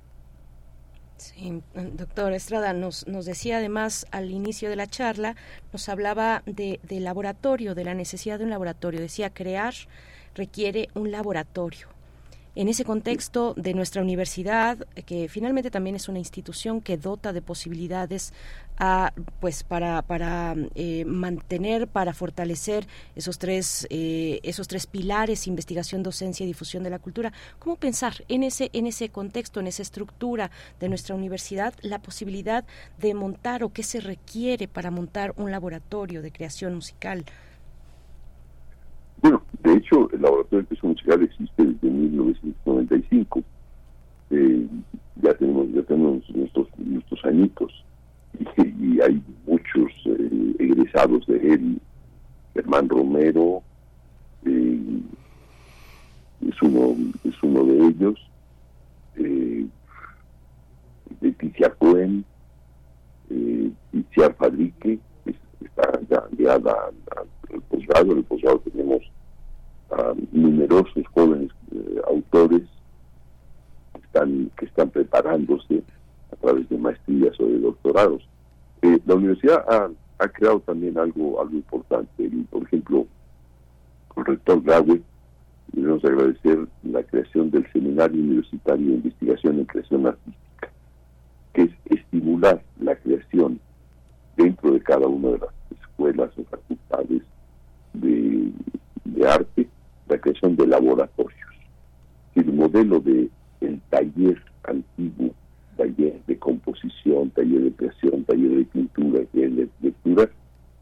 Sí, doctor Estrada nos, nos decía además al inicio de la charla, nos hablaba de, de laboratorio, de la necesidad de un laboratorio. Decía, crear requiere un laboratorio en ese contexto de nuestra universidad, que finalmente también es una institución que dota de posibilidades a, pues para, para eh, mantener, para fortalecer esos tres, eh, esos tres pilares, investigación, docencia y difusión de la cultura. ¿Cómo pensar en ese, en ese contexto, en esa estructura de nuestra universidad, la posibilidad de montar o qué se requiere para montar un laboratorio de creación musical? Bueno, de hecho, el laboratorio de creación musical existe desde 1995. Eh, ya tenemos ya tenemos nuestros nuestros añitos y, hay muchos eh, egresados de él. Germán Romero eh, es uno es uno de ellos. Eh, Leticia Cohen, Leticia Fabrique, está ya ligada al posgrado. En el posgrado tenemos a numerosos jóvenes eh, autores que están, que están preparándose a través de maestrías o de doctorados. Eh, la universidad ha, creado también algo, algo importante. por ejemplo, el rector Graue, debemos agradecer la creación del Seminario Universitario de Investigación en Creación Artística, que es estimular la creación dentro de cada una de las escuelas o facultades de, de arte la creación de laboratorios. El modelo de taller antiguo, taller de composición, taller de creación, taller de pintura, taller de lectura,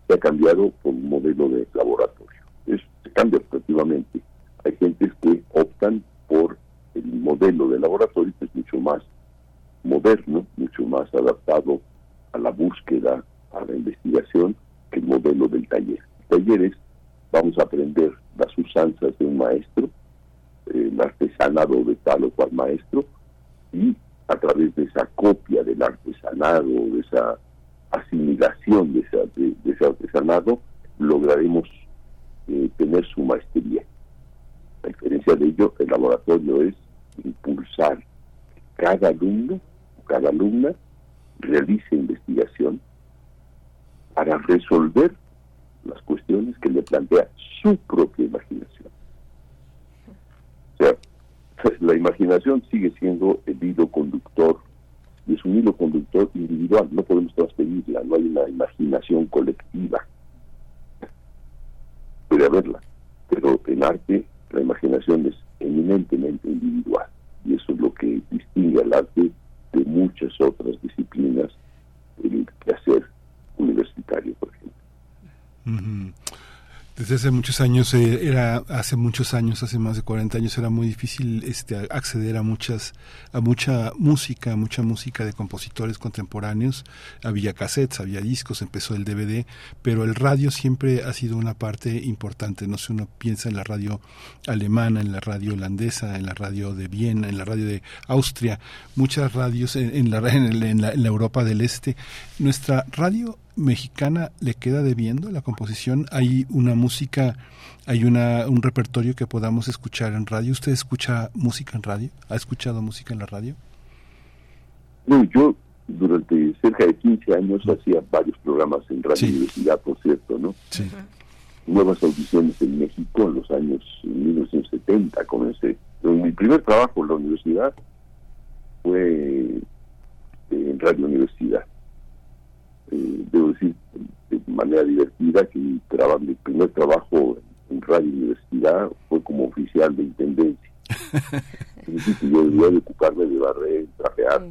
se ha cambiado por un modelo de laboratorio. Es, se cambia objetivamente. Hay gentes que optan por el modelo de laboratorio que es mucho más moderno, mucho más adaptado a la búsqueda, a la investigación, el modelo del taller. Talleres, vamos a aprender las usanzas de un maestro, el artesanado de tal o cual maestro, y a través de esa copia del artesanado, de esa asimilación de, ese artesanado, lograremos eh, tener su maestría. La diferencia de ello, el laboratorio es impulsar que cada alumno, cada alumna, realice investigación para resolver las cuestiones que le plantea su propia imaginación. O sea, la imaginación sigue siendo el hilo conductor y es un hilo conductor individual, no podemos transferirla, no hay una imaginación colectiva. Puede haberla, pero en arte la imaginación es eminentemente individual y eso es lo que distingue al arte de muchas otras disciplinas del quehacer universitario, por ejemplo. Desde hace muchos años, eh, era hace muchos años, hace más de 40 años, era muy difícil este, acceder a muchas, a mucha música, mucha música de compositores contemporáneos. Había cassettes, había discos, empezó el DVD, pero el radio siempre ha sido una parte importante. No sé, uno piensa en la radio alemana, en la radio holandesa, en la radio de Viena, en la radio de Austria, muchas radios en, la, en la Europa del Este. Nuestra radio mexicana le queda debiendo la composición? ¿Hay una música, hay una, un repertorio que podamos escuchar en radio? ¿Usted escucha música en radio? ¿Ha escuchado música en la radio? No, yo durante cerca de 15 años hacía varios programas en Radio Universidad, por cierto, ¿no? Sí. Nuevas audiciones en México en los años 1970 comencé. mi primer trabajo en la universidad fue en Radio Universidad eh, debo decir de manera divertida que mi, mi primer trabajo en Radio Universidad fue como oficial de intendencia. yo debía de ocuparme de barrer, trapear.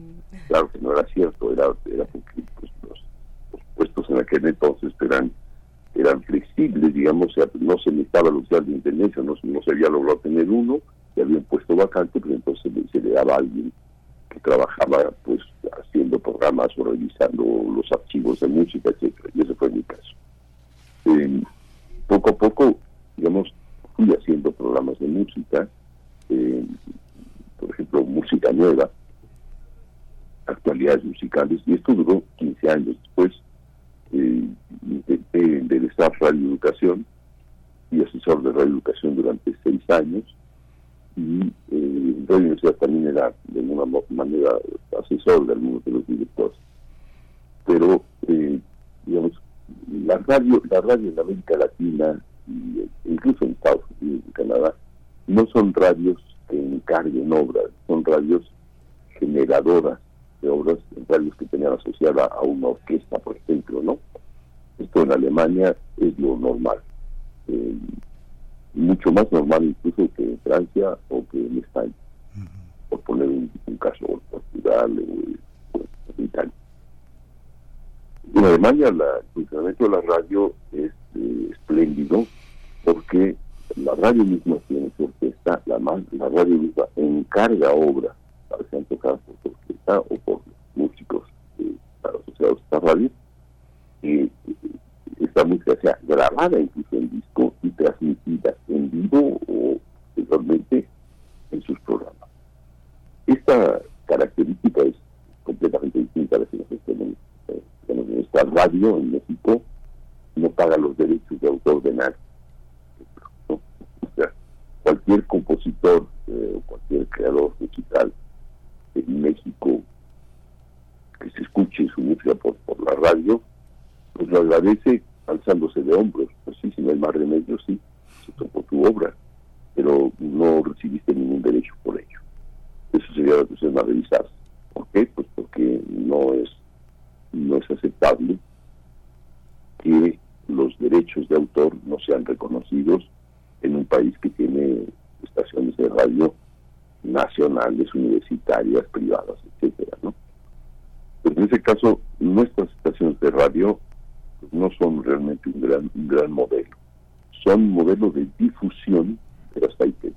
Claro que no era cierto, era, era porque pues, los, puestos en aquel entonces eran eran flexibles, digamos, no se necesitaba el oficial de intendencia, no, no se había logrado tener uno, y había un puesto vacante, pero entonces se le daba a alguien que trabajaba pues haciendo programas o revisando los archivos de música, etcétera, y ese fue mi caso. Eh, poco a poco, digamos, fui haciendo programas de música, eh, por ejemplo, música nueva, actualidades musicales, y esto duró 15 años. Después eh, intenté enderezar Radio Educación y asesor de Radio Educación durante seis años, y eh, la universidad también era de alguna manera asesor del mundo de los directores. Pero, eh, digamos, la radio, la radio en América Latina, e incluso en Estados Unidos y Canadá, no son radios que encarguen obras, son radios generadoras de obras, radios que tenían asociada a una orquesta, por ejemplo, ¿no? Esto en Alemania es lo normal. Eh, mucho más normal incluso que en Francia o que en España, por poner un, caso, o Portugal o, en Italia. En Alemania el funcionamiento de la radio es eh, espléndido porque la radio misma tiene su orquesta, la, la radio misma encarga obras para sean tocadas por su orquesta o por músicos eh, asociados a esta radio. Y, esta música sea grabada incluso en disco y transmitida en vivo o igualmente en sus programas. Esta característica es completamente distinta a la que nosotros tenemos. Eh, en esta radio en México no paga los derechos de autor de sea, cualquier compositor eh, o cualquier creador musical en México que se escuche su música por, por la radio, pues lo agradece alzándose de hombros. Pues sí, si no hay más remedio, sí, se tocó tu obra, pero no recibiste ningún derecho por ello. Eso sería la cuestión a revisar. ¿Por qué? Pues porque no es, no es aceptable que los derechos de autor no sean reconocidos en un país que tiene estaciones de radio nacionales, universitarias, privadas, etcétera, ¿no? Pues en ese caso, nuestras estaciones de radio no son realmente un gran, gran modelo. Son modelos de difusión, pero hasta ahí queda.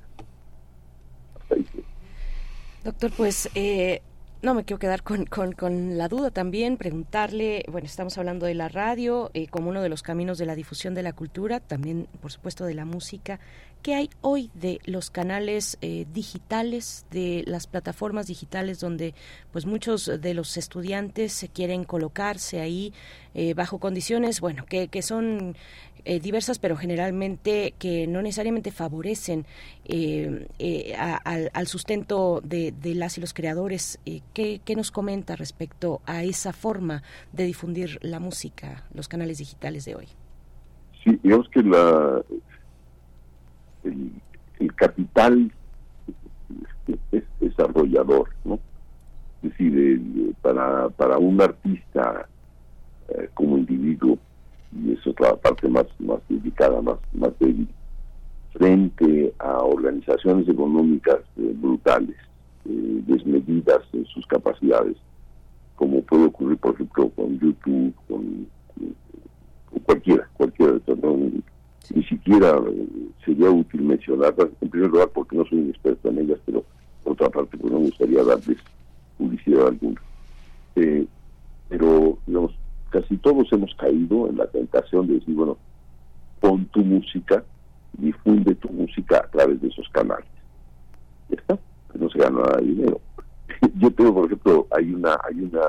Doctor, pues eh, No, me quiero quedar con, con, con, la duda también, preguntarle, bueno, estamos hablando de la radio eh, como uno de los caminos de la difusión de la cultura, también, por supuesto, de la música. ¿Qué hay hoy de los canales eh, digitales, de las plataformas digitales donde pues muchos de los estudiantes se quieren colocarse ahí eh, bajo condiciones, bueno, que, que son eh, diversas, pero generalmente que no necesariamente favorecen eh, eh, al, sustento de, las y los creadores. ¿qué, ¿qué, nos comenta respecto a esa forma de difundir la música, los canales digitales de hoy? Sí, digamos que la, el, capital es desarrollador, ¿no? Es decir, el, para, para un artista como individuo, y eso es la parte más, más más, más débil, frente a organizaciones económicas eh, brutales, eh, desmedidas en sus capacidades, como puede ocurrir, por ejemplo, con YouTube, con, con cualquiera, cualquiera ¿no? Ni siquiera sería útil mencionarlas, en primer lugar porque no soy un experto en ellas, pero por otra parte pues no me gustaría darles publicidad alguna. Eh, pero, digamos, casi todos hemos caído en la tentación de decir, bueno, pon tu música, difunde tu música a través de esos canales. Ya está, no se gana nada de dinero. Yo tengo, por ejemplo, hay una, hay una,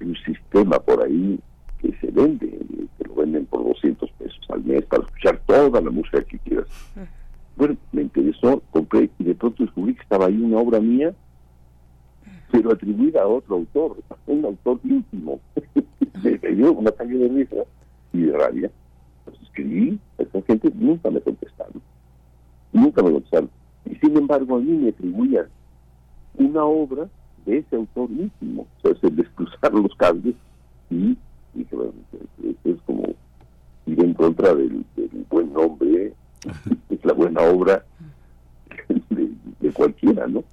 hay un sistema por ahí que se vende, que lo venden por 200 pesos al mes para escuchar toda la música que quieras. Bueno, me interesó, compré y de pronto descubrí que estaba ahí una obra mía pero atribuida a otro autor, un autor íntimo. me dio una calle de risa y de rabia. Pues escribí, esa gente nunca me contestaron. Nunca me contestaron. Y sin embargo, a mí me atribuían una obra de ese autor íntimo. O sea, se les cruzaron los cables y dije, bueno, es como ir en contra del, del buen nombre, es la buena obra de, de cualquiera, ¿no?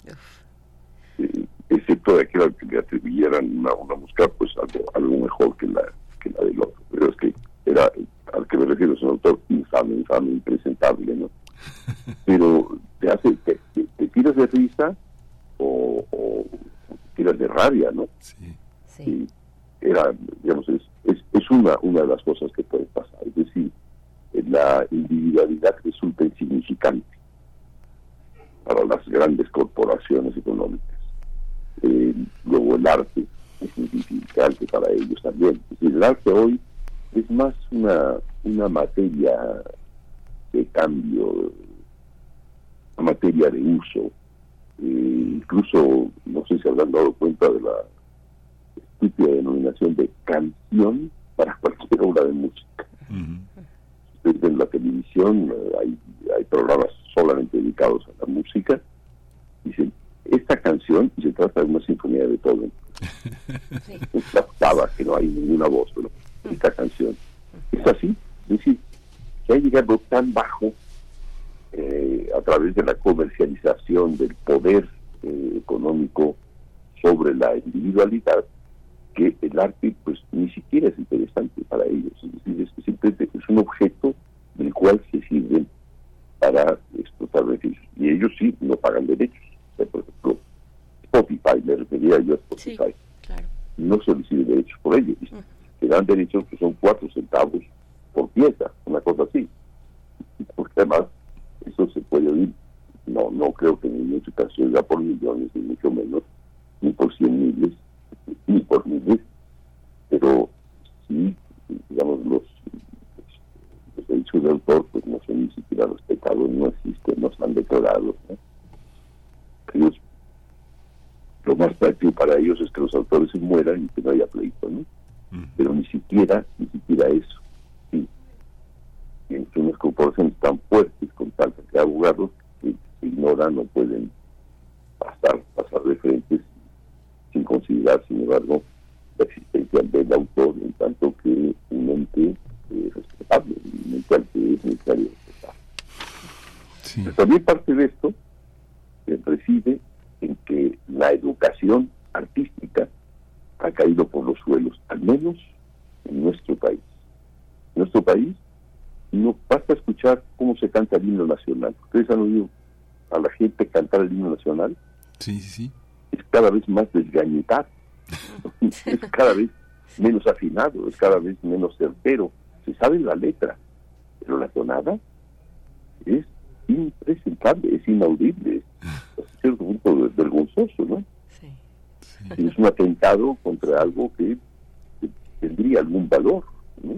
Eh, excepto de aquel que le atribuyeran una, una música pues algo, algo mejor que la, que la del otro. Pero es que era, al que me refiero, es un autor infame, infame, impresentable, ¿no? Pero te hace, te, te, te tiras de risa o, o, te tiras de rabia, ¿no? Sí. sí. Era, digamos, es, es, es una, una de las cosas que puede pasar. Es decir, la individualidad resulta insignificante para las grandes corporaciones económicas eh, luego el arte es insignificante para ellos también. Decir, el arte hoy es más una, una materia de cambio, una materia de uso. Eh, incluso, no sé si habrán dado cuenta de la estúpida denominación de canción para cualquier obra de música. Uh -huh. Ustedes ven la televisión, hay, hay programas solamente dedicados a la música, dicen esta canción y se trata de una sinfonía de Beethoven. Sí. Es la octava, que no hay ninguna voz, pero esta canción. Es así, es decir, que ha llegado tan bajo eh, a través de la comercialización del poder eh, económico sobre la individualidad que el arte pues ni siquiera es interesante para ellos, es decir, es, simplemente es un objeto del cual se sirven para explotar beneficios y ellos sí no pagan derechos por ejemplo, Spotify, me refería yo a Spotify, sí, claro. no solicite derechos por ello. Uh -huh. Te dan derechos que son cuatro centavos por pieza, una cosa así. Porque además, eso se puede oír, no no creo que en muchas ocasiones ya por millones, ni mucho menos, ni por cien miles, ni por miles, pero sí, digamos, los, los derechos de autor pues no son ni siquiera respetados, no existen, no están declarados. ¿no? Ellos lo más práctico para ellos es que los autores se mueran y que no haya pleito, ¿no? Mm. Pero ni siquiera, ni siquiera eso. Sí. Y entre unas corporaciones tan fuertes con de abogados que se ignoran, no pueden pasar, pasar de frente sin considerar, sin embargo, la existencia del autor en tanto que un ente eh, respetable, un ente al que es necesario respetar. Sí. Pero también parte de esto reside en que la educación artística ha caído por los suelos, al menos en nuestro país. En nuestro país no basta escuchar cómo se canta el himno nacional. ¿Ustedes han oído a la gente cantar el himno nacional? Sí, sí, sí. es cada vez más desgañitado, es cada vez menos afinado, es cada vez menos certero. Se sabe la letra, pero la tonada es impresentable, es inaudible, es a cierto punto vergonzoso, ¿no? Es un atentado contra algo que, que tendría algún valor, ¿no?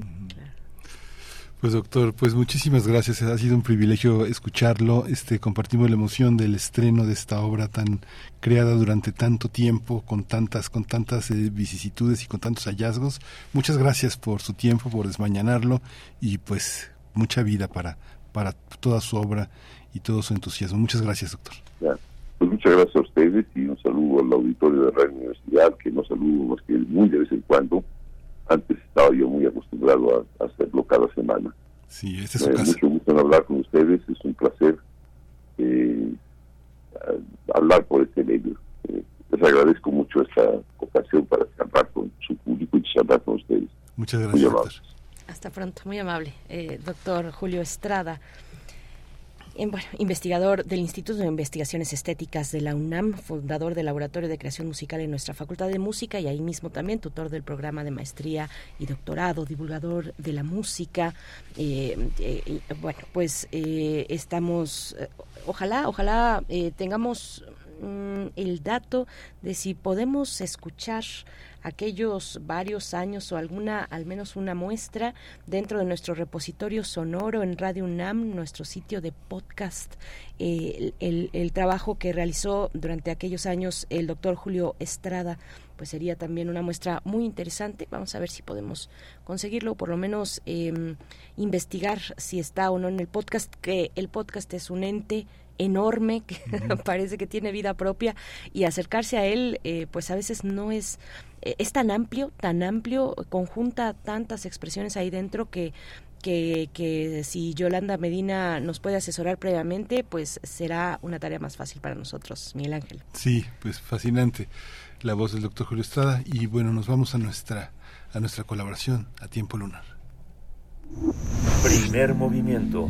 Pues doctor, pues muchísimas gracias. Ha sido un privilegio escucharlo. Este compartimos la emoción del estreno de esta obra tan creada durante tanto tiempo, con tantas, con tantas eh, vicisitudes y con tantos hallazgos. Muchas gracias por su tiempo, por desmañanarlo y pues mucha vida para para toda su obra y todo su entusiasmo. Muchas gracias, doctor. Ya. Pues muchas gracias a ustedes y un saludo al auditorio de Radio Universidad, que no saludo más que muy de vez en cuando. Antes estaba yo muy acostumbrado a, a hacerlo cada semana. Sí, este es su Me da casa. mucho gusto en hablar con ustedes, es un placer eh, hablar por este medio. Eh, les agradezco mucho esta ocasión para charlar con su público y charlar con ustedes. Muchas gracias. Hasta pronto, muy amable. Eh, doctor Julio Estrada, eh, bueno, investigador del Instituto de Investigaciones Estéticas de la UNAM, fundador del Laboratorio de Creación Musical en nuestra Facultad de Música y ahí mismo también tutor del programa de maestría y doctorado, divulgador de la música. Eh, eh, bueno, pues eh, estamos, eh, ojalá, ojalá eh, tengamos mm, el dato de si podemos escuchar aquellos varios años o alguna, al menos una muestra dentro de nuestro repositorio sonoro en Radio UNAM, nuestro sitio de podcast, eh, el, el- trabajo que realizó durante aquellos años el doctor Julio Estrada, pues sería también una muestra muy interesante. Vamos a ver si podemos conseguirlo, por lo menos eh, investigar si está o no en el podcast, que el podcast es un ente enorme que parece que tiene vida propia y acercarse a él eh, pues a veces no es eh, es tan amplio tan amplio conjunta tantas expresiones ahí dentro que que, que si Yolanda Medina nos puede asesorar previamente, pues será una tarea más fácil para nosotros, Miguel Ángel. Sí, pues fascinante la voz del doctor Julio Estrada y bueno, nos vamos a nuestra a nuestra colaboración a tiempo lunar. Primer movimiento.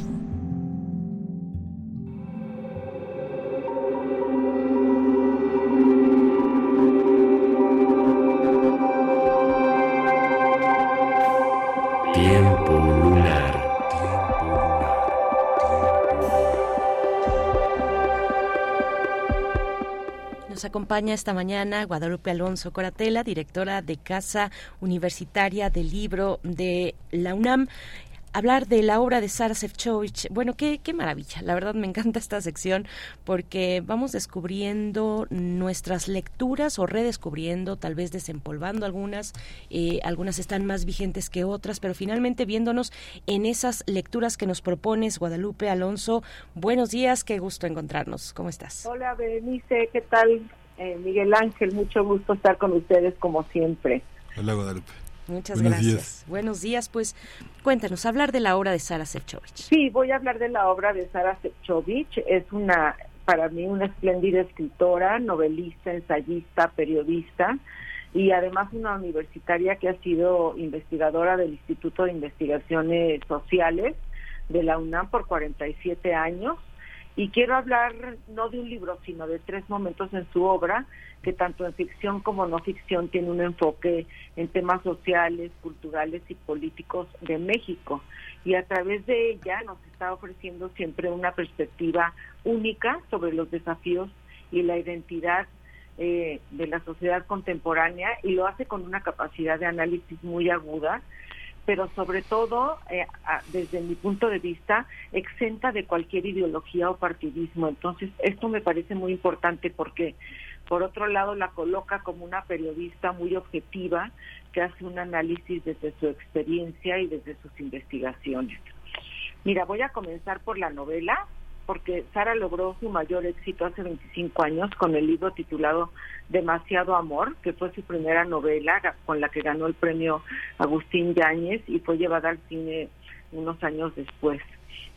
acompaña esta mañana Guadalupe Alonso Coratela, directora de Casa Universitaria del Libro de la UNAM. Hablar de la obra de Sara Sefcovic, bueno, qué, qué maravilla, la verdad me encanta esta sección porque vamos descubriendo nuestras lecturas o redescubriendo, tal vez desempolvando algunas, eh, algunas están más vigentes que otras, pero finalmente viéndonos en esas lecturas que nos propones, Guadalupe Alonso. Buenos días, qué gusto encontrarnos, ¿cómo estás? Hola Berenice, ¿qué tal? Eh, Miguel Ángel, mucho gusto estar con ustedes como siempre. Hola Guadalupe. Muchas Buenos gracias. días. Buenos días, pues cuéntanos, hablar de la obra de Sara Sefcovic. Sí, voy a hablar de la obra de Sara Sefcovic. Es una, para mí, una espléndida escritora, novelista, ensayista, periodista y además una universitaria que ha sido investigadora del Instituto de Investigaciones Sociales de la UNAM por 47 años. Y quiero hablar no de un libro, sino de tres momentos en su obra, que tanto en ficción como no ficción tiene un enfoque en temas sociales, culturales y políticos de México. Y a través de ella nos está ofreciendo siempre una perspectiva única sobre los desafíos y la identidad eh, de la sociedad contemporánea y lo hace con una capacidad de análisis muy aguda pero sobre todo, eh, desde mi punto de vista, exenta de cualquier ideología o partidismo. Entonces, esto me parece muy importante porque, por otro lado, la coloca como una periodista muy objetiva que hace un análisis desde su experiencia y desde sus investigaciones. Mira, voy a comenzar por la novela, porque Sara logró su mayor éxito hace 25 años con el libro titulado Demasiado Amor, que fue su primera novela con la que ganó el premio Agustín Yáñez y fue llevada al cine unos años después.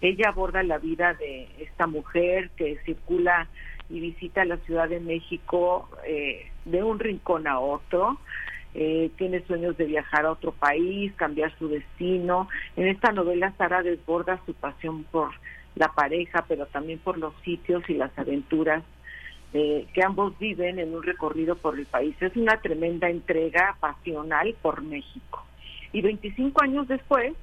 Ella aborda la vida de esta mujer que circula y visita la Ciudad de México eh, de un rincón a otro eh, tiene sueños de viajar a otro país, cambiar su destino. En esta novela Sara desborda su pasión por la pareja, pero también por los sitios y las aventuras eh, que ambos viven en un recorrido por el país. Es una tremenda entrega pasional por México. Y 25 años después,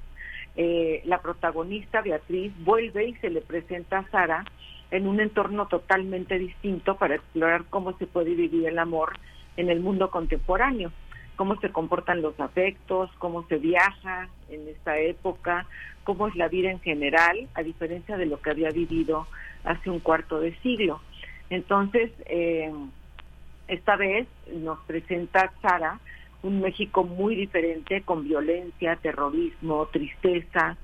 eh, la protagonista Beatriz vuelve y se le presenta a Sara en un entorno totalmente distinto para explorar cómo se puede vivir el amor en el mundo contemporáneo, cómo se comportan los afectos, cómo se viaja en esta época, cómo es la vida en general, a diferencia de lo que había vivido hace un cuarto de siglo. Entonces, eh, esta vez nos presenta Sara un México muy diferente, con violencia, terrorismo, tristeza,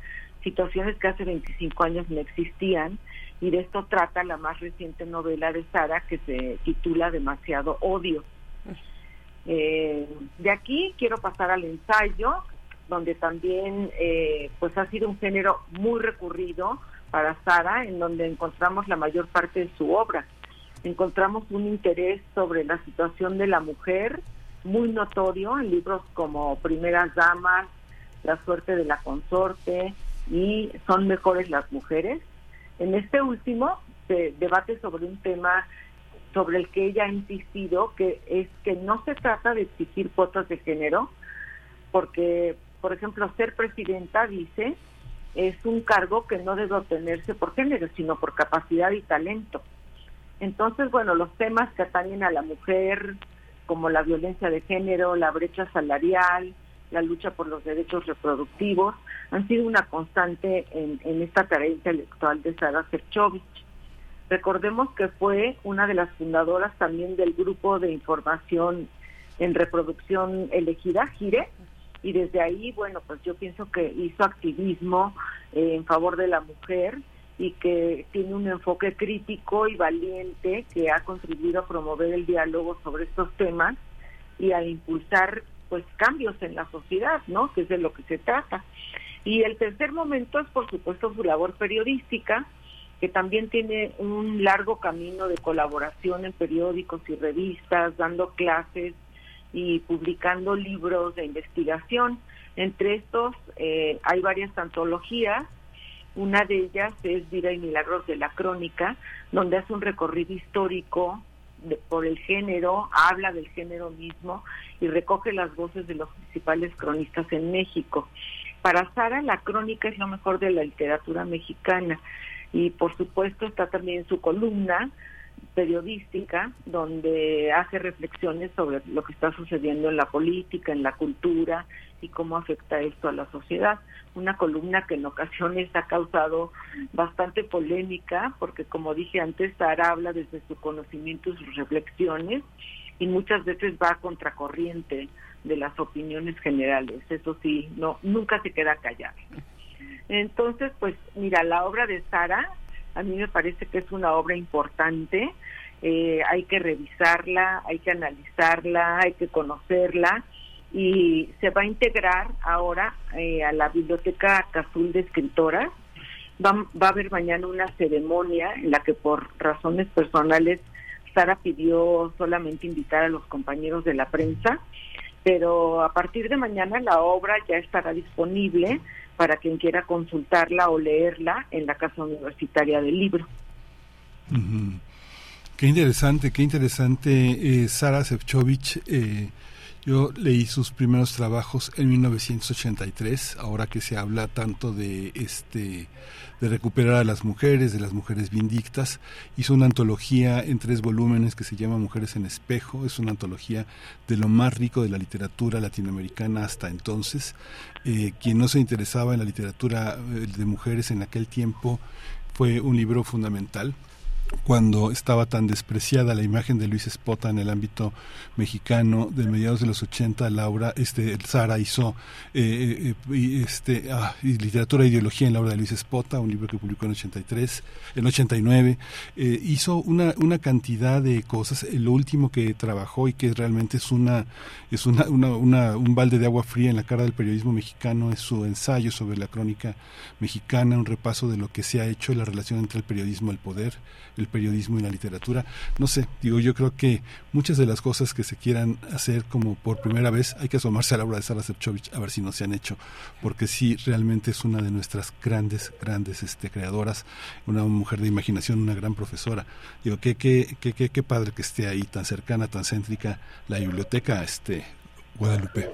situaciones que hace 25 años no existían, y de esto trata la más reciente novela de Sara que se titula Demasiado Odio. Eh, de aquí quiero pasar al ensayo, donde también eh, pues ha sido un género muy recurrido para Sara, en donde encontramos la mayor parte de su obra. Encontramos un interés sobre la situación de la mujer muy notorio en libros como Primeras Damas, La suerte de la consorte y Son mejores las mujeres. En este último se debate sobre un tema sobre el que ella ha insistido, que es que no se trata de exigir cuotas de género, porque, por ejemplo, ser presidenta, dice, es un cargo que no debe obtenerse por género, sino por capacidad y talento. Entonces, bueno, los temas que atañen a la mujer, como la violencia de género, la brecha salarial, la lucha por los derechos reproductivos, han sido una constante en, en esta tarea intelectual de Sara Serchovich. Recordemos que fue una de las fundadoras también del grupo de información en reproducción elegida, GIRE, y desde ahí, bueno, pues yo pienso que hizo activismo eh, en favor de la mujer y que tiene un enfoque crítico y valiente que ha contribuido a promover el diálogo sobre estos temas y a impulsar pues cambios en la sociedad, ¿no? Que es de lo que se trata. Y el tercer momento es por supuesto su labor periodística, que también tiene un largo camino de colaboración en periódicos y revistas, dando clases y publicando libros de investigación. Entre estos eh, hay varias antologías. Una de ellas es Vida y Milagros de la Crónica, donde hace un recorrido histórico por el género, habla del género mismo y recoge las voces de los principales cronistas en México. Para Sara, la crónica es lo mejor de la literatura mexicana y por supuesto está también su columna periodística donde hace reflexiones sobre lo que está sucediendo en la política, en la cultura y cómo afecta esto a la sociedad. Una columna que en ocasiones ha causado bastante polémica porque como dije antes, Sara habla desde su conocimiento y sus reflexiones y muchas veces va a contracorriente de las opiniones generales. Eso sí, no nunca se queda callada. Entonces, pues mira, la obra de Sara a mí me parece que es una obra importante, eh, hay que revisarla, hay que analizarla, hay que conocerla y se va a integrar ahora eh, a la Biblioteca Cazul de Escritoras. Va, va a haber mañana una ceremonia en la que por razones personales Sara pidió solamente invitar a los compañeros de la prensa, pero a partir de mañana la obra ya estará disponible para quien quiera consultarla o leerla en la Casa Universitaria del Libro. Qué interesante, qué interesante. Eh, Sara Sefcovic, eh, yo leí sus primeros trabajos en 1983, ahora que se habla tanto de este de recuperar a las mujeres, de las mujeres vindictas. Hizo una antología en tres volúmenes que se llama Mujeres en Espejo. Es una antología de lo más rico de la literatura latinoamericana hasta entonces. Eh, quien no se interesaba en la literatura eh, de mujeres en aquel tiempo fue un libro fundamental cuando estaba tan despreciada la imagen de Luis Espota en el ámbito mexicano de mediados de los 80 Laura este Sara hizo eh, eh, este ah, literatura e ideología en la obra de Luis Espota un libro que publicó en 83 en 89 eh, hizo una una cantidad de cosas. Lo último que trabajó y que realmente es una es una, un balde de agua fría en la cara del periodismo mexicano es su ensayo sobre la crónica mexicana un repaso de lo que se ha hecho la relación entre el periodismo y el poder el periodismo y la literatura. No sé, digo, yo creo que muchas de las cosas que se quieran hacer como por primera vez, hay que asomarse a la obra de Sara Sepchovich a ver si no se han hecho, porque sí, realmente es una de nuestras grandes, grandes este, creadoras, una mujer de imaginación, una gran profesora. Digo, qué, qué, qué, qué, padre que esté ahí, tan cercana, tan céntrica, la biblioteca este, Guadalupe.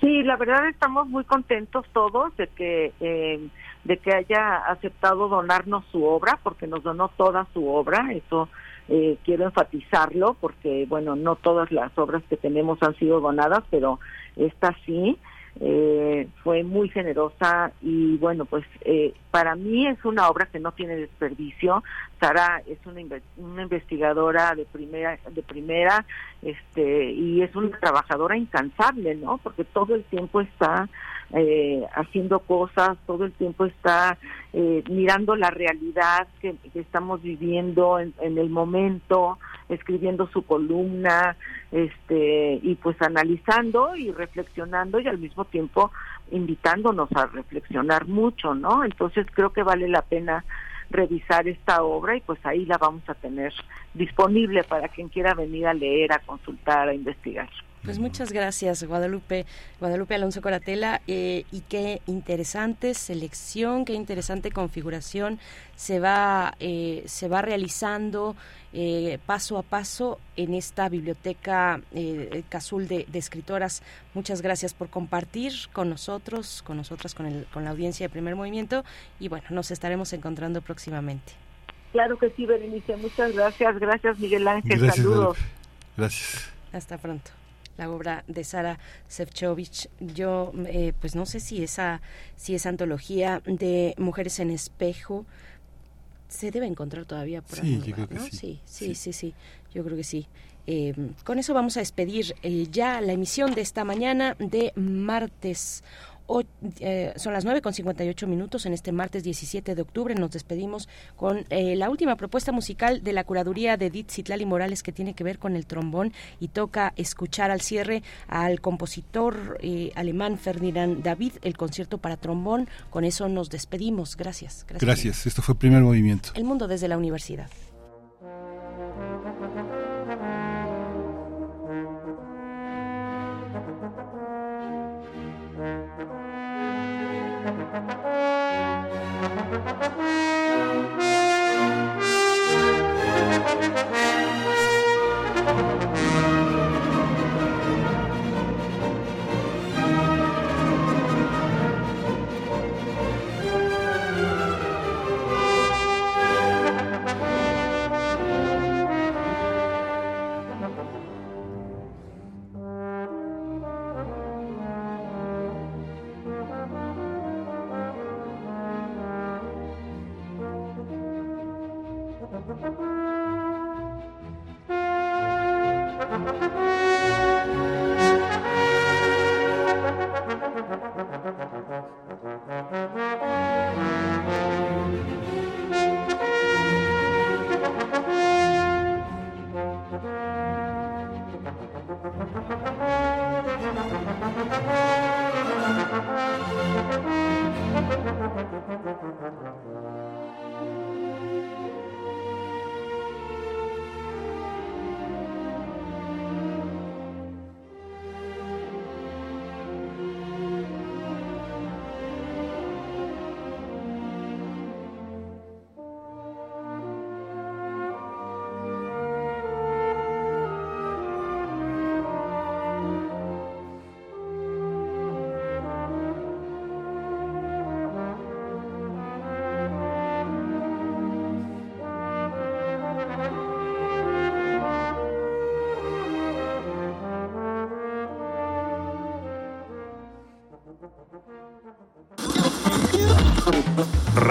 Sí, la verdad estamos muy contentos todos de que eh, de que haya aceptado donarnos su obra, porque nos donó toda su obra. Eso eh, quiero enfatizarlo, porque bueno, no todas las obras que tenemos han sido donadas, pero esta sí eh, fue muy generosa y bueno, pues eh, para mí es una obra que no tiene desperdicio. Sara es una, una investigadora de primera, de primera, este, y es una trabajadora incansable, ¿no? Porque todo el tiempo está eh, haciendo cosas, todo el tiempo está eh, mirando la realidad que, estamos viviendo en, en, el momento, escribiendo su columna, este, y pues analizando y reflexionando y al mismo tiempo invitándonos a reflexionar mucho, ¿no? Entonces creo que vale la pena revisar esta obra y pues ahí la vamos a tener disponible para quien quiera venir a leer, a consultar, a investigar. Pues muchas gracias, Guadalupe, Guadalupe Alonso Coratela, eh, y qué interesante selección, qué interesante configuración se va, eh, se va realizando eh, paso a paso en esta biblioteca eh, Cazul de, de, escritoras. Muchas gracias por compartir con nosotros, con nosotras, con, el, con la audiencia de Primer Movimiento, y bueno, nos estaremos encontrando próximamente. Claro que sí, Berenice, muchas gracias, gracias Miguel Ángel, gracias, saludos. Gracias. Hasta pronto la obra de Sara Sefcovic. Yo, eh, pues no sé si esa, si esa antología de Mujeres en Espejo se debe encontrar todavía por sí, algún lugar, ¿no? sí. Sí, sí, sí, sí, sí, yo creo que sí. Eh, con eso vamos a despedir eh, ya la emisión de esta mañana de martes o, eh, son las 9 con 58 minutos en este martes 17 de octubre. Nos despedimos con eh, la última propuesta musical de la curaduría de Edith Citlali Morales que tiene que ver con el trombón y toca escuchar al cierre al compositor eh, alemán Ferdinand David el concierto para trombón. Con eso nos despedimos. Gracias. Gracias. Gracias. Esto fue Primer Movimiento. El mundo desde la universidad.